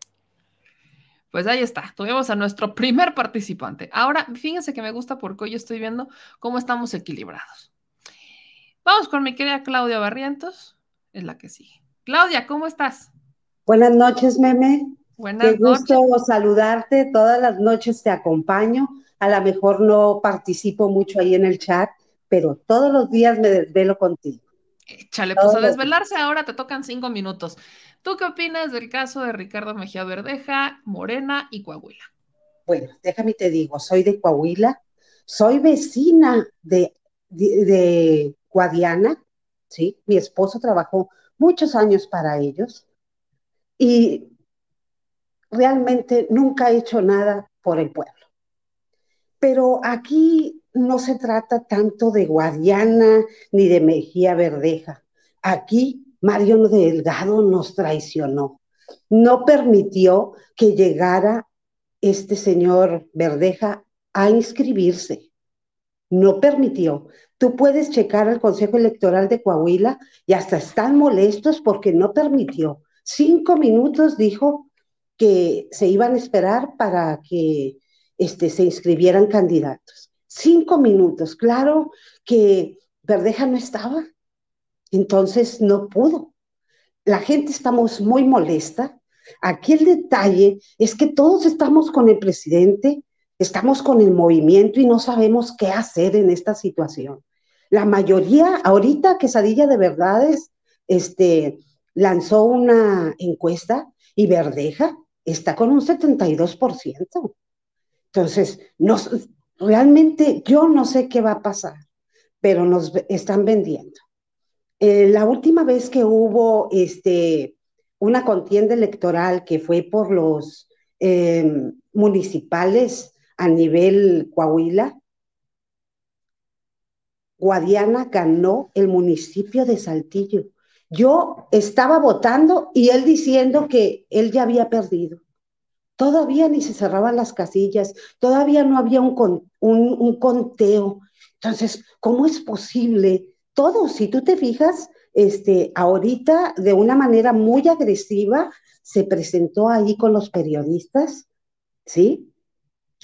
Pues ahí está, tuvimos a nuestro primer participante. Ahora, fíjense que me gusta porque hoy estoy viendo cómo estamos equilibrados. Vamos con mi querida Claudia Barrientos, es la que sigue. Claudia, ¿cómo estás? Buenas noches, Meme. Buenas Qué gusto saludarte. Todas las noches te acompaño. A lo mejor no participo mucho ahí en el chat, pero todos los días me desvelo contigo. Échale, pues a desvelarse ahora te tocan cinco minutos. ¿Tú qué opinas del caso de Ricardo Mejía Verdeja, Morena y Coahuila? Bueno, déjame te digo, soy de Coahuila, soy vecina de, de Guadiana, ¿sí? Mi esposo trabajó muchos años para ellos y realmente nunca ha hecho nada por el pueblo. Pero aquí no se trata tanto de Guadiana ni de Mejía Verdeja. Aquí Mario Delgado nos traicionó. No permitió que llegara este señor Verdeja a inscribirse. No permitió. Tú puedes checar al Consejo Electoral de Coahuila y hasta están molestos porque no permitió. Cinco minutos dijo que se iban a esperar para que este, se inscribieran candidatos. Cinco minutos. Claro que Verdeja no estaba. Entonces no pudo. La gente estamos muy molesta. Aquí el detalle es que todos estamos con el presidente estamos con el movimiento y no sabemos qué hacer en esta situación. La mayoría, ahorita Quesadilla de Verdades, este, lanzó una encuesta y Verdeja está con un 72%. Entonces, nos, realmente yo no sé qué va a pasar, pero nos están vendiendo. Eh, la última vez que hubo este, una contienda electoral que fue por los eh, municipales a nivel Coahuila, Guadiana ganó el municipio de Saltillo. Yo estaba votando y él diciendo que él ya había perdido. Todavía ni se cerraban las casillas, todavía no había un, un, conteo. Entonces, ¿cómo es posible? Todo, si tú te fijas, este, ahorita de una manera muy agresiva se presentó ahí con los periodistas, ¿sí?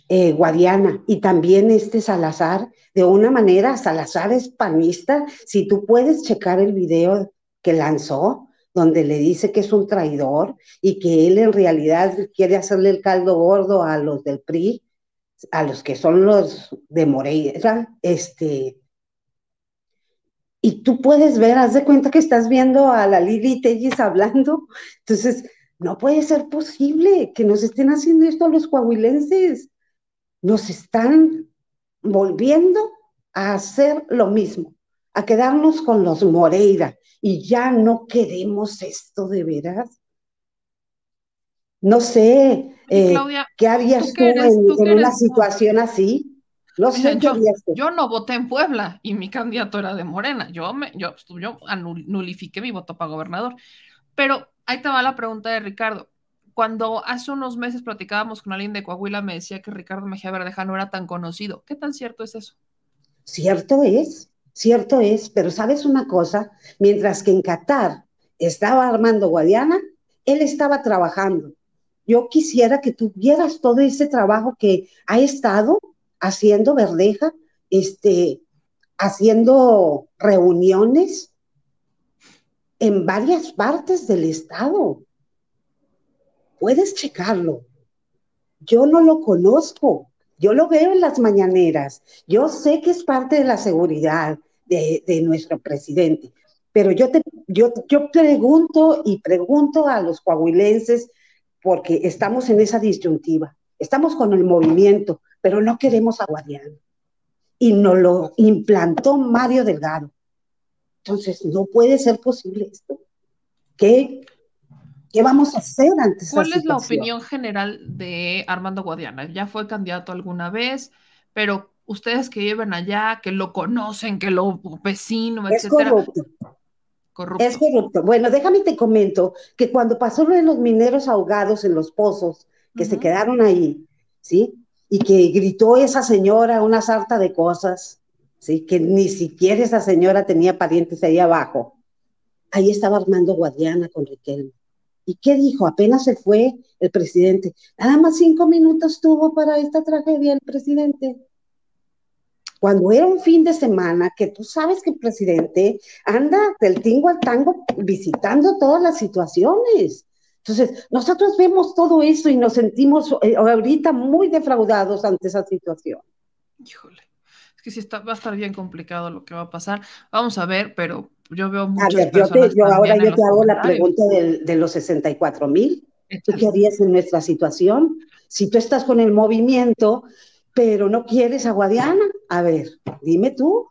Eh, Guadiana y también este Salazar, de una manera, Salazar es panista, si tú puedes checar el video que lanzó, donde le dice que es un traidor y que él en realidad quiere hacerle el caldo gordo a los del PRI, a los que son los de Moreira, este, y tú puedes ver, haz de cuenta que estás viendo a la Lili Tellis hablando, entonces no puede ser posible que nos estén haciendo esto a los coahuilenses, nos están volviendo a hacer lo mismo, a quedarnos con los Moreira, y ya no queremos esto de veras. No sé, eh, ¿qué harías tú, en, una situación así? Yo, yo, no voté en Puebla y mi candidato era de Morena. Yo, me, yo, yo nulifiqué mi voto para gobernador. Pero ahí te va la pregunta de Ricardo. Cuando hace unos meses platicábamos con alguien de Coahuila, me decía que Ricardo Mejía Verdeja no era tan conocido. ¿Qué tan cierto es eso? Cierto es. Cierto es, pero sabes una cosa, mientras que en Qatar estaba Armando Guadiana, él estaba trabajando. Yo quisiera que tuvieras todo ese trabajo que ha estado haciendo Verdeja, este, haciendo reuniones en varias partes del estado. Puedes checarlo. Yo no lo conozco, yo lo veo en las mañaneras. Yo sé que es parte de la seguridad de, nuestro presidente. Pero yo, te, yo, yo pregunto y pregunto a los coahuilenses, porque estamos en esa disyuntiva. Estamos con el movimiento, pero no queremos a Guadiana. Y nos lo implantó Mario Delgado. Entonces, no puede ser posible esto. ¿Qué, ¿Qué vamos a hacer antes? ¿Cuál es la opinión general de Armando Guadiana? Ya fue candidato alguna vez, pero ustedes que viven allá, que lo conocen, que lo vecino, es Corrupto. corrupto. Es corrupto. Bueno, déjame te comento que cuando pasó lo de los mineros ahogados en los pozos, que se quedaron ahí, ¿sí? Y que gritó esa señora una sarta de cosas, ¿sí? Que ni siquiera esa señora tenía parientes ahí abajo. Ahí estaba Armando Guadiana con Riquelme. ¿Y qué dijo? Apenas se fue el presidente. Nada más cinco minutos tuvo para esta tragedia el presidente. Cuando era un fin de semana, que tú sabes que el presidente anda del tingo al tango visitando todas las situaciones. Entonces, nosotros vemos todo eso y nos sentimos eh, ahorita muy defraudados ante esa situación. Híjole, es que sí está, va a estar bien complicado lo que va a pasar. Vamos a ver, pero yo veo muchas a ver, yo, yo ahora yo te hago la pregunta de, los 64 mil. ¿Tú qué harías en nuestra situación? Si tú estás con el movimiento, pero no quieres a Guadiana, a ver, dime tú.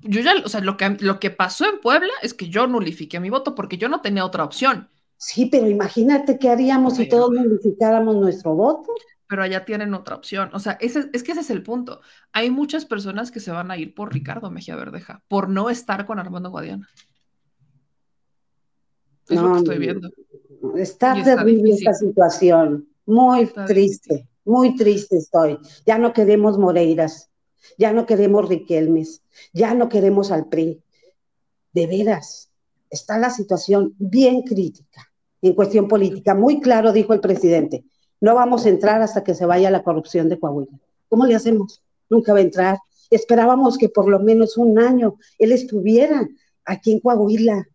Yo ya, o sea, lo que, lo que pasó en Puebla es que yo nulifiqué mi voto porque yo no tenía otra opción. Sí, pero imagínate qué haríamos si todos nulificáramos nuestro voto. Pero allá tienen otra opción. O sea, ese, es que ese es el punto. Hay muchas personas que se van a ir por Ricardo Mejía Verdeja, por no estar con Armando Guadiana. Es lo que estoy viendo. Está terrible esta situación. Muy triste, muy triste estoy. Ya no queremos Moreiras, ya no queremos Riquelmes, ya no queremos al PRI. De veras, está la situación bien crítica en cuestión política. Muy claro dijo el presidente, no vamos a entrar hasta que se vaya la corrupción de Coahuila. ¿Cómo le hacemos? Nunca va a entrar. Esperábamos que por lo menos un año él estuviera aquí en Coahuila.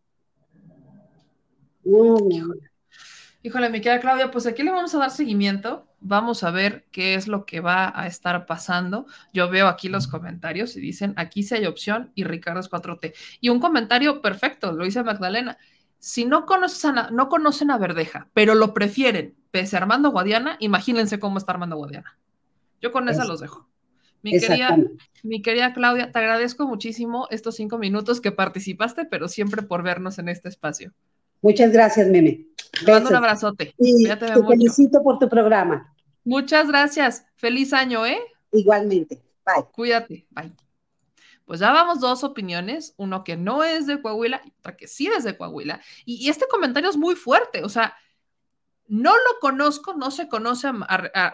Híjole, mi querida Claudia, pues aquí le vamos a dar seguimiento. Vamos a ver qué es lo que va a estar pasando. Yo veo aquí los comentarios y dicen, aquí sí hay opción y Ricardo es 4T. Y un comentario perfecto, lo dice Magdalena. Si no, conoces a, no conocen a Verdeja, pero lo prefieren, pese a Armando Guadiana, imagínense cómo está Armando Guadiana. Yo con esa los dejo. Mi querida, mi querida Claudia, te agradezco muchísimo estos cinco minutos que participaste, pero siempre por vernos en este espacio. Muchas gracias, Meme. Te mando un abrazote. Y te felicito por tu programa. Muchas gracias. Feliz año, ¿eh? Igualmente. Bye. Cuídate. Bye. Pues ya vamos dos opiniones, uno que no es de Coahuila y otra que sí es de Coahuila. Y, este comentario es muy fuerte, o sea, no lo conozco, no se conoce,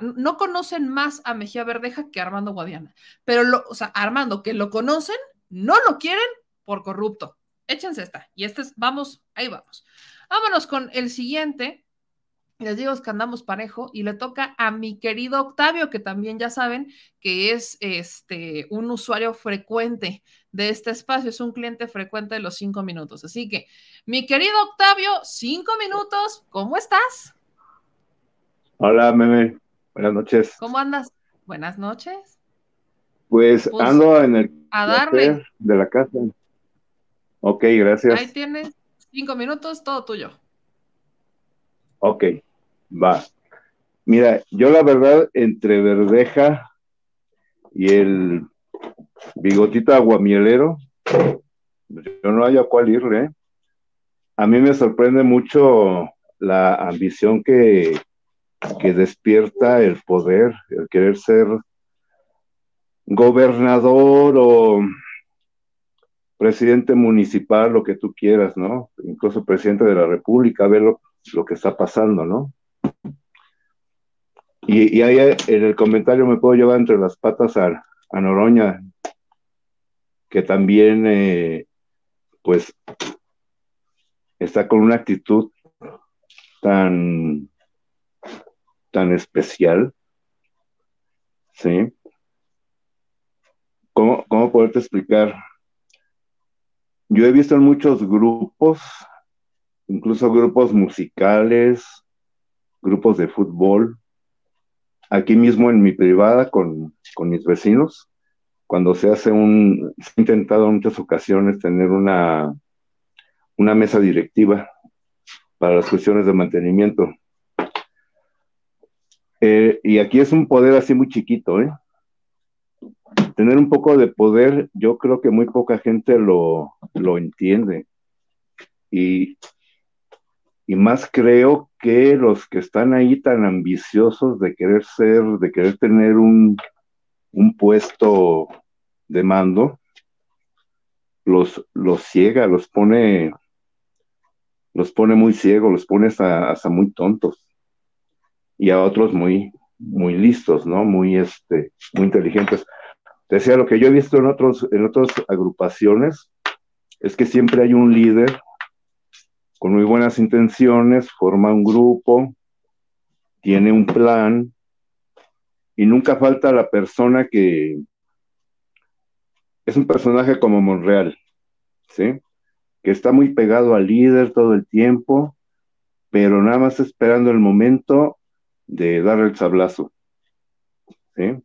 no conocen más a Mejía Verdeja que a Armando Guadiana, pero, lo, o sea, Armando, que lo conocen, no lo quieren por corrupto. Échense esta. Y este es, vamos, ahí vamos. Vámonos con el siguiente. Les digo que andamos parejo y le toca a mi querido Octavio, que también ya saben que es este un usuario frecuente de este espacio, es un cliente frecuente de los cinco minutos. Así que, mi querido Octavio, cinco minutos, ¿cómo estás? Hola, meme. Buenas noches. ¿Cómo andas? Buenas noches. Pues, pues ando en el a darle. de la casa. Ok, gracias. Ahí tienes cinco minutos, todo tuyo. Ok, va. Mira, yo la verdad, entre Verdeja y el bigotito aguamielero, yo no hay a cuál irle. ¿eh? A mí me sorprende mucho la ambición que, que despierta el poder, el querer ser gobernador o presidente municipal, lo que tú quieras, ¿no? Incluso presidente de la República, ver lo, que está pasando, ¿no? Y, ahí en el comentario me puedo llevar entre las patas a, Noroña, que también, eh, pues, está con una actitud tan, tan especial, ¿sí? ¿Cómo, cómo poderte explicar? Yo he visto en muchos grupos, incluso grupos musicales, grupos de fútbol, aquí mismo en mi privada con, mis vecinos, cuando se hace un, se ha intentado en muchas ocasiones tener una, una mesa directiva para las cuestiones de mantenimiento. Eh, y aquí es un poder así muy chiquito, ¿eh? tener un poco de poder, yo creo que muy poca gente lo, entiende. Y, y más creo que los que están ahí tan ambiciosos de querer ser, de querer tener un, puesto de mando, los, los ciega, los pone, los pone muy ciegos, los pone hasta, hasta muy tontos. Y a otros muy, muy listos, ¿no? Muy, este, muy inteligentes. Decía, lo que yo he visto en, otros, en otras agrupaciones es que siempre hay un líder con muy buenas intenciones, forma un grupo, tiene un plan y nunca falta la persona que es un personaje como Monreal, ¿sí? Que está muy pegado al líder todo el tiempo, pero nada más esperando el momento de dar el sablazo, ¿sí?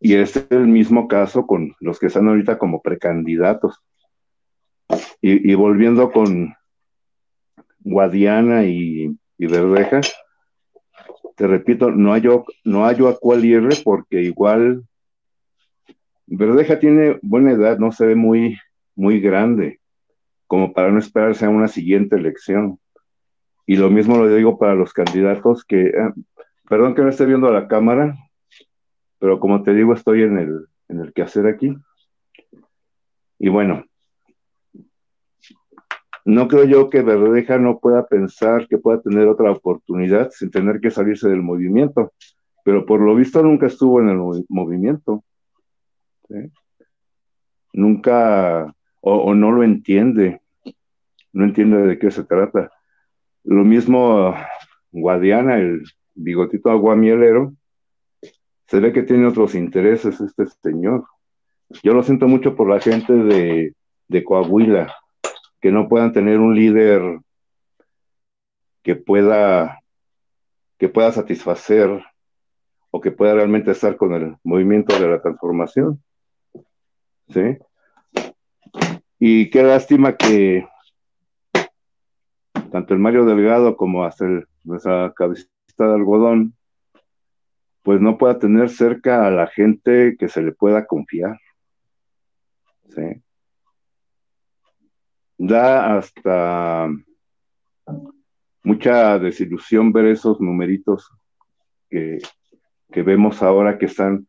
Y es el mismo caso con los que están ahorita como precandidatos. Y, volviendo con Guadiana y, Verdeja, te repito, no hay, no a cuál irle porque igual Verdeja tiene buena edad, no se ve muy, muy grande, como para no esperarse a una siguiente elección. Y lo mismo lo digo para los candidatos que, eh, perdón que no esté viendo a la cámara, pero como te digo, estoy en el, en el quehacer aquí. Y bueno, no creo yo que Verdeja no pueda pensar que pueda tener otra oportunidad sin tener que salirse del movimiento, pero por lo visto nunca estuvo en el movimiento. Nunca, o, no lo entiende, no entiende de qué se trata. Lo mismo Guadiana, el bigotito aguamielero, se ve que tiene otros intereses este señor. Yo lo siento mucho por la gente de, Coahuila, que no puedan tener un líder que pueda, que pueda satisfacer o que pueda realmente estar con el movimiento de la transformación. ¿Sí? Y qué lástima que tanto el Mario Delgado como hasta nuestra cabecita de algodón pues no pueda tener cerca a la gente que se le pueda confiar. ¿sí? Da hasta mucha desilusión ver esos numeritos que, que vemos ahora que están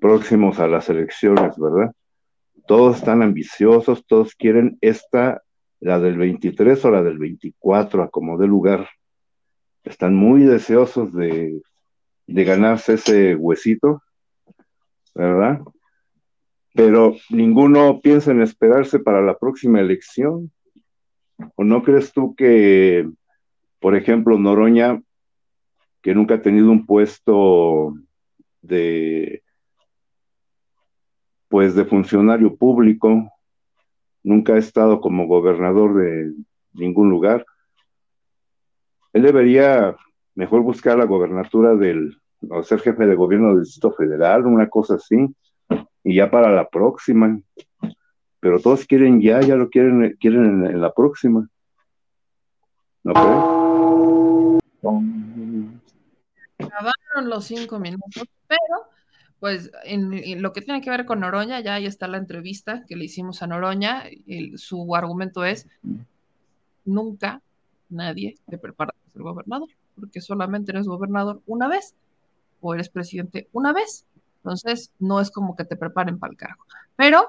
próximos a las elecciones, ¿verdad? todos están ambiciosos, todos quieren esta, la del 23 o la del 24, a como de lugar. Están muy deseosos de, de ganarse ese huesito, ¿verdad? Pero ninguno piensa en esperarse para la próxima elección. ¿O no crees tú que, por ejemplo, Noroña, que nunca ha tenido un puesto de, pues, de funcionario público, nunca ha estado como gobernador de ningún lugar, él debería mejor buscar la gobernatura del, o ser jefe de gobierno del Distrito Federal, una cosa así, y ya para la próxima. Pero todos quieren ya, ya lo quieren, quieren en, la próxima. ¿No Acabaron los cinco minutos, pero pues en, lo que tiene que ver con Noroña, ya ahí está la entrevista que le hicimos a Noroña. su argumento es: nunca nadie te prepara para ser gobernador, porque solamente eres gobernador una vez o eres presidente una vez. Entonces, no es como que te preparen para el cargo. Pero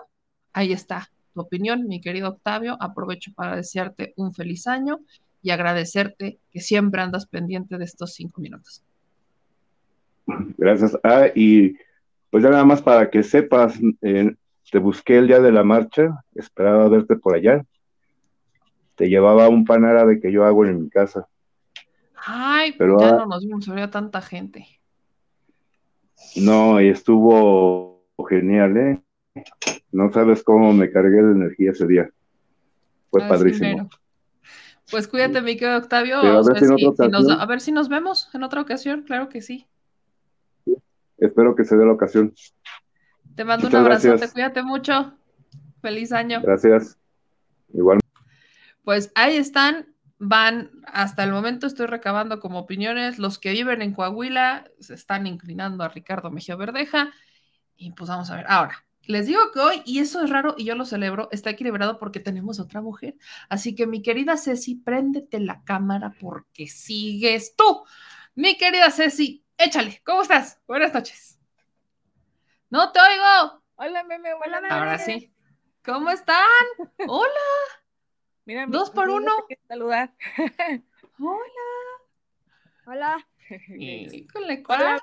ahí está tu opinión, mi querido Octavio. Aprovecho para desearte un feliz año y agradecerte que siempre andas pendiente de estos cinco minutos. Gracias. Ah, y pues ya nada más para que sepas, eh, te busqué el día de la marcha, esperaba verte por allá. Te llevaba un pan árabe que yo hago en mi casa. Ay, pero ya no nos vimos, había tanta gente. No, y estuvo genial, ¿eh? No sabes cómo me cargué de energía ese día. Fue padrísimo. Pues cuídate, mi querido Octavio. A ver, si, nos, vemos en otra ocasión, claro que sí. Espero que se dé la ocasión. Te mando un abrazo, te cuídate mucho. Feliz año. Gracias. Igual. Pues ahí están van, hasta el momento estoy recabando como opiniones, los que viven en Coahuila se están inclinando a Ricardo Mejía Verdeja y pues vamos a ver. Ahora, les digo que hoy, y eso es raro y yo lo celebro, está equilibrado porque tenemos otra mujer. Así que mi querida Ceci, préndete la cámara porque sigues tú. Mi querida Ceci, échale, ¿cómo estás? Buenas noches. No te oigo. Hola, meme, hola, meme. Ahora sí. ¿Cómo están? Hola. Mira, Dos por uno. Saludar. Hola. Hola. Hola.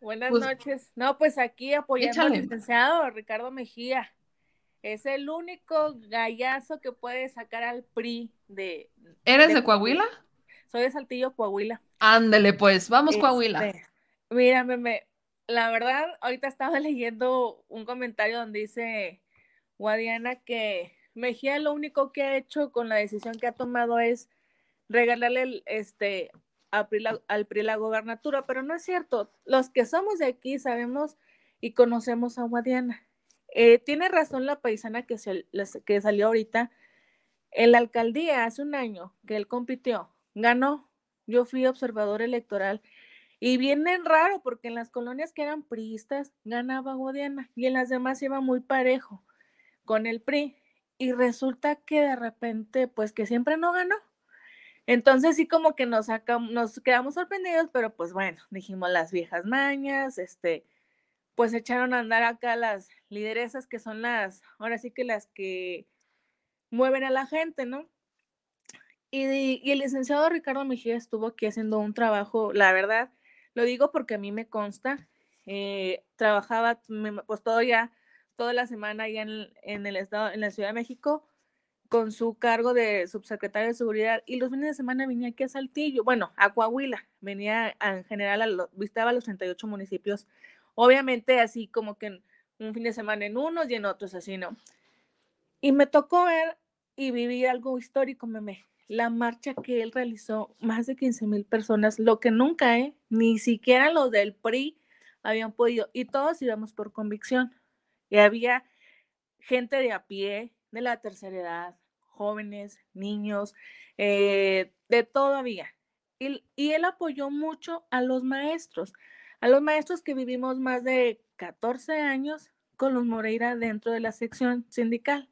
Buenas pues noches. No, pues aquí apoyando al licenciado Ricardo Mejía. Es el único gallazo que puede sacar al PRI de. ¿Eres de, Coahuila? Soy de Saltillo, Coahuila. Ándele, pues, vamos, Coahuila. Este, mírame, me, la verdad, ahorita estaba leyendo un comentario donde dice Guadiana que Mejía lo único que ha hecho con la decisión que ha tomado es regalarle el, este, al PRI la gobernatura, pero no es cierto. Los que somos de aquí sabemos y conocemos a Guadiana. Eh, tiene razón la paisana que, se, que salió ahorita. En la alcaldía hace un año que él compitió, ganó. Yo fui observador electoral y viene raro porque en las colonias que eran priistas ganaba Guadiana y en las demás iba muy parejo con el PRI y resulta que de repente, pues que siempre no ganó. Entonces sí como que nos, nos quedamos sorprendidos, pero pues bueno, dijimos las viejas mañas, este, pues echaron a andar acá las lideresas que son las, ahora sí que las que mueven a la gente, ¿no? Y, y el licenciado Ricardo Mejía estuvo aquí haciendo un trabajo, la verdad, lo digo porque a mí me consta, eh, trabajaba, pues todo ya toda la semana allá en, el estado, en la Ciudad de México, con su cargo de subsecretario de Seguridad, y los fines de semana venía aquí a Saltillo, bueno, a Coahuila, venía en general, visitaba los 38 municipios, obviamente así como que un fin de semana en unos y en otros, así, ¿no? Y me tocó ver y vivir algo histórico, meme. La marcha que él realizó, más de 15 mil personas, lo que nunca, ¿eh? Ni siquiera los del PRI habían podido, y todos íbamos por convicción. Y había gente de a pie, de la tercera edad, jóvenes, niños, eh, de todo había. Y, y, él apoyó mucho a los maestros, a los maestros que vivimos más de 14 años con los Moreira dentro de la sección sindical.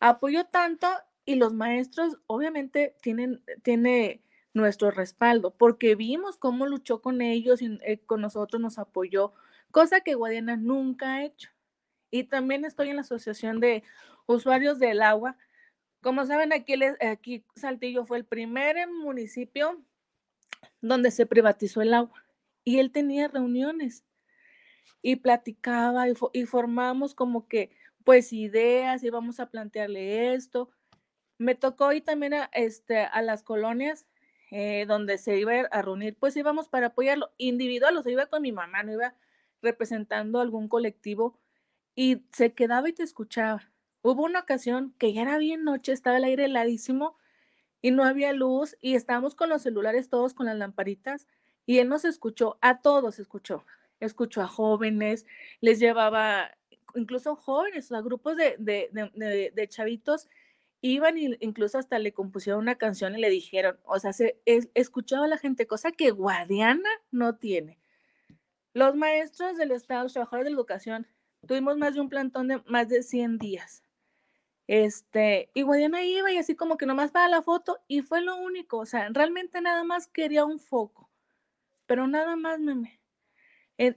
Apoyó tanto y los maestros obviamente tienen tiene nuestro respaldo porque vimos cómo luchó con ellos y eh, con nosotros nos apoyó, cosa que Guadiana nunca ha hecho. Y también estoy en la Asociación de Usuarios del Agua. Como saben, aquí, aquí Saltillo fue el primer municipio donde se privatizó el agua y él tenía reuniones y platicaba y, formamos como que pues ideas y vamos a plantearle esto. Me tocó ir también a, este, a las colonias eh, donde se iba a reunir, pues íbamos para apoyarlo individual, iba con mi mamá, no iba representando algún colectivo y se quedaba y te escuchaba. Hubo una ocasión que ya era bien noche, estaba el aire heladísimo y no había luz y estábamos con los celulares todos con las lamparitas y él nos escuchó, a todos escuchó, escuchó a jóvenes, les llevaba incluso jóvenes, a grupos de, de chavitos iban incluso hasta le compusieron una canción y le dijeron, o sea, se escuchaba a la gente, cosa que Guadiana no tiene. Los maestros del Estado, los trabajadores de la educación, tuvimos más de un plantón de más de 100 días. Este, y Guadiana iba y así como que nomás para la foto y fue lo único, o sea, realmente nada más quería un foco, pero nada más, meme.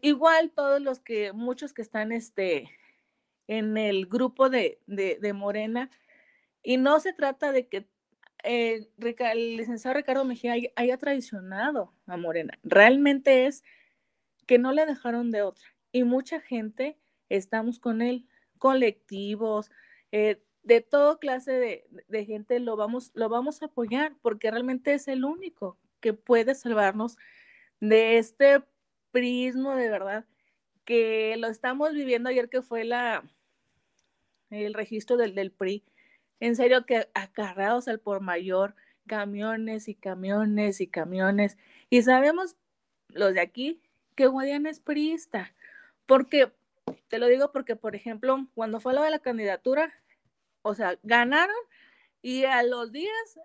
igual todos los que, muchos que están este, en el grupo de, de, de Morena, y no se trata de que eh, el licenciado Ricardo Mejía haya, traicionado a Morena. Realmente es que no le dejaron de otra. Y mucha gente estamos con él, colectivos, eh, de toda clase de, gente lo vamos, lo vamos a apoyar porque realmente es el único que puede salvarnos de este prismo de verdad que lo estamos viviendo ayer que fue la el registro del, del PRI en serio que acarreados al por mayor, camiones y camiones y camiones. Y sabemos los de aquí que Guadiana es priista. Porque, te lo digo porque, por ejemplo, cuando fue lo de la candidatura, o sea, ganaron y a los días,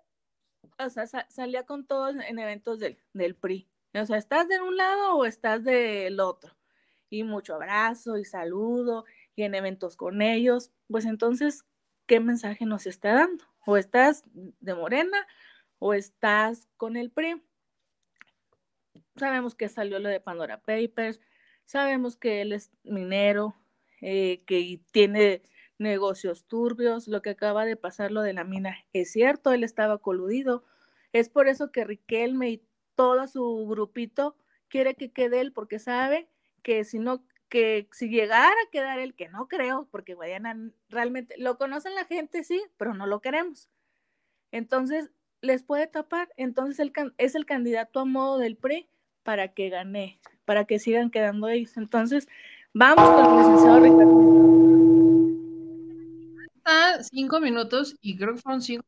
o sea, salía con todos en eventos del, del PRI. O sea, ¿estás de un lado o estás del otro? Y mucho abrazo y saludo y en eventos con ellos. Pues entonces, qué mensaje nos está dando. O estás de Morena o estás con el PRI. Sabemos que salió lo de Pandora Papers, sabemos que él es minero, eh, que tiene negocios turbios, lo que acaba de pasar lo de la mina es cierto, él estaba coludido. Es por eso que Riquelme y todo su grupito quiere que quede él, porque sabe que si no que si llegara a quedar el que no creo, porque Guadiana realmente lo conocen la gente, sí, pero no lo queremos. Entonces, les puede tapar. Entonces, el, es el candidato a modo del PRI para que gane, para que sigan quedando ellos. Entonces, vamos con el licenciado Ricardo. Cinco minutos y creo que fueron cinco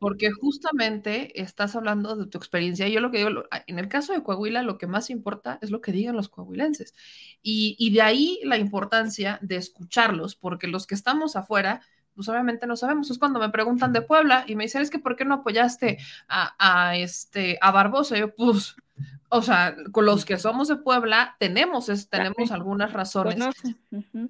porque justamente estás hablando de tu experiencia. Yo lo que digo, en el caso de Coahuila, lo que más importa es lo que digan los coahuilenses. Y, de ahí la importancia de escucharlos, porque los que estamos afuera, pues obviamente no sabemos. Es cuando me preguntan de Puebla y me dicen, es que ¿por qué no apoyaste a, a este, a Barbosa? yo, pues, o sea, con los que somos de Puebla tenemos, tenemos algunas razones.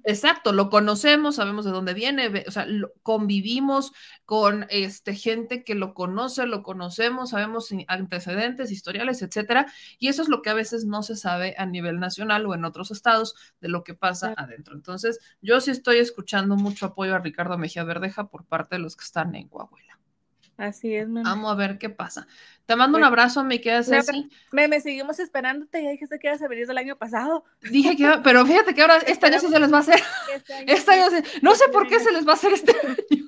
Exacto, lo conocemos, sabemos de dónde viene, o sea, convivimos con este, gente que lo conoce, lo conocemos, sabemos antecedentes, historiales, etcétera, y eso es lo que a veces no se sabe a nivel nacional o en otros estados de lo que pasa adentro. Entonces, yo sí estoy escuchando mucho apoyo a Ricardo Mejía Verdeja por parte de los que están en Coahuila. Así es, meme. Vamos a ver qué pasa. Te mando un abrazo, me quedas así. Me seguimos esperándote, ya dijiste que ibas a venir del año pasado. Dije que, pero fíjate que ahora este año sí se les va a hacer. Este, este año, no sé por qué se les va a hacer este año.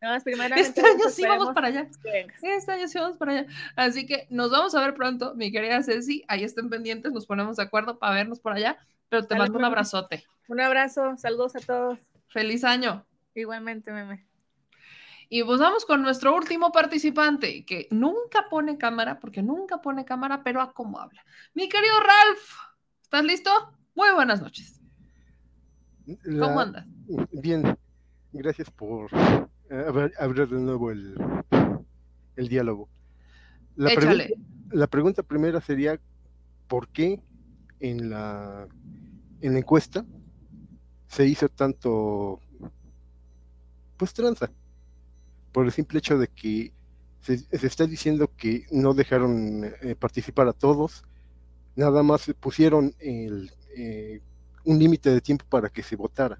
No, este año sí vamos para allá. Este año sí vamos para allá. Así que nos vamos a ver pronto, mi querida Ceci. Ahí estén pendientes, nos ponemos de acuerdo para vernos por allá. Pero te mando un abrazote. Un abrazo, saludos a todos. Feliz año. Igualmente, meme. Y pues vamos con nuestro último participante, que nunca pone cámara, porque nunca pone cámara, pero a cómo habla. Mi querido Ralph, ¿estás listo? Muy buenas noches. ¿Cómo andas? Bien, gracias por eh, abrir de nuevo el, el diálogo. La, la pregunta primera sería, ¿por qué en la, en la encuesta se hizo tanto, pues tranza? Por el simple hecho de que se, está diciendo que no dejaron eh, participar a todos, nada más pusieron el, eh, un límite de tiempo para que se votara.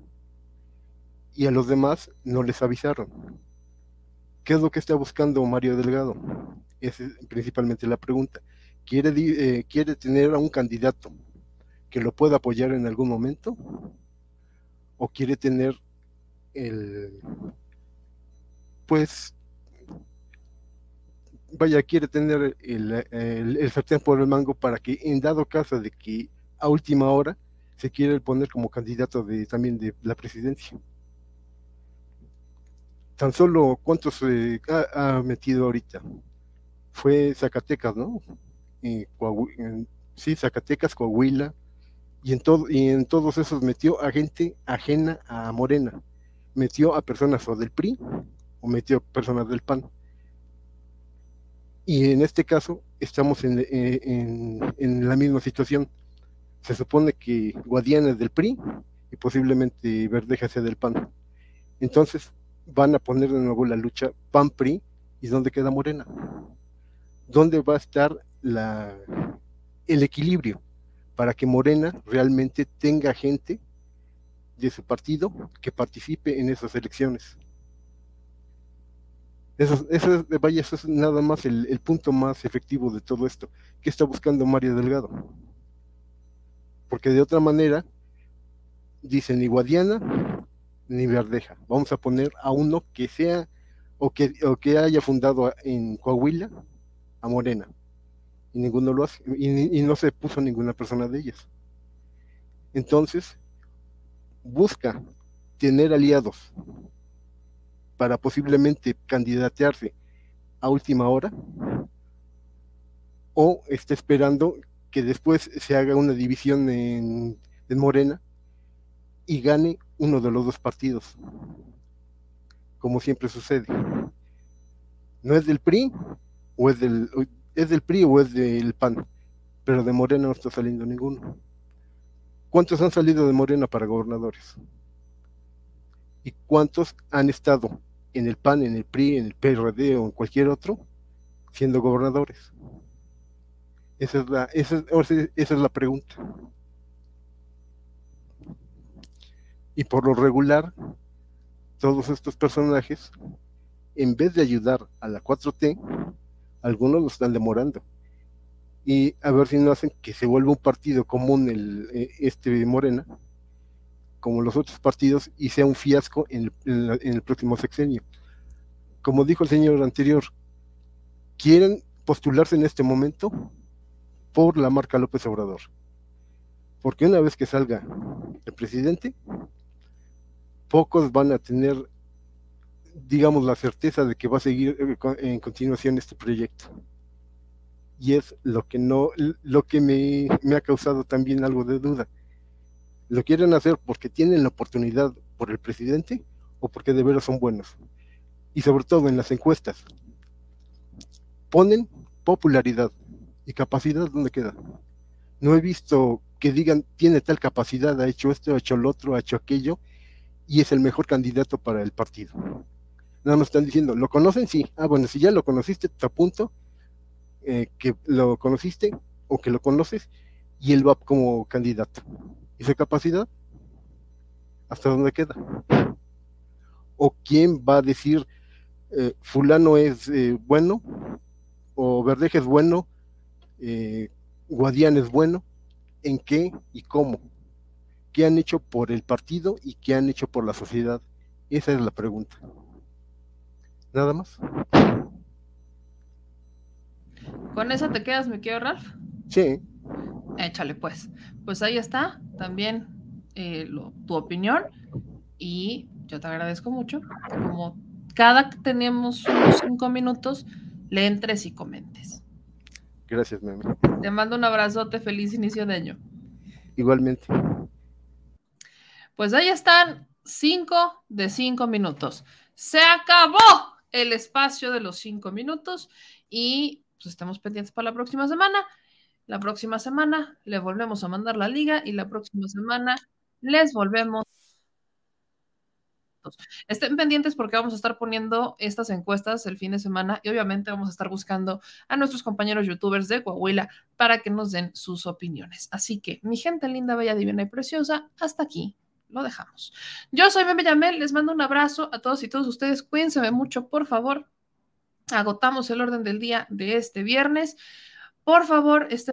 Y a los demás no les avisaron. ¿Qué es lo que está buscando Mario Delgado? Esa es principalmente la pregunta. ¿Quiere, eh, ¿Quiere tener a un candidato que lo pueda apoyar en algún momento? ¿O quiere tener el, pues, vaya, quiere tener el, el, sartén por el mango para que en dado caso de que a última hora se quiere poner como candidato de, también de la presidencia? Tan solo cuántos ha, metido ahorita. Fue Zacatecas, ¿no? sí, Zacatecas, Coahuila, y en, todo, y en todos esos metió a gente ajena a Morena. Metió a personas o del PRI o metió personas del PAN. Y en este caso estamos en, en la misma situación. Se supone que Guadiana es del PRI y posiblemente Verdeja sea del PAN. Entonces, van a poner de nuevo la lucha PAN-PRI y dónde queda Morena. ¿Dónde va a estar la, el equilibrio para que Morena realmente tenga gente de su partido que participe en esas elecciones? Eso, eso, vaya, eso es nada más el, el, punto más efectivo de todo esto. ¿Qué está buscando Mario Delgado? Porque de otra manera, dicen ni Guadiana ni Verdeja. Vamos a poner a uno que sea o que, o que haya fundado en Coahuila a Morena. Y ninguno lo hace, y, no se puso ninguna persona de ellas. Entonces, busca tener aliados para posiblemente candidatearse a última hora o está esperando que después se haga una división en, en Morena y gane uno de los dos partidos, como siempre sucede. No es del PRI o es del, es del PRI o es del PAN, pero de Morena no está saliendo ninguno. ¿Cuántos han salido de Morena para gobernadores? ¿Y cuántos han estado en el PAN, en el PRI, en el PRD o en cualquier otro siendo gobernadores? Esa es la, esa esa es la pregunta. Y por lo regular, todos estos personajes, en vez de ayudar a la 4T, algunos lo están demorando. Y a ver si no hacen que se vuelva un partido común el, eh, este Morena, como los otros partidos, y sea un fiasco en el, en el próximo sexenio. Como dijo el señor anterior, quieren postularse en este momento por la marca López Obrador. Porque una vez que salga el presidente, pocos van a tener, digamos, la certeza de que va a seguir eh, en continuación este proyecto. Y es lo que no, lo que me ha causado también algo de duda. ¿Lo quieren hacer porque tienen la oportunidad por el presidente o porque de veras son buenos? Y sobre todo en las encuestas, ponen popularidad y capacidad, ¿dónde queda? No he visto que digan, tiene tal capacidad, ha hecho esto, ha hecho lo otro, ha hecho aquello, y es el mejor candidato para el partido. Nada más están diciendo, ¿lo conocen? Sí. Ah, bueno, si ya lo conociste, te apunto eh, que lo conociste o que lo conoces y él va como candidato. ¿Y su capacidad? ¿Hasta dónde queda? ¿O quién va a decir, eh, fulano es eh, bueno? ¿O Verdeja es bueno? ¿Guadián es bueno? ¿En qué y cómo? ¿Qué han hecho por el partido y qué han hecho por la sociedad? Esa es la pregunta. Nada más. ¿Con eso te quedas, me quiero, Ralph? Sí. Échale, pues. Pues ahí está, también eh, tu opinión. Y yo te agradezco mucho. Como cada que teníamos unos cinco minutos, le entres y comentes. Gracias, mami. Te mando un abrazote, feliz inicio de año. Igualmente. Pues ahí están cinco de cinco minutos. Se acabó el espacio de los cinco minutos y pues estamos pendientes para la próxima semana. La próxima semana le volvemos a mandar la liga y la próxima semana les volvemos Estén pendientes porque vamos a estar poniendo estas encuestas el fin de semana y obviamente vamos a estar buscando a nuestros compañeros youtubers de Coahuila para que nos den sus opiniones. Así que, mi gente linda, bella, divina y preciosa, hasta aquí lo dejamos. Yo soy Meme Yamel, les mando un abrazo a todos y todos ustedes. Cuídense mucho, por favor. Agotamos el orden del día de este viernes. Por favor, este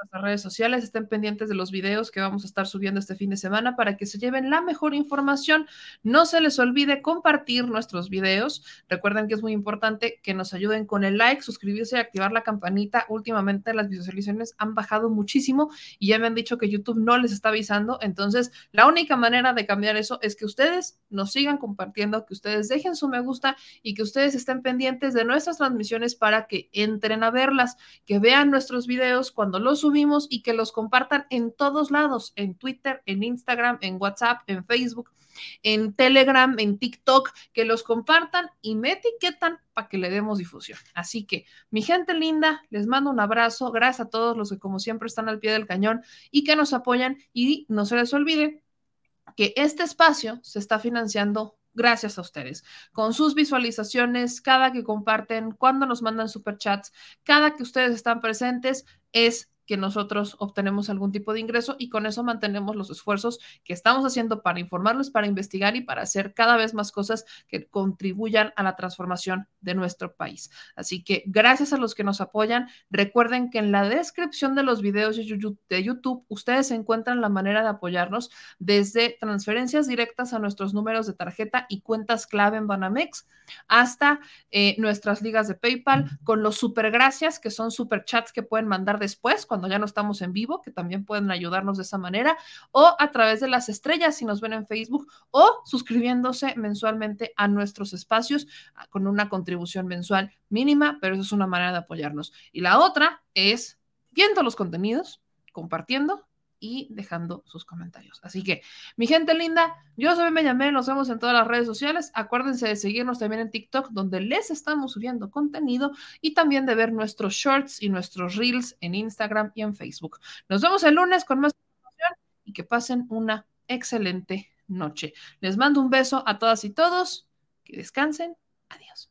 nuestras redes sociales, estén pendientes de los videos que vamos a estar subiendo este fin de semana para que se lleven la mejor información. No se les olvide compartir nuestros videos. Recuerden que es muy importante que nos ayuden con el like, suscribirse y activar la campanita. Últimamente las visualizaciones han bajado muchísimo y ya me han dicho que YouTube no les está avisando. Entonces, la única manera de cambiar eso es que ustedes nos sigan compartiendo, que ustedes dejen su me gusta y que ustedes estén pendientes de nuestras transmisiones para que entren a verlas, que vean nuestros videos cuando los subimos y que los compartan en todos lados, en Twitter, en Instagram, en WhatsApp, en Facebook, en Telegram, en TikTok, que los compartan y me etiquetan para que le demos difusión. Así que, mi gente linda, les mando un abrazo. Gracias a todos los que como siempre están al pie del cañón y que nos apoyan y no se les olvide que este espacio se está financiando gracias a ustedes, con sus visualizaciones, cada que comparten, cuando nos mandan superchats, cada que ustedes están presentes, es que nosotros obtenemos algún tipo de ingreso y con eso mantenemos los esfuerzos que estamos haciendo para informarles, para investigar y para hacer cada vez más cosas que contribuyan a la transformación de nuestro país. Así que gracias a los que nos apoyan. Recuerden que en la descripción de los videos de YouTube ustedes encuentran la manera de apoyarnos desde transferencias directas a nuestros números de tarjeta y cuentas clave en Banamex hasta eh, nuestras ligas de PayPal con los super gracias que son super chats que pueden mandar después cuando ya no estamos en vivo, que también pueden ayudarnos de esa manera, o a través de las estrellas si nos ven en Facebook, o suscribiéndose mensualmente a nuestros espacios ah, con una contribución mensual mínima, pero eso es una manera de apoyarnos. Y la otra es viendo los contenidos, compartiendo y dejando sus comentarios. Así que, mi gente linda, yo soy Llamé, nos vemos en todas las redes sociales. Acuérdense de seguirnos también en TikTok, donde les estamos subiendo contenido y también de ver nuestros shorts y nuestros reels en Instagram y en Facebook. Nos vemos el lunes con más información y que pasen una excelente noche. Les mando un beso a todas y todos. Que descansen. Adiós.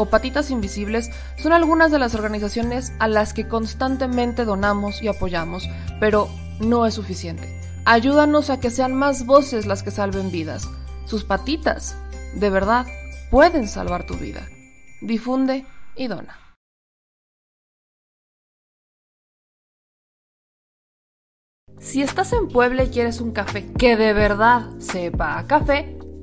O Patitas Invisibles son algunas de las organizaciones a las que constantemente donamos y apoyamos, pero no es suficiente. Ayúdanos a que sean más voces las que salven vidas. Sus patitas, de verdad, pueden salvar tu vida. Difunde y dona. Si estás en Puebla y quieres un café que de verdad sepa a café,